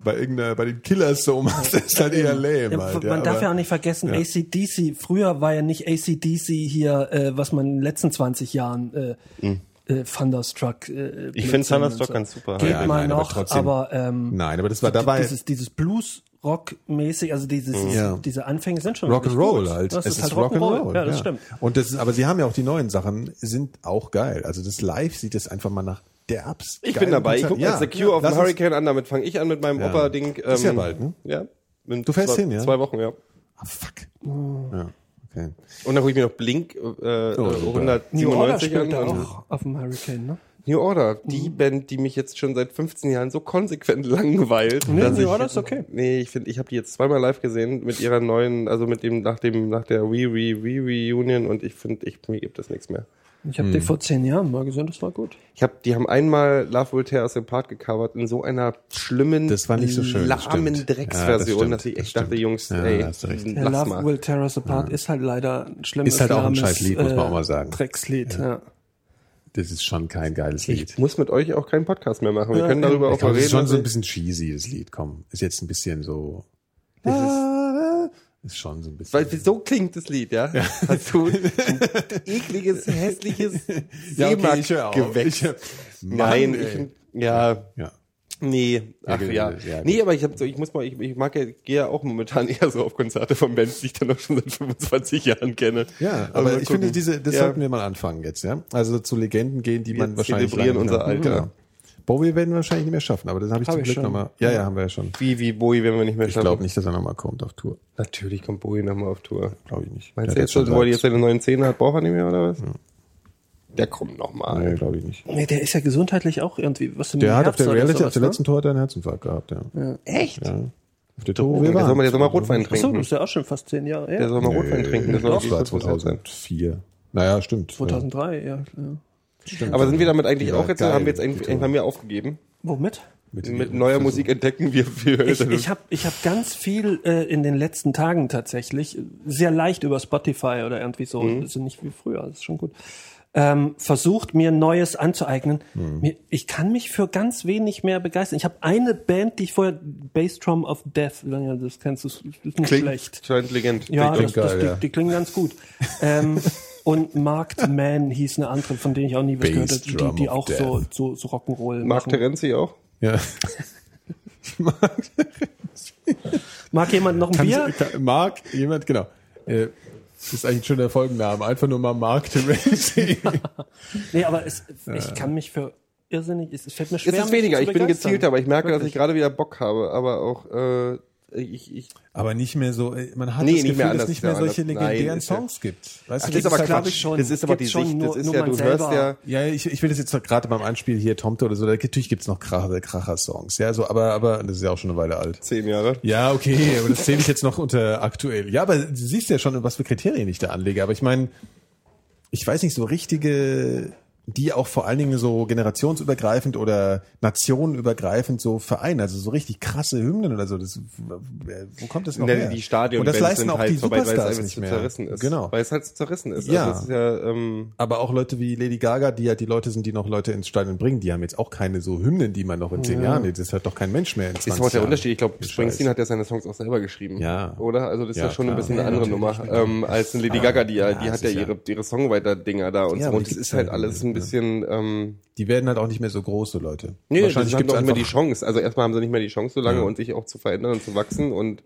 bei irgendeiner, bei den Killers so machst, das ist halt eher lame Ja, halt. man ja, darf aber- ja auch nicht vergessen, ACDC, früher war ja nicht ACDC hier, äh, was man in den letzten 20 Jahren äh, äh, Thunderstruck. Äh, Ich finde Thunderstruck und ganz super. Geht Ja, mal nein, aber noch, trotzdem. aber ähm, Nein, aber das war dabei. dieses, dieses Blues-Rock-mäßig, also dieses, Ja. diese Anfänge sind schon Rock and richtig Roll gut. halt. Das es ist halt Rock'n'Roll. Ja, das stimmt. Und das, aber sie haben ja auch die neuen Sachen, sind auch geil. Also das Live sieht es einfach mal nach derbs. Ich geilen bin dabei. Ich gucke Ja, jetzt The Cure ja, of the Hurricane an. Damit fange ich an mit meinem Ja. Opa-Ding. Ist ja ähm, bald, ne? Ja. In Du fährst zwei, hin, ja? Zwei Wochen, ja. Ah, fuck. Ja, okay. Und dann gucke ich mir noch Blink äh, Oh, super. New Order 197 spielt an. auch auf dem Hurricane, ne? New Order, die Band, die mich jetzt schon seit 15 Jahren so konsequent langweilt. Nee, dass New ich, Order ist okay. Nee, ich finde, ich habe die jetzt zweimal live gesehen mit ihrer neuen, also mit dem nach dem nach der Re Re Re Reunion und ich finde, ich mir gibt es nichts mehr. Ich habe die vor zehn Jahren mal gesehen, das war gut. Ich habe, die haben einmal Love Will Tear Us Apart gecovert in so einer schlimmen, Das war nicht so schön, das lahmen stimmt. Ja, Drecksversion, das dass ich echt das dachte, stimmt. Jungs, Ja, ey. Ja, Love mal. Will Tear Us Apart ist halt leider ein schlimmes Ist halt auch ein Scheißlied, muss man auch mal sagen. Dreckslied, ja. Das ist schon kein geiles Lied. Ich muss mit euch auch keinen Podcast mehr machen. Wir Ja, können darüber Ich auch mal glaube, das reden. ist schon so ein also- bisschen cheesy, das Lied. Komm, ist jetzt ein bisschen so. Ist schon so ein bisschen. Weil so klingt das Lied, ja? Hast du ein ekliges, hässliches Ja, okay, ich. Ich Nein, Mann, ich, ja, Ja. Nee, ach Ja, ja. ja, ja, Nee, aber ich hab so, ich muss mal, ich, ich mag ja, gehe ja auch momentan eher so auf Konzerte von Bands, die ich dann auch schon seit 25 Jahren kenne. Ja, Also aber ich finde, gucken. diese, das Ja. sollten wir mal anfangen jetzt, ja. Also zu Legenden gehen, die Wir man wahrscheinlich zelebrieren unser Alter. Genau. Bowie werden wir wahrscheinlich nicht mehr schaffen, aber das habe ich Hab zum ich Glück nochmal. Ja, ja, haben wir ja schon. Wie, wie Bowie werden wir nicht mehr Ich schaffen. glaube nicht, dass er nochmal kommt auf Tour. Natürlich kommt Bowie nochmal auf Tour. Glaube ich nicht. Meinst du jetzt, schon, wo er jetzt seine neuen Zähne hat, braucht er nicht mehr, oder was? Der kommt nochmal. Nee, glaube ich nicht. Nee, der ist ja gesundheitlich auch irgendwie, was Der hat auf Herz der Reality, sowas, auf der ne? letzten Tour hat er einen Herzinfarkt gehabt, ja. Echt? ja. Auf der Tour, wo Der wir soll mal, der soll mal Rotwein Achso, trinken. das ist ja auch schon fast zehn Jahre Der her. soll mal Rotwein trinken. Das soll das war wirklich so passiert sein. 2004. Naja, stimmt. 2003, ja. ja. Aber sind wir damit eigentlich Ja, auch jetzt, geil, haben wir jetzt eigentlich irgendwann mehr aufgegeben? Womit? Mit, Mit neuer Musik entdecken wir viel Ich, ich habe ich hab ganz viel äh, in den letzten Tagen tatsächlich, sehr leicht über Spotify oder irgendwie so, Mhm. also nicht wie früher, das ist schon gut, ähm, versucht mir Neues anzueignen. Mhm. Ich kann mich für ganz wenig mehr begeistern. Ich habe eine Band, die ich vorher, Bassdrum of Death, das kennst du, das ist nicht schlecht. Scheint Legend. Ja, das, klingt das, geil, die, ja. die klingen ganz gut. ähm, und Marked Man hieß eine andere, von denen ich auch nie was gehört habe, die, die auch so, Death. so, so Rock'n'Roll Mark machen. Terenzi auch? Ja. Mag jemand noch ein Bier? kann, Mark, jemand, genau. Äh, ist eigentlich schon der Folgenname. Einfach nur mal Mark Terenzi. Nee, aber es, ich kann mich für irrsinnig, es, fällt mir schwer. Es ist weniger, ich bin gezielter, aber ich merke, dass Wirklich. ich gerade wieder Bock habe, aber auch, äh, ich, ich, Aber nicht mehr so, äh, man hat Nee, das nicht Gefühl, mehr dass es nicht mehr solche anders. Nein, legendären ja- Songs gibt. Weißt Ach, du, das ist aber glaub Quatsch. ich, schon. Das ist aber die Sicht, nur- das ist ja, du hörst ja, Ja, ich, ich will das jetzt gerade beim Anspiel hier Tomte oder so, natürlich gibt's noch Kracher, Kracher-Songs. Ja, so, aber, aber das ist ja auch schon eine Weile alt. zehn Jahre. Ja, okay, aber das zähle ich jetzt noch unter aktuell. Ja, aber du siehst ja schon, was für Kriterien ich da anlege. Aber ich meine, ich weiß nicht, so richtige, die auch vor allen Dingen so generationsübergreifend oder nationenübergreifend so vereinen, also so richtig krasse Hymnen oder so. Das, wo kommt das noch Ne, her? Die Stadion Und das leisten auch halt die vorbei, weil es Superstars nicht mehr. zerrissen ist. Genau. Weil es halt zu zerrissen ist. Ja. Also ist ja, ähm, Aber auch Leute wie Lady Gaga, die ja die Leute sind, die noch Leute ins Stadion bringen, die haben jetzt auch keine so Hymnen, die man noch in zehn Jahren, das hört doch kein Mensch mehr in 20 ist auch der Jahren. Unterschied. Ich glaube, Springsteen hat ja seine Songs auch selber geschrieben. Ja. Oder? Also das ist Ja, ja, schon klar. ein bisschen Ja, eine andere Nummer ähm, als eine Lady Gaga, die ja, die hat ja ihre, ihre Songwriter-Dinger da und Ja, so. Und gibt's ist halt halt alles ja. Bisschen, ähm, Die werden halt auch nicht mehr so große Leute. nee, Wahrscheinlich haben gibt's auch nicht mehr die Chance. Also erstmal haben sie nicht mehr die Chance so lange Ja. und sich auch zu verändern und zu wachsen und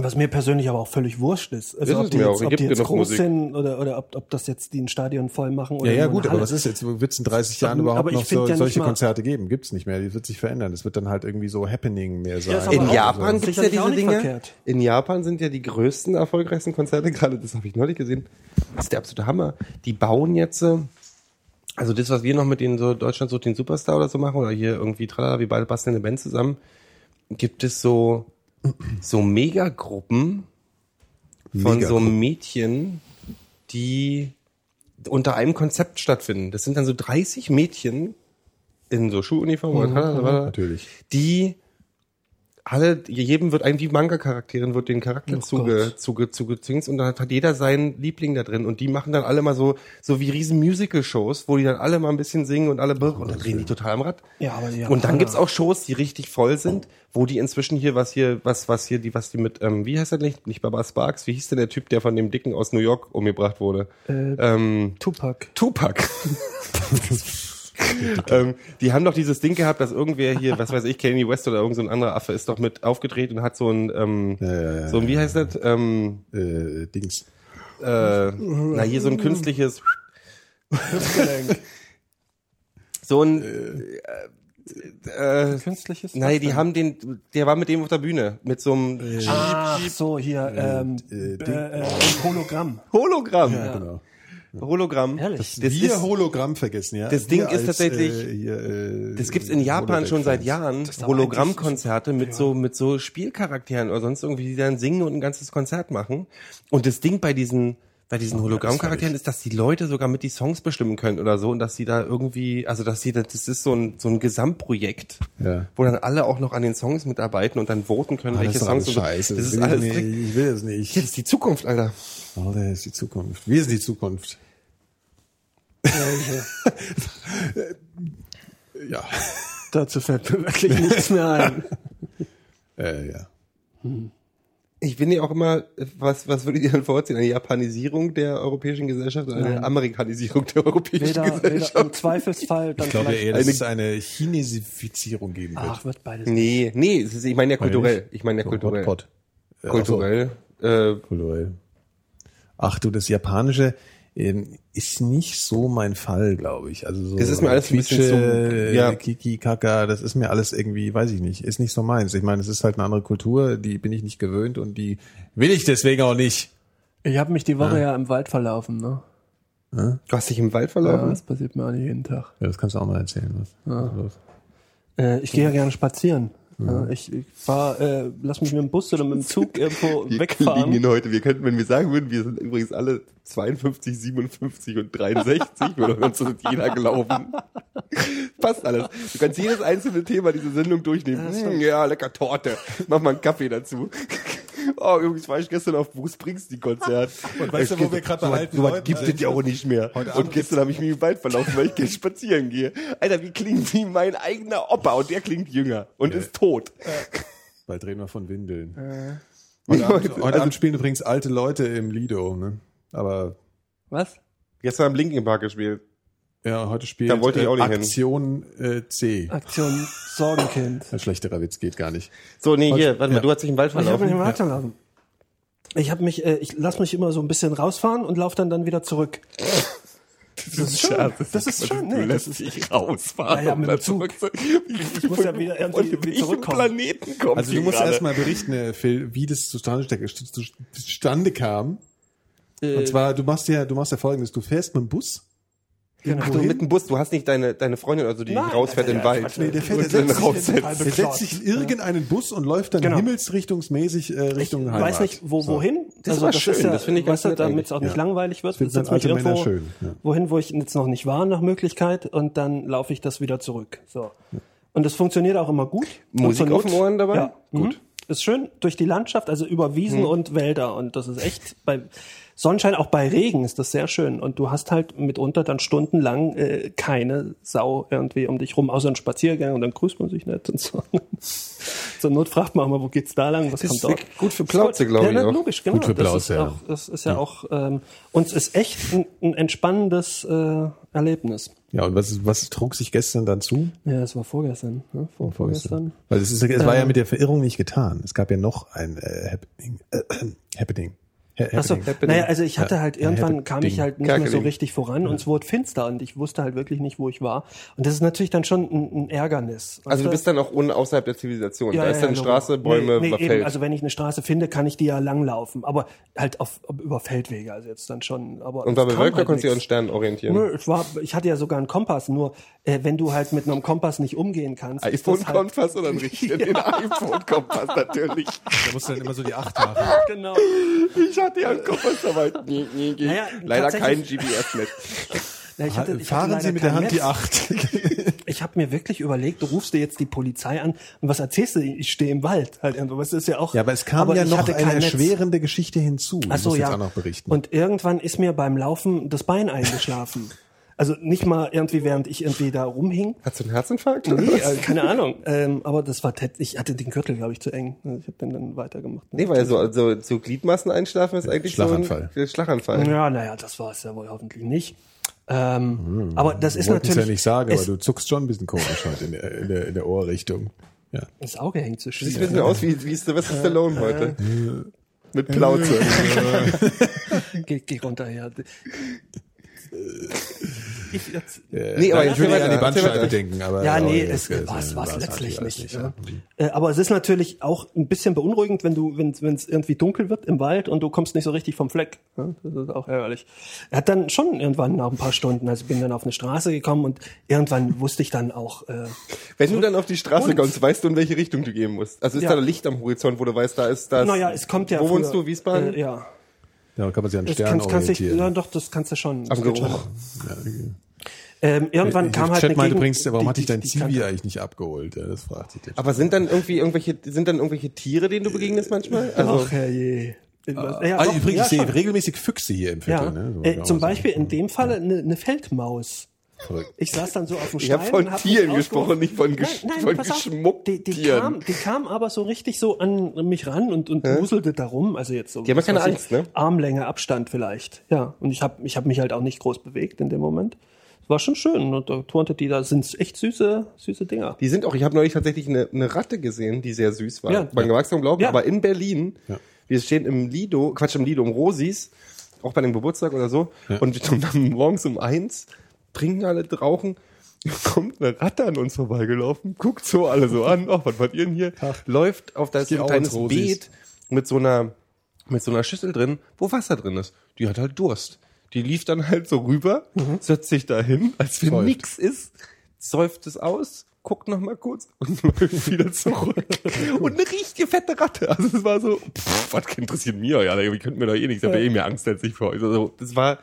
Was mir persönlich aber auch völlig wurscht ist. Also Ist ob es die jetzt, auch. ob Gibt die jetzt groß Musik. sind oder, oder ob, ob das jetzt die ein Stadion voll machen oder Ja, ja, gut, aber was ist jetzt, wird es in 30 Jahren überhaupt noch so, ja solche Konzerte geben? Gibt's nicht mehr. Die wird sich verändern. Das wird dann halt irgendwie so Happening mehr sein. aber In Japan also, gibt's ja diese Dinge. verkehrt. In Japan sind ja die größten, erfolgreichsten Konzerte gerade, das habe ich neulich gesehen. Das ist der absolute Hammer. Die bauen jetzt, äh, also das, was wir noch mit den so Deutschland so den Superstar oder so machen, oder hier irgendwie tralala, wir beide basteln eine Band zusammen, gibt es so, so Megagruppen von so Megagruppen. Mädchen, die unter einem Konzept stattfinden. Das sind dann so 30 Mädchen in so Schuluniform oder tralala, Natürlich. die alle, jedem wird ein, wie Manga-Charakteren wird den Charakter Oh zuge, zuge, zugezwingt und dann hat, hat jeder seinen Liebling da drin und die machen dann alle mal so, so wie riesen Musical-Shows, wo die dann alle mal ein bisschen singen und alle, und dann drehen die total am Rad. Ja, aber die Und dann gibt's auch Shows, die richtig voll sind, wo die inzwischen hier, was hier, was, was hier, die, was die mit, ähm, wie heißt der nicht, nicht Baba Sparks, wie hieß denn der Typ, der von dem Dicken aus New York umgebracht wurde? Äh, ähm, Tupac. Tupac. ähm, die haben doch dieses Ding gehabt, dass irgendwer hier, was weiß ich, Kanye West oder irgend so ein anderer Affe ist doch mit aufgedreht und hat so ein, ähm, ja, so ein, wie heißt das? Ähm, Äh, Dings. äh, na hier so ein künstliches, so ein, äh, äh, Künstliches? nein, die haben den, der war mit dem auf der Bühne, mit so einem Ach so, hier, ähm, äh, äh, äh, Hologramm. Hologramm. Genau. Hologramm. Ehrlich? Das, das wir ist, Hologramm vergessen, ja. das Ding Wir ist tatsächlich- Äh, hier, äh, das gibt's in Japan schon seit Jahren. Hologrammkonzerte mit so, mit so Spielcharakteren oder sonst irgendwie, die dann singen und ein ganzes Konzert machen. Und das Ding bei diesen, bei diesen Hologrammcharakteren ist, dass die Leute sogar mit die Songs bestimmen können oder so und dass sie da irgendwie, also dass sie, das ist so ein, so ein Gesamtprojekt, Ja. wo dann alle auch noch an den Songs mitarbeiten und dann voten können, Ah, das welche ist doch Songs scheiße. Das ist will alles nicht. ich will das nicht. das ist die Zukunft, Alter. Alter, ist die Zukunft. Wir sind die Zukunft. ja. Dazu fällt mir wirklich nichts mehr ein. Äh, ja. Ich bin ja auch immer, was, was würdet ihr denn vorziehen? Eine Japanisierung der europäischen Gesellschaft oder eine Nein. Amerikanisierung der europäischen Weder, weder Gesellschaft? im Zweifelsfall dann Ich glaube eher, dass Eine- es eine Chinesifizierung geben wird. Ach, wird beides. Nee, nee, es ist, ich meine ja kulturell. Ich meine ja So, kulturell. Hotpot. Äh, Kulturell. Äh, ach so, kulturell. Ach du, das Japanische ähm, ist nicht so mein Fall, glaube ich. Also so Das ist mir alles ein bisschen Quietsche, zu- ja. Kiki, Kaka, das ist mir alles irgendwie, weiß ich nicht, ist nicht so meins. Ich meine, es ist halt eine andere Kultur, die bin ich nicht gewöhnt und die will ich deswegen auch nicht. Ich habe mich die Woche ja. im Wald verlaufen, ne? du hast dich im Wald Ja, verlaufen? das passiert mir auch nicht jeden Tag. Ja, das kannst du auch mal erzählen. Was, was ist los? Äh, ich gehe ja gerne spazieren. Ja, ich ich fahr, äh, lass mich mit dem Bus oder mit dem Zug irgendwo Wir wegfahren. liegen ihn heute. Wir könnten, wenn wir sagen würden, wir sind übrigens alle 52, 57 und 63, würde uns das jeder glauben. Passt alles. Du kannst jedes einzelne Thema dieser Sendung durchnehmen. Hm, ja, lecker Torte. Mach mal einen Kaffee dazu. Oh, übrigens war ich gestern auf Bruce Springsteen-Konzert. Und weißt du, wo wir gerade bei so, so gibt es ja auch nicht mehr. Und gestern habe ich mich im Wald verlaufen, weil ich spazieren gehe. Alter, wie klingt wie mein eigener Opa und der klingt jünger und ist tot. Bald reden wir von Windeln. Heute, Abend, heute Also- Abend spielen übrigens alte Leute im Lido, ne? Aber Was? Gestern haben Linkin Park gespielt. ja, heute spielt Da wollte ich auch nicht äh, hin. Aktion äh, C. Aktion Sorgenkind. Ein schlechterer Witz geht gar nicht. So, nee, hier, warte mal, Ja. du hast dich im Wald Ich habe mich verlaufen. im Wald verlaufen. Ich habe mich, äh, ich lass mich immer so ein bisschen rausfahren und laufe dann dann wieder zurück. Das ist schön. Das ist schön. Du Nee, das lässt ist, dich rausfahren. Ja, ja, mit dem Zug. zu- Ich muss ja wieder irgendwie zurückkommen. Planeten kommt Also du musst erstmal berichten, äh, Phil, wie das zustande, zustande kam. Und zwar, du machst ja, du machst ja folgendes, du fährst mit dem Bus. Genau. Ach du, mit dem Bus, du hast nicht deine, deine Freundin, also die Nein, rausfährt in den Wald. Nee, der fährt, der dann setzt, der setzt sich in irgendeinen Bus und läuft dann Genau. himmelsrichtungsmäßig äh, ich Richtung Heimat. weiß nicht, wo, So. wohin. Das war schön, das finde ich ganz nett damit es auch nicht Ja. langweilig wird. dann alte mich Männer schön, ja. Wohin, wo ich jetzt noch nicht war nach Möglichkeit und dann laufe ich das wieder zurück. So. Und das funktioniert auch immer gut. Musik auf den Ohren dabei? Ja, Gut. gut. Ist schön durch die Landschaft, also über Wiesen und Wälder und das ist echt bei Sonnenschein, auch bei Regen ist das sehr schön und du hast halt mitunter dann stundenlang äh, keine Sau irgendwie um dich rum, außer ein Spaziergang und dann grüßt man sich nicht und so. Zur Not fragt man auch mal, wo geht's da lang, was Das kommt ist dort? gut für Plauze, glaube ja, ich na, auch. Logisch, genau. Gut für das Plauze, ist ja. auch, das ist ja, auch, ähm, uns ist echt ein, ein entspannendes äh, Erlebnis. Ja, und was, was trug sich gestern dann zu? Ja, es war vorgestern, ne? Vor, vorgestern. Weil es, ist, es war ja mit der Verirrung nicht getan. Es gab ja noch ein äh, Happening. Äh, Happening. Achso, naja, also ich hatte Ja, halt ja, irgendwann kam ich halt nicht mehr so richtig voran und es wurde finster und ich wusste halt wirklich nicht, wo ich war. Und das ist natürlich dann schon ein, ein Ärgernis. Also weißt du bist dann auch un außerhalb der Zivilisation. da ist dann logisch. Straße, Bäume, nee, nee, Feld. eben, Also wenn ich eine Straße finde, kann ich die ja langlaufen, aber halt auf über Feldwege, also jetzt dann schon. Aber und kam bewölkt, da halt konntest du dich an nix. Sternen orientieren. Nö, es war, ich hatte ja sogar einen Kompass, nur äh, wenn du halt mit einem Kompass nicht umgehen kannst. ist das halt, iPhone-Kompass oder einen richtigen den iPhone-Kompass natürlich. Da musst du dann immer so die Acht machen. Genau. Ich hatte ja einen Kompass dabei. Nee, nee, nee. Naja, Leider kein GPS-Netz. Ja, ich hatte, ich Fahren Sie mit der Hand die Netz. Acht. Ich habe mir wirklich überlegt, du rufst dir jetzt die Polizei an und was erzählst du? Ich stehe im Wald. Halt irgendwo. Das ist ja auch. Ja, aber es kam ja ich noch eine Netz. erschwerende Geschichte hinzu. Ach so, ja. auch noch berichten. Und irgendwann ist mir beim Laufen das Bein eingeschlafen. Also nicht mal irgendwie, während ich irgendwie da rumhing. Hast du einen Herzinfarkt? Nee, äh, keine Ahnung. Ähm, aber das war, ich hatte den Gürtel, glaube ich, zu eng. Also Ich habe den dann weitergemacht. Nee, weil so, so, so Gliedmaßen einschlafen ist eigentlich Schlaganfall. so ein Schlaganfall. Ja, naja, das war es ja wohl hoffentlich nicht. Ähm, aber das ist Hm, natürlich. ja nicht sagen, aber du zuckst schon ein bisschen komisch heute in der, in der, in der Ohrrichtung. Ja. Das Auge hängt so Sieht schief. ein bisschen aus wie, wie Sylvester Stallone heute. Mit Plauze. Geh, geh runter, ja. Ich jetzt, Nee, aber ich würde ja an die Bandscheibe denken, aber. Ja, aber nee, das- es war es war's letztlich alles nicht. ja. ja. Äh, aber es ist natürlich auch ein bisschen beunruhigend, wenn du, wenn wenn es irgendwie dunkel wird im Wald und du kommst nicht so richtig vom Fleck. Das ist auch ärgerlich. Er hat dann schon irgendwann nach ein paar Stunden, also ich bin dann auf eine Straße gekommen und irgendwann wusste ich dann auch, äh, Wenn du dann auf die Straße Und- kommst, weißt du, in welche Richtung du gehen musst. Also ist Ja. da Licht am Horizont, wo du weißt, da ist das. naja, es kommt ja. Wo wohnst früher- du, Wiesbaden? Äh, ja. Ja, kann man sich an Das Sternen kannst, kannst dich, orientieren. ja, doch, das kannst du schon. Am geht schon. Geruch. Ähm, irgendwann Ich- kam halt Chat eine meinte Gegend, übrigens, warum die- hat dich dein Zivi eigentlich nicht abgeholt? Ja, das fragt sich jetzt. Aber sind dann irgendwie irgendwelche, sind dann irgendwelche Tiere, denen du begegnest manchmal? Also, Ach, herrje. Ja, ah, doch, übrigens, ja, ich sehe schon. regelmäßig Füchse hier im Viertel. Ja, ne? So, äh, zum. Beispiel in dem Falle eine, eine Feldmaus. Ich saß dann so auf dem Ich Stein. hab von und hab Tieren gesprochen, nicht von gesch- von pass auf, Geschmucktieren. Die, die, kam, die kam aber so richtig so an mich ran und, und wuselte darum. Also jetzt so. Die haben ja keine ich, Angst, ne? Armlänge Abstand vielleicht. Ja. Und ich habe ich hab mich halt auch nicht groß bewegt in dem Moment. Es war schon schön. Und da turnte die, da sind echt süße, süße Dinger. die sind auch, ich habe neulich tatsächlich eine, eine Ratte gesehen, die sehr süß war. Ja. Man mag es kaum glauben, Ja. aber in Berlin, wir stehen im Lido, Quatsch, im Lido, im Rosis, auch bei dem Geburtstag oder so, und wir dann morgens um eins, trinken alle rauchen, kommt eine Ratte an uns vorbeigelaufen, guckt so alle so an, ach, was wollt ihr denn hier? Läuft auf das ein kleines. Beet mit so einer, mit so einer Schüssel drin, wo Wasser drin ist. Die hat halt Durst. Die lief dann halt so rüber, setzt sich da hin, als wenn nix ist, säuft es aus, guckt noch mal kurz und läuft wieder zurück. Und eine richtige fette Ratte. Also es war so, pff, was interessiert mir? Ja, ihr könnt mir doch eh nichts, ich habe ja eh mehr Angst als ich vor euch. Also das war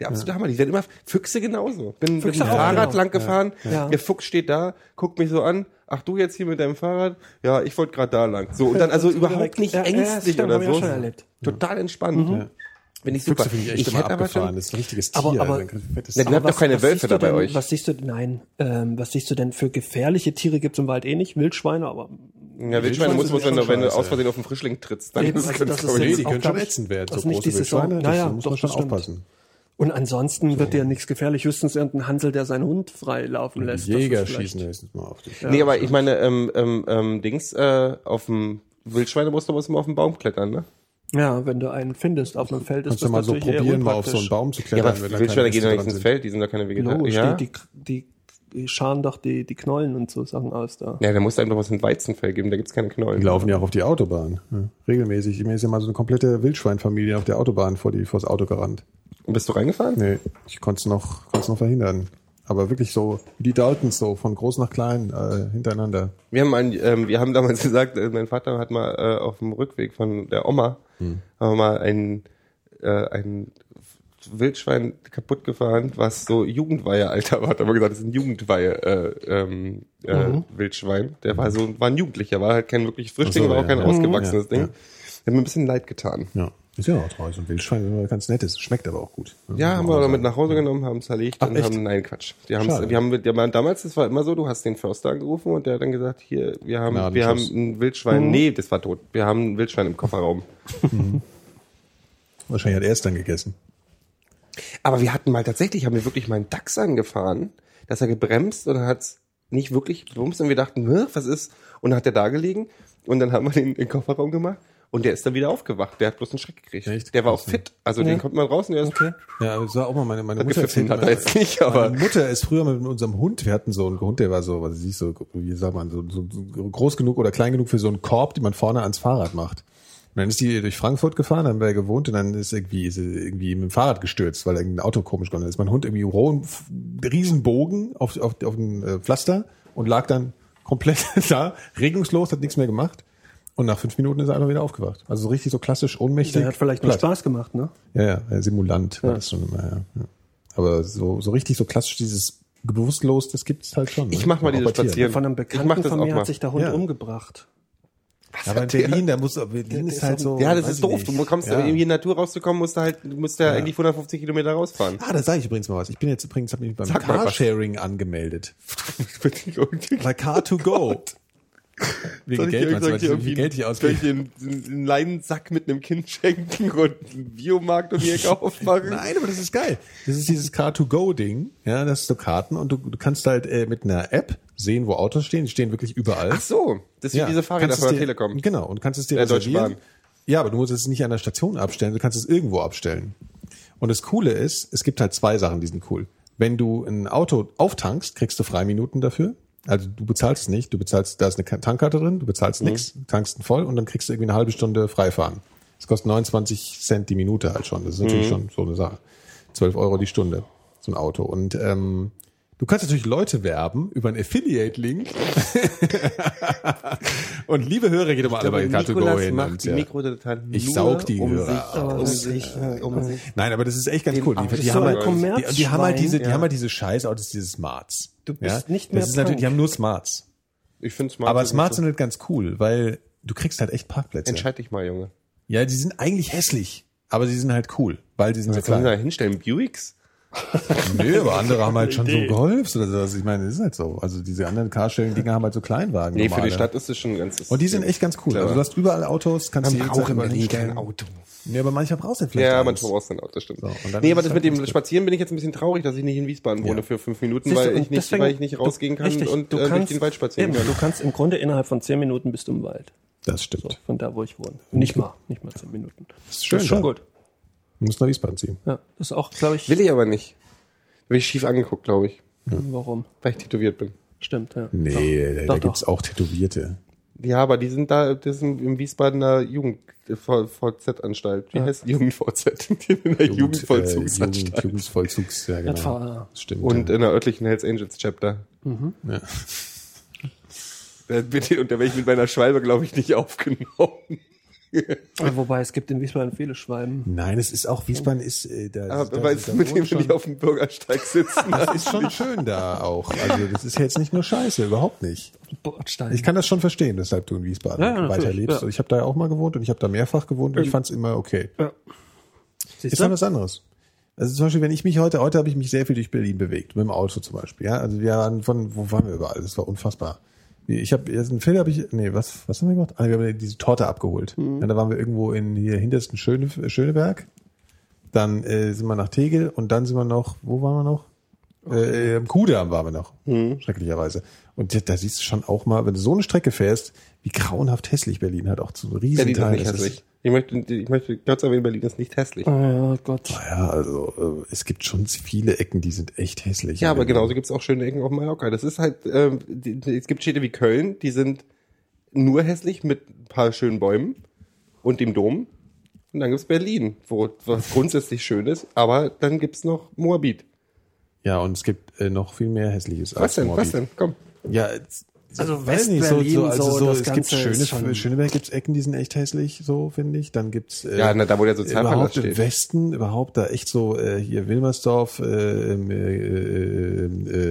der absolute Hammer. Die werden immer Füchse genauso. Bin mit Füchse dem auch, Fahrrad genau. lang gefahren, Ja. der Fuchs steht da, guckt mich so an. Ach, du jetzt hier mit deinem Fahrrad? Ja, ich wollte gerade da lang. So, und dann also überhaupt nicht Ja, ja, ängstlich stimmt, oder ich so. schon erlebt. Total entspannt. Finde ich super. Füchse finde ich echt immer hätte aber abgefahren. schon, Das ist ein richtiges Tier. Aber- aber- ein fettes Ja, du Tier. habt doch keine was Wölfe siehst da du bei denn, euch. Was siehst du, nein, ähm, was siehst du denn für gefährliche Tiere gibt's im Wald eh nicht? Wildschweine, aber ja, Wildschweine muss, sind muss wenn, du, wenn aus Versehen auf den Frischling trittst, dann Eben, ist es also ganz das ist. Nee, die können schon ich, ätzend werden. das So ist nicht große die Saison. Wildschweine, das Naja, muss doch, man schon aufpassen. Und ansonsten wird dir nichts gefährlich, höchstens irgendein Hansel, der seinen Hund frei laufen lässt. Jäger schießen höchstens mal auf dich. nee, aber ich meine, ähm, ähm, ähm, Dings, äh, auf dem Wildschweine musst du aber immer auf den Baum klettern, ne? Ja, wenn du einen findest auf einem Feld, ist Kannst du das mal so probieren, mal auf so einen Baum zu Ja, klettern. aber wenn da Wildschweine gehen doch Äste nicht ins. Feld, die sind doch keine Vegetarier. Logisch, Ja? die, die scharen doch die, die Knollen und so Sachen aus da. ja, da musst du einem doch was in Weizenfeld geben, da gibt's keine Knollen. Die laufen ja auch auf die Autobahn. Ja, regelmäßig. Mir ist ja mal so eine komplette Wildschweinfamilie auf der Autobahn vor die, vors Auto gerannt. Und bist du reingefahren? Nee, ich konnte es noch, konnte es noch verhindern. Aber wirklich so, wie die Daltons so, von groß nach klein, äh, hintereinander. Wir haben, ein, ähm, wir haben damals gesagt, äh, mein Vater hat mal äh, auf dem Rückweg von der Oma haben wir mal ein, äh, ein Wildschwein kaputt gefahren, was so Jugendweihe-Alter war. Hat aber gesagt, das ist ein Jugendweihe äh, ähm, äh, Wildschwein. Der war so, war ein Jugendlicher, war halt kein wirklich Frischling, so, war auch kein ja. ausgewachsenes Ja, Ding. Hat mir ein bisschen leid getan. Ja. Ist ja auch traurig. So ein Wildschwein ist immer ganz nettes. Schmeckt aber auch gut. Ja, haben wir damit nach Hause genommen, haben es zerlegt Ach, und echt? haben, nein, Quatsch. Die haben's, wir haben, mit- der war damals, das war immer so, du hast den Förster angerufen und der hat dann gesagt, hier, wir haben, wir haben ein Wildschwein, nee, das war tot. Wir haben ein Wildschwein im Kofferraum. Wahrscheinlich hat er es dann gegessen. Aber wir hatten mal tatsächlich, haben wir wirklich mal einen Dachs angefahren, dass er gebremst und hat's nicht wirklich gebumst und wir dachten, "Hä, was ist? Und dann hat er da gelegen und dann haben wir den in den Kofferraum gemacht und der ist dann wieder aufgewacht. Der hat bloß einen Schreck gekriegt. Echt? Der war auch fit. Also den kommt man raus und der ist okay. Ja, das war auch mal meine, meine Hat Mutter erzählt hat er jetzt nicht, aber- Meine Mutter ist früher mit unserem Hund, wir hatten so einen Hund, der war so, was weiß ich, so, wie sagt man, so, so, so groß genug oder klein genug für so einen Korb, den man vorne ans Fahrrad macht. Dann ist die durch Frankfurt gefahren, dann haben wir gewohnt und dann ist irgendwie, ist sie irgendwie mit dem Fahrrad gestürzt, weil irgendein Auto komisch gegangen ist. Mein Hund irgendwie rohen, Riesenbogen auf, auf, auf dem äh, Pflaster und lag dann komplett da, regungslos, hat nichts mehr gemacht. Und nach fünf Minuten ist er einfach wieder aufgewacht. Also so richtig so klassisch ohnmächtig. Der hat vielleicht nur platt. Spaß gemacht, ne? Ja, ja, ja, Simulant war das schon immer, ja. ja. Aber so, so richtig so klassisch dieses bewusstlos, das gibt's halt schon. Ich ne? mach mal Auch diese bei Tieren. Spazieren. Von einem Ich Bekannten von mir mal. hat sich der Hund Ja. Umgebracht. Aber in Berlin, da muss, Berlin ist halt so. Ja, das ist ich doof. nicht. Du kommst, ja. um in die Natur rauszukommen, musst du halt, du musst ja, eigentlich 150 Kilometer rausfahren. Ah, da sage ich übrigens mal was. Ich bin jetzt übrigens, habe mich beim Sag was. Carsharing angemeldet. Soll Bei Car2Go. Wegen ich Geld, meinst soll du, ich irgendwie- Geld ich soll ich ausgebe? dir einen, einen Leinensack mit einem Kind schenken und einen Biomarkt um die Ecke aufmachen? Nein, aber das ist geil. Das ist dieses Car2Go-Ding. Ja, das ist so Karten und du, du kannst halt äh, mit einer App sehen, wo Autos stehen. Die stehen wirklich überall. Ach so, das ist wie diese Fahrräder von der Telekom. Genau, und kannst es dir Der reservieren. Ja, aber du musst es nicht an der Station abstellen, du kannst es irgendwo abstellen. Und das Coole ist, es gibt halt zwei Sachen, die sind cool. Wenn du ein Auto auftankst, kriegst du Freiminuten dafür. Also du bezahlst es nicht, du bezahlst, da ist eine Tankkarte drin, du bezahlst nix, tankst ihn voll und dann kriegst du irgendwie eine halbe Stunde freifahren. Das kostet 29 Cent die Minute halt schon. Das ist natürlich schon so eine Sache. 12 Euro die Stunde, so ein Auto. Und ähm, du kannst natürlich Leute werben über einen Affiliate-Link. und liebe Hörer, geht immer alle bei Nikolas hin. macht Und, die ja. Mikrodateien Ich saug die um Hörer sich, um aus. sich, um sich. Nein, aber das ist echt ganz cool. Die, die, haben so halt, die, die haben halt diese, die Ja. haben halt diese Scheißautos, diese Smarts. Du bist nicht mehr Das ist natürlich, die haben nur Smarts. Ich finde Smart. Aber Smarts sind halt ganz cool, weil du kriegst halt echt so. Parkplätze. Entscheid dich mal, Junge. Ja, die sind eigentlich hässlich, aber die sind halt cool, weil die sind so Was da klein. hinstellen? Buicks? Nö, aber andere haben halt schon so Idee. Golfs oder sowas. Ich meine, das ist halt so. Also diese anderen Carsharing-Dinger haben halt so Kleinwagen. Nee, für die normale. Stadt ist es schon ganz. Und die sind echt ganz cool. Clever. Also du hast überall Autos, kannst du überall Berlin hinstellen. kein Auto. Nee, aber manchmal brauchst du vielleicht Ja, manchmal brauchst du ein Auto, das stimmt. So, nee, aber das halt mit dem. Spazieren bin ich jetzt ein bisschen traurig, dass ich nicht in Wiesbaden wohne Ja. für fünf Minuten, Siehst du, weil und ich nicht, deswegen- weil ich nicht du- rausgehen kann richtig, und du äh, durch kannst, den Wald spazieren eben, kann. Du kannst im Grunde innerhalb von zehn Minuten bist du im Wald. Das stimmt. So, von da, wo ich wohne. Nicht mal, nicht mal zehn Minuten. Das ist schön Das ist schon gut. Du musst nach Wiesbaden ziehen. Ja, das ist auch, glaube ich, Will ich aber nicht. Will ich schief angeguckt, glaube ich, warum. weil ich tätowiert bin. Stimmt, ja. Nee, da, Doch, da gibt's auch Tätowierte. Ja, aber die sind da, das sind im Wiesbadener Jugend VZ-Anstalt. Wie heißt die Jugend-VZ? Die in der Jugendvollzugsanstalt. Äh, Jugend, Jugendvollzugs, ja genau. Das stimmt. Und ja. in der örtlichen Hells Angels Chapter. Ja. Da bin ich- Und da werde ich mit meiner Schwalbe, glaube ich, nicht aufgenommen. Wobei es gibt in Wiesbaden viele Schwalben. Nein, es ist auch, Wiesbaden ist, äh, da, Aber da, weißt da du, mit dem schon- ich auf dem Bürgersteig sitzen. Das ist schon schön da auch. Also das ist jetzt nicht nur Scheiße, überhaupt nicht. Bordstein. Ich kann das schon verstehen, weshalb du in Wiesbaden Ja, ja, weiterlebst. ja. Ich habe da ja auch mal gewohnt und ich habe da mehrfach gewohnt und ich fand es immer okay. ja. Siehst Ist dann was anderes. Also zum Beispiel, wenn ich mich heute, heute habe ich mich sehr viel durch Berlin bewegt, mit dem Auto zum Beispiel. Ja, also wir waren von, wo waren wir überall? Das war unfassbar. Ich habe jetzt einen Film habe ich, nee, was, was haben wir gemacht? Ah, wir haben diese Torte abgeholt. Ja, da waren wir irgendwo in hier hintersten Schöne, Schöneberg. Dann äh, sind wir nach Tegel und dann sind wir noch, wo waren wir noch? Äh, Im Kudamm waren wir noch, schrecklicherweise. Und da, da siehst du schon auch mal, wenn du so eine Strecke fährst, wie grauenhaft hässlich Berlin hat, auch zu einem riesen Berlin Teil. ist- hässlich. Ich möchte, ich möchte kurz erwähnen, Berlin ist nicht hässlich. du? Oh Gott. Ja, also äh, es gibt schon viele Ecken, die sind echt hässlich. Ja, aber genauso gibt's auch schöne Ecken auf Mallorca. Das ist halt, ähm, die, es gibt Städte wie Köln, die sind nur hässlich mit ein paar schönen Bäumen und dem Dom. Und dann gibt's Berlin, wo was grundsätzlich schön ist, aber dann gibt's noch Moabit. Ja, und es gibt äh, noch viel mehr Hässliches Was denn? Was denn? Komm. Ja, es- Also weiß nicht, so, West-Berlin, so, also so, das es gibt Ganze schöne, ist schon- Schöneberg gibt's Ecken, die sind echt hässlich, so finde ich. Dann gibt's äh, Ja, na, da wo der Sozialpalast überhaupt im steht. Westen, überhaupt da echt so äh, hier Wilmersdorf, äh, ähm, äh, äh,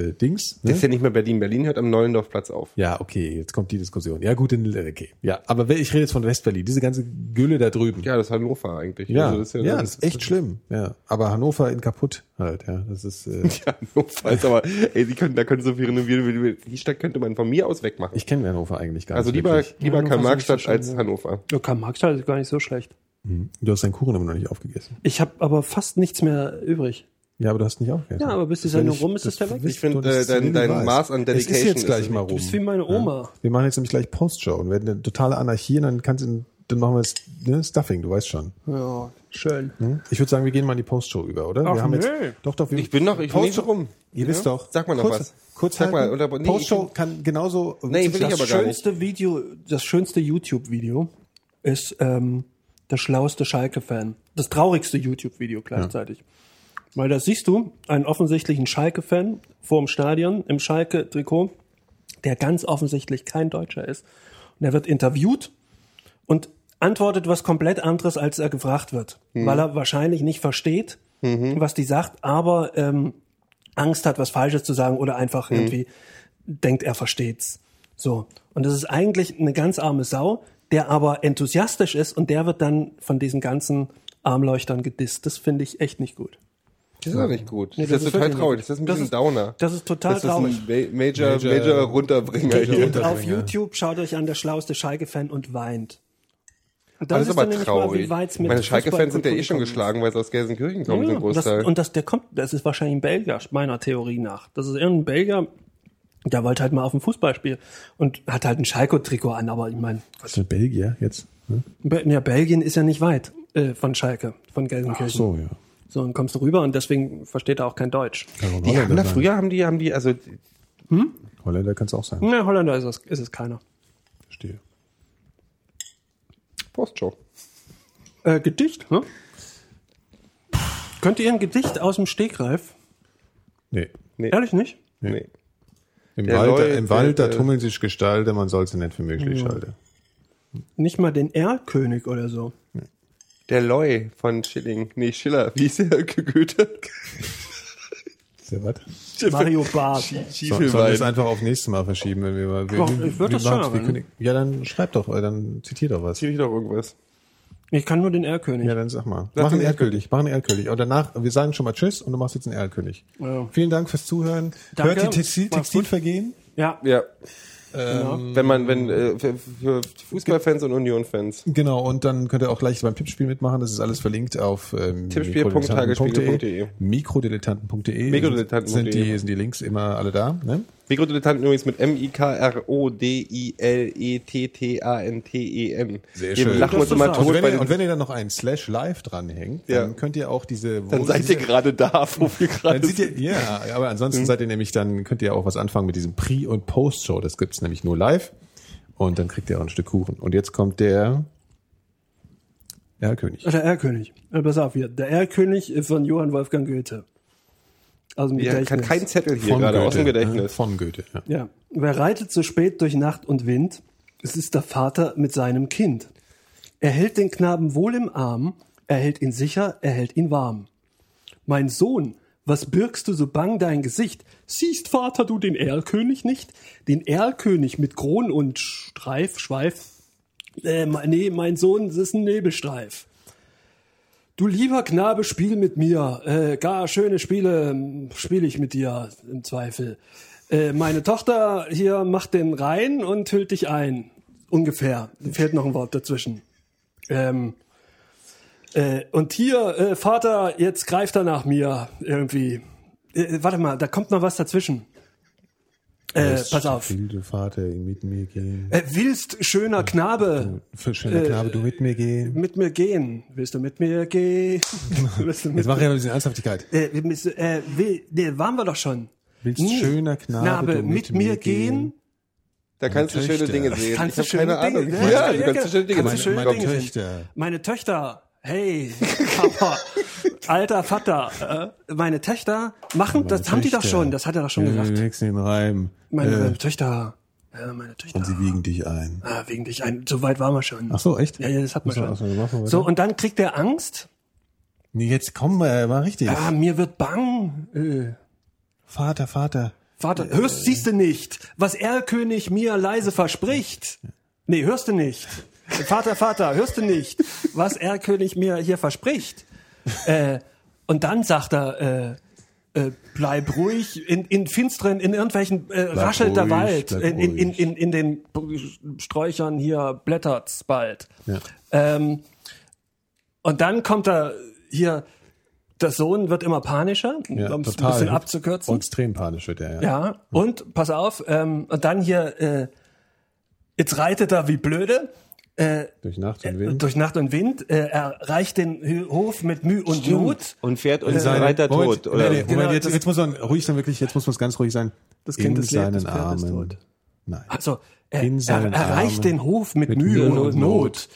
äh, Dings. Das Ne? ist ja nicht mehr Berlin. Berlin hört am Neulendorfplatz auf. Ja, okay, jetzt kommt die Diskussion. Ja, gut, in, okay. Ja, aber ich rede jetzt von Westberlin, diese ganze Gülle da drüben. Ja, das ist Hannover eigentlich. Ja, Also das ja, das ist echt schlimm. Ja, aber Hannover in kaputt halt. Ja, das ist. Äh, Ja, Hannover ist aber, ey, die können, da können so viel renovieren, wie du- die Stadt könnte man von mir aus wegmachen. ich kenne Hannover eigentlich gar also nicht. lieber, wirklich. lieber Hannover ist Karl-Marx-Stadt so als Hannover. Ja, Karl-Marx-Stadt ist gar nicht so schlecht. Du hast deinen Kuchen immer noch nicht aufgegessen. Ich habe aber fast nichts mehr übrig. Ja, aber du hast nicht aufgegessen. Ja, aber bis die Das Sendung rum ist, das ist der weg. Ich finde, äh, das dein- dein weiß. Maß an Es ist Dedication jetzt ist gleich so mal rum. Du bist wie meine Oma. Wir machen jetzt nämlich gleich Postshow und werden eine totale Anarchie und dann kannst du, dann machen wir jetzt ne, Stuffing, du weißt schon. Ja, schön. Hm? Ich würde sagen, wir gehen mal in die Postshow über, oder? Ach, wir haben jetzt, nö. doch, doch, wir, Ich bin noch, ich bin nicht so rum. Ihr wisst doch. Sag mal noch kurz, was. Kurz Sag halten. mal, oder- nee, Postshow ich- kann genauso. Nee, will ich Das aber gar nicht. schönste Video, das schönste YouTube-Video ist ähm, der schlauste Schalke-Fan. Das traurigste YouTube-Video gleichzeitig. Weil da siehst du einen offensichtlichen Schalke-Fan vor dem Stadion im Schalke-Trikot, der ganz offensichtlich kein Deutscher ist. Und er wird interviewt und antwortet was komplett anderes, als er gefragt wird. Weil er wahrscheinlich nicht versteht, was die sagt, aber ähm, Angst hat, was Falsches zu sagen oder einfach irgendwie denkt, er versteht's. So. Und das ist eigentlich eine ganz arme Sau, der aber enthusiastisch ist und der wird dann von diesen ganzen Armleuchtern gedisst. Das finde ich echt nicht gut. Das ist doch nicht gut. Nee, das, ist total traurig. nicht. Das ist ein Das bisschen ist- Downer. das ist total das traurig. ist ein Ma Major, Major- Major, Runterbringer Major hier. Runter- Auf YouTube schaut euch an, der schlauste Schalke-Fan und weint. Und Das ist aber dann nämlich mal, traurig. mit Meine Schalke-Fans sind ja eh schon geschlagen, weil sie aus Gelsenkirchen kommen, Ja, sind und, das, Großteil. und das, der kommt, das ist wahrscheinlich ein Belgier, meiner Theorie nach. Das ist irgendein Belgier, der wollte halt mal auf ein Fußballspiel und hat halt ein Schalke-Trikot an, aber ich meine, Was ist mit Belgier jetzt? Hm? Be- ja, Belgien ist ja nicht weit äh, von Schalke, von Ach Gelsenkirchen. so, ja. So, dann kommst du rüber und deswegen versteht er auch kein Deutsch. Die haben da früher, haben die, haben die, also Holländer kannst du auch sein. Ne, Holländer ist es, ist es keiner. Verstehe. Postshow. Äh, Gedicht, ne? Könnt ihr ein Gedicht aus dem Stegreif? Nee. Nee. Ehrlich nicht? Nee. Im Der Wald, Leute, im Wald, da der- tummeln sich Gestalten, man soll sie nicht für möglich halten. Nicht mal den Erlkönig oder so. Der Loy von Schilling. Nee, Schiller. Wie ist der Goethe? Was? Mario Barth. So, sollen wir es einfach auf nächstes Mal verschieben, wenn wir mal. Doch, ich würd das schon, können- Ja, dann schreib doch, äh, dann zitier doch was. Ich doch irgendwas. Ich kann nur den Erlkönig. Ja, dann sag mal. Sag Mach einen den Erdkönig, mach einen Erdkönig. Und danach, wir sagen schon mal Tschüss und du machst jetzt einen Erdkönig. Ja. Vielen Dank fürs Zuhören. Danke. Hört die Textil. Textilvergehen. Ja. Ja. Genau. Wenn man, wenn, äh, für, für Fußballfans und Union-Fans. Genau, und dann könnt ihr auch gleich beim Tippspiel mitmachen. Das ist alles verlinkt auf ähm, Tippspiel.tagesspiegel.de. mikrodilettanten.de Mikrodilettanten.de. sind die, sind die Links immer alle da. Ne? Mikrodilettanten übrigens mit M-I-K-R-O-D-I-L-E-T-T-A-N-T-E-N. Sehr Wir schön. lachen uns immer Das ist Und tot wenn, ihr, und wenn ihr dann noch einen Slash live dranhängt, Ja. dann könnt ihr auch diese... Dann wo- seid ihr gerade da, wo wir gerade seht ihr, sind. ja, aber Mhm. ansonsten seid ihr nämlich dann, könnt ihr auch was anfangen mit diesem Pre- und Post-Show. Das gibt's nämlich nur live. Und dann kriegt ihr auch ein Stück Kuchen. Und jetzt kommt der Erlkönig. Der Erlkönig. Ja, pass auf hier. Der Erlkönig von Johann Wolfgang Goethe. Aus dem Ja, Gedächtnis. kann kein Zettel hier gerade aus dem ne? Gedächtnis. Von Goethe, ja. Ja. Wer reitet so spät durch Nacht und Wind? Es ist der Vater mit seinem Kind. Er hält den Knaben wohl im Arm, er hält ihn sicher, er hält ihn warm. Mein Sohn, was birgst du so bang dein Gesicht? Siehst, Vater, du den Erlkönig nicht? Den Erlkönig mit Kron und Streif, Schweif? Äh, nee, mein Sohn, das ist ein Nebelstreif. Du lieber Knabe, spiel mit mir. Äh, gar schöne Spiele spiele ich mit dir im Zweifel. Äh, meine Tochter hier macht den rein und hüllt dich ein. Ungefähr. Fehlt noch ein Wort dazwischen. Ähm, äh, und hier, äh, Vater, jetzt greift er nach mir irgendwie. Äh, warte mal, da kommt noch was dazwischen. Äh, pass auf. Will du Vater mit mir gehen? Äh, willst, schöner Knabe, Für schöner Knabe, du mit mir gehen? mit mir gehen? Willst du mit mir gehen? Du mit Jetzt mach ich aber ein bisschen Ernsthaftigkeit. Äh, äh, will, nee, waren wir doch schon. Willst Nee. schöner Knabe, Knabe du mit, mir gehen? Da kannst du schöne Töchter. Dinge sehen. Kannst ich du habe schöne keine Dinge- Ahnung. Ja, Ja, ja, du kannst ja, du schöne Dinge du sehen. schöne Meine Dinge sehen. Töchter. Meine Töchter, hey, Papa, alter Vater, äh, meine Töchter machen, das haben die doch Töchter. schon, das hat er doch schon Wir gesagt. wechseln den Reim. Meine äh, äh, Töchter, ja, meine Töchter. und sie wiegen dich ein. Ah, wegen dich ein, so weit waren wir schon. Ach so, echt? Ja, ja, das hat man schon. so. So, und dann kriegt er Angst. Nee, jetzt komm, äh, mal richtig. Ah, mir wird bang. Äh, Vater, Vater. Vater, hörst, siehst du nicht, was Erlkönig mir leise verspricht? Nee, hörst du nicht. Vater, Vater, hörst du nicht, was Erlkönig mir hier verspricht? Äh, und dann sagt er, äh, äh, bleib ruhig, in, in finsteren, in irgendwelchen, äh, raschelt der Wald, bleib in, in, in, in, den Sträuchern hier blättert's bald. Ja. Ähm, und dann kommt er hier, der Sohn wird immer panischer, Ja, um es ein bisschen abzukürzen. Und extrem panisch wird er, ja. Ja, und pass auf, ähm, und dann hier, äh, jetzt reitet er wie blöde äh, Durch Nacht und Wind. durch Nacht und Wind. Äh, er reicht den Hof mit Mühe und Not. Und fährt und Seine- seid Moment, tot. Oder? Nee, nee, Genau, jetzt, das- jetzt muss man ruhig sein, wirklich, jetzt muss man ganz ruhig sein. Das Kind in ist leer, seinen das Pferd ist Armen. tot. Nein. Also er, In er erreicht Armen den Hof mit, mit Mühe und und Not.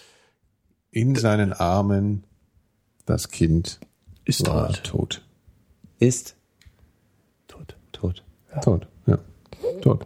In seinen Armen das Kind Ist war tot. tot. Ist tot. tot. Tot, ja. Tot.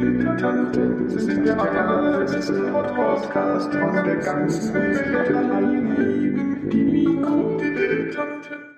Dilettanten sind der allerletzte Podcast von der ganzen Welt. Die Mikrodilettanten.